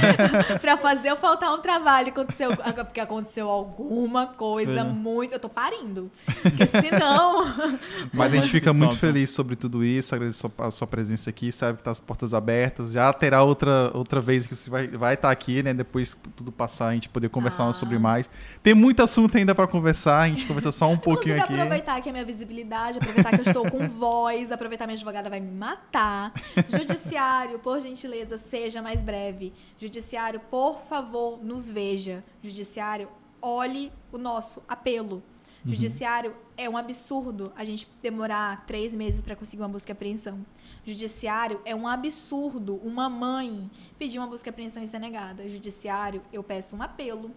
Speaker 1: pra fazer eu faltar um trabalho, aconteceu, porque aconteceu alguma coisa
Speaker 2: né?
Speaker 1: muito. Eu tô parindo. Porque senão.
Speaker 3: Mas a gente fica muito feliz sobre tudo isso, agradeço a sua, a sua presença aqui, sabe que tá as portas abertas. Já terá outra, outra vez que você vai estar vai tá aqui, né? Depois que tudo passar, a gente poder conversar
Speaker 1: Ah.
Speaker 3: sobre mais. Tem muito assunto ainda pra conversar, a gente conversa só um pouquinho
Speaker 1: Inclusive,
Speaker 3: aqui.
Speaker 1: aproveitar que é minha visibilidade, aproveitar que eu estou com voz, aproveitar minha advogada vai me matar. Judiciário, por gentileza, seja mais breve. Judiciário, por favor, nos veja. Judiciário, olhe o nosso apelo. Judiciário é um absurdo a gente demorar três meses para conseguir uma busca e apreensão. Judiciário é um absurdo uma mãe pedir uma busca e apreensão e ser negada. Judiciário, eu peço um apelo.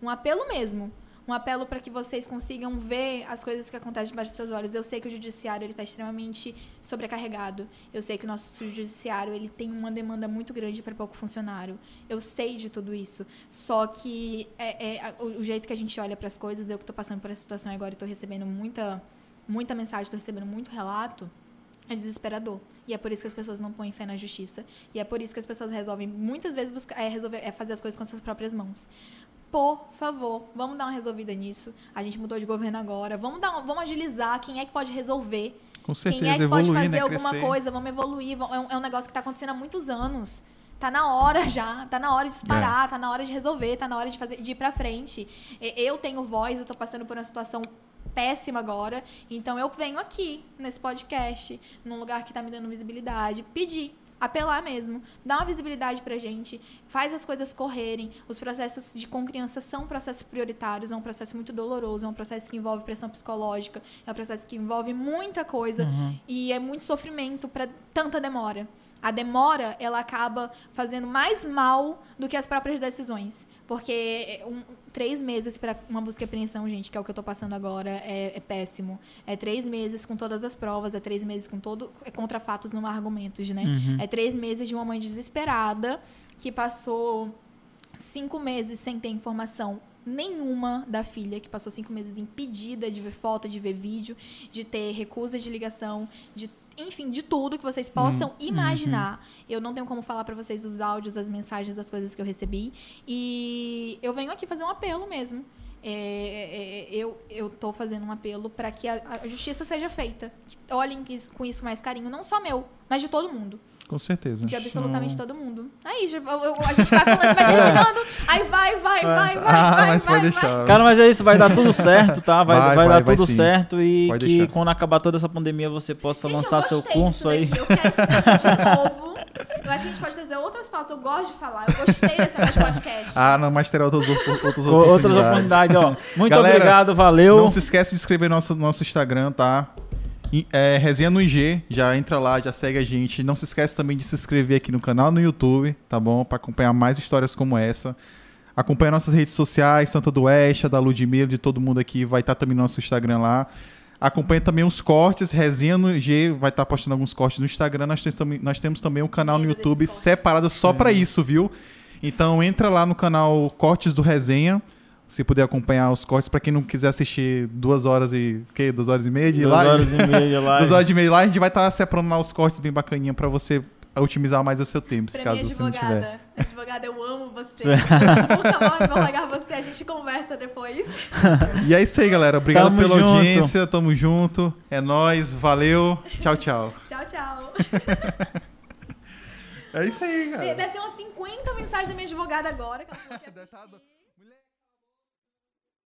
Speaker 1: Um apelo mesmo. Um apelo para que vocês consigam ver as coisas que acontecem debaixo dos seus olhos. Eu sei que o judiciário ele está extremamente sobrecarregado. Eu sei que o nosso judiciário ele tem uma demanda muito grande para pouco funcionário. Eu sei de tudo isso. Só que é, é, o, jeito que a gente olha para as coisas, eu que estou passando por essa situação agora e estou recebendo muita, muita mensagem, estou recebendo muito relato, é desesperador. E é por isso que as pessoas não põem fé na justiça. E é por isso que as pessoas resolvem, muitas vezes, buscar, é, resolver, é fazer as coisas com as suas próprias mãos. Por favor, vamos dar uma resolvida nisso. A gente mudou de governo agora. Vamos, dar, uma- vamos agilizar quem é que pode resolver.
Speaker 3: Com certeza,
Speaker 1: Quem é que
Speaker 3: evoluir,
Speaker 1: pode fazer
Speaker 3: né?
Speaker 1: alguma
Speaker 3: Crescer.
Speaker 1: coisa? Vamos evoluir. É um, é um negócio que está acontecendo há muitos anos. Tá na hora já, tá na hora de disparar,
Speaker 3: É.
Speaker 1: tá na hora de resolver, tá na hora de fazer, de ir pra frente. Eu tenho voz, eu tô passando por uma situação péssima agora, então eu venho aqui nesse podcast, num lugar que tá me dando visibilidade, pedir, apelar mesmo, dar uma visibilidade pra gente, faz as coisas correrem. Os processos de com criança são processos prioritários, é um processo muito doloroso, é um processo que envolve pressão psicológica, é um processo que envolve muita coisa
Speaker 2: Uhum.
Speaker 1: e é muito sofrimento para tanta demora. A demora, ela acaba fazendo mais mal do que as próprias decisões. Porque um, três meses para uma busca e apreensão, gente, que é o que eu tô passando agora, é, é péssimo. É três meses com todas as provas, é três meses com todo. É contra fatos, não há argumentos, né?
Speaker 2: Uhum.
Speaker 1: É três meses de uma mãe desesperada que passou cinco meses sem ter informação nenhuma da filha, que passou cinco meses impedida de ver foto, de ver vídeo, de ter recusa de ligação, de enfim, de tudo que vocês possam imaginar. Eu não tenho como falar pra vocês os áudios, as mensagens, as coisas que eu recebi. E eu venho aqui fazer um apelo mesmo. É, é, é, eu, eu tô fazendo um apelo para que a, a justiça seja feita. Que olhem que isso- com isso mais carinho, não só meu, mas de todo mundo.
Speaker 3: Com certeza.
Speaker 1: De absolutamente todo mundo. Aí, já- eu- eu- a gente vai falando, vai terminando. Aí vai, vai, vai, vai,
Speaker 3: ah,
Speaker 1: vai,
Speaker 3: mas
Speaker 1: vai,
Speaker 3: pode deixar.
Speaker 2: Cara, mas é isso, vai dar tudo certo, tá? Vai,
Speaker 3: Vai,
Speaker 2: vai,
Speaker 3: vai,
Speaker 2: dar
Speaker 3: vai
Speaker 2: tudo
Speaker 3: sim.
Speaker 2: certo e que
Speaker 3: deixar.
Speaker 2: quando acabar toda essa pandemia você possa
Speaker 1: Gente,
Speaker 2: lançar
Speaker 1: eu
Speaker 2: seu curso aí.
Speaker 1: Eu quero fazer de novo. Eu acho que a gente pode trazer outras pautas. Eu gosto de falar. Eu gostei desse negócio de podcast.
Speaker 3: Ah, não, mas terá outras, outras
Speaker 2: Com
Speaker 3: oportunidades.
Speaker 2: Outras oportunidades, ó. Muito
Speaker 3: Galera,
Speaker 2: obrigado, valeu.
Speaker 3: Não se esquece de inscrever no nosso, nosso Instagram, tá? É, resenha no IG, já entra lá, já segue a gente. Não se esquece também de se inscrever aqui no canal no YouTube, tá bom? Pra acompanhar mais histórias como essa. Acompanha nossas redes sociais, tanto do Oeste, a da Ludmilla, de todo mundo aqui. Vai estar também no nosso Instagram lá. Acompanha também os cortes, resenha no IG, vai estar postando alguns cortes no Instagram. Nós temos também, nós temos também um canal no YouTube separado só pra isso, viu? Então entra lá no canal Cortes do Resenha. Se puder acompanhar os cortes, pra quem não quiser assistir duas horas e. quê? Duas horas e meia de
Speaker 2: Duas
Speaker 3: live?
Speaker 2: horas e meia de live.
Speaker 3: Duas horas e meia de live, a gente vai estar separando lá os cortes bem bacaninha pra você otimizar mais o seu tempo, se
Speaker 1: Pra
Speaker 3: caso
Speaker 1: minha
Speaker 3: você não tiver.
Speaker 1: advogada. Advogada, eu amo você. Nunca mais vou largar você. A gente conversa depois.
Speaker 3: E é isso aí, galera. Obrigado
Speaker 2: Tamo
Speaker 3: pela
Speaker 2: junto.
Speaker 3: audiência. Tamo junto. É nóis. Valeu. Tchau, tchau.
Speaker 1: Tchau, tchau.
Speaker 3: É isso aí,
Speaker 1: Deve
Speaker 3: cara.
Speaker 1: ter umas 50 mensagens da minha advogada agora. Que ela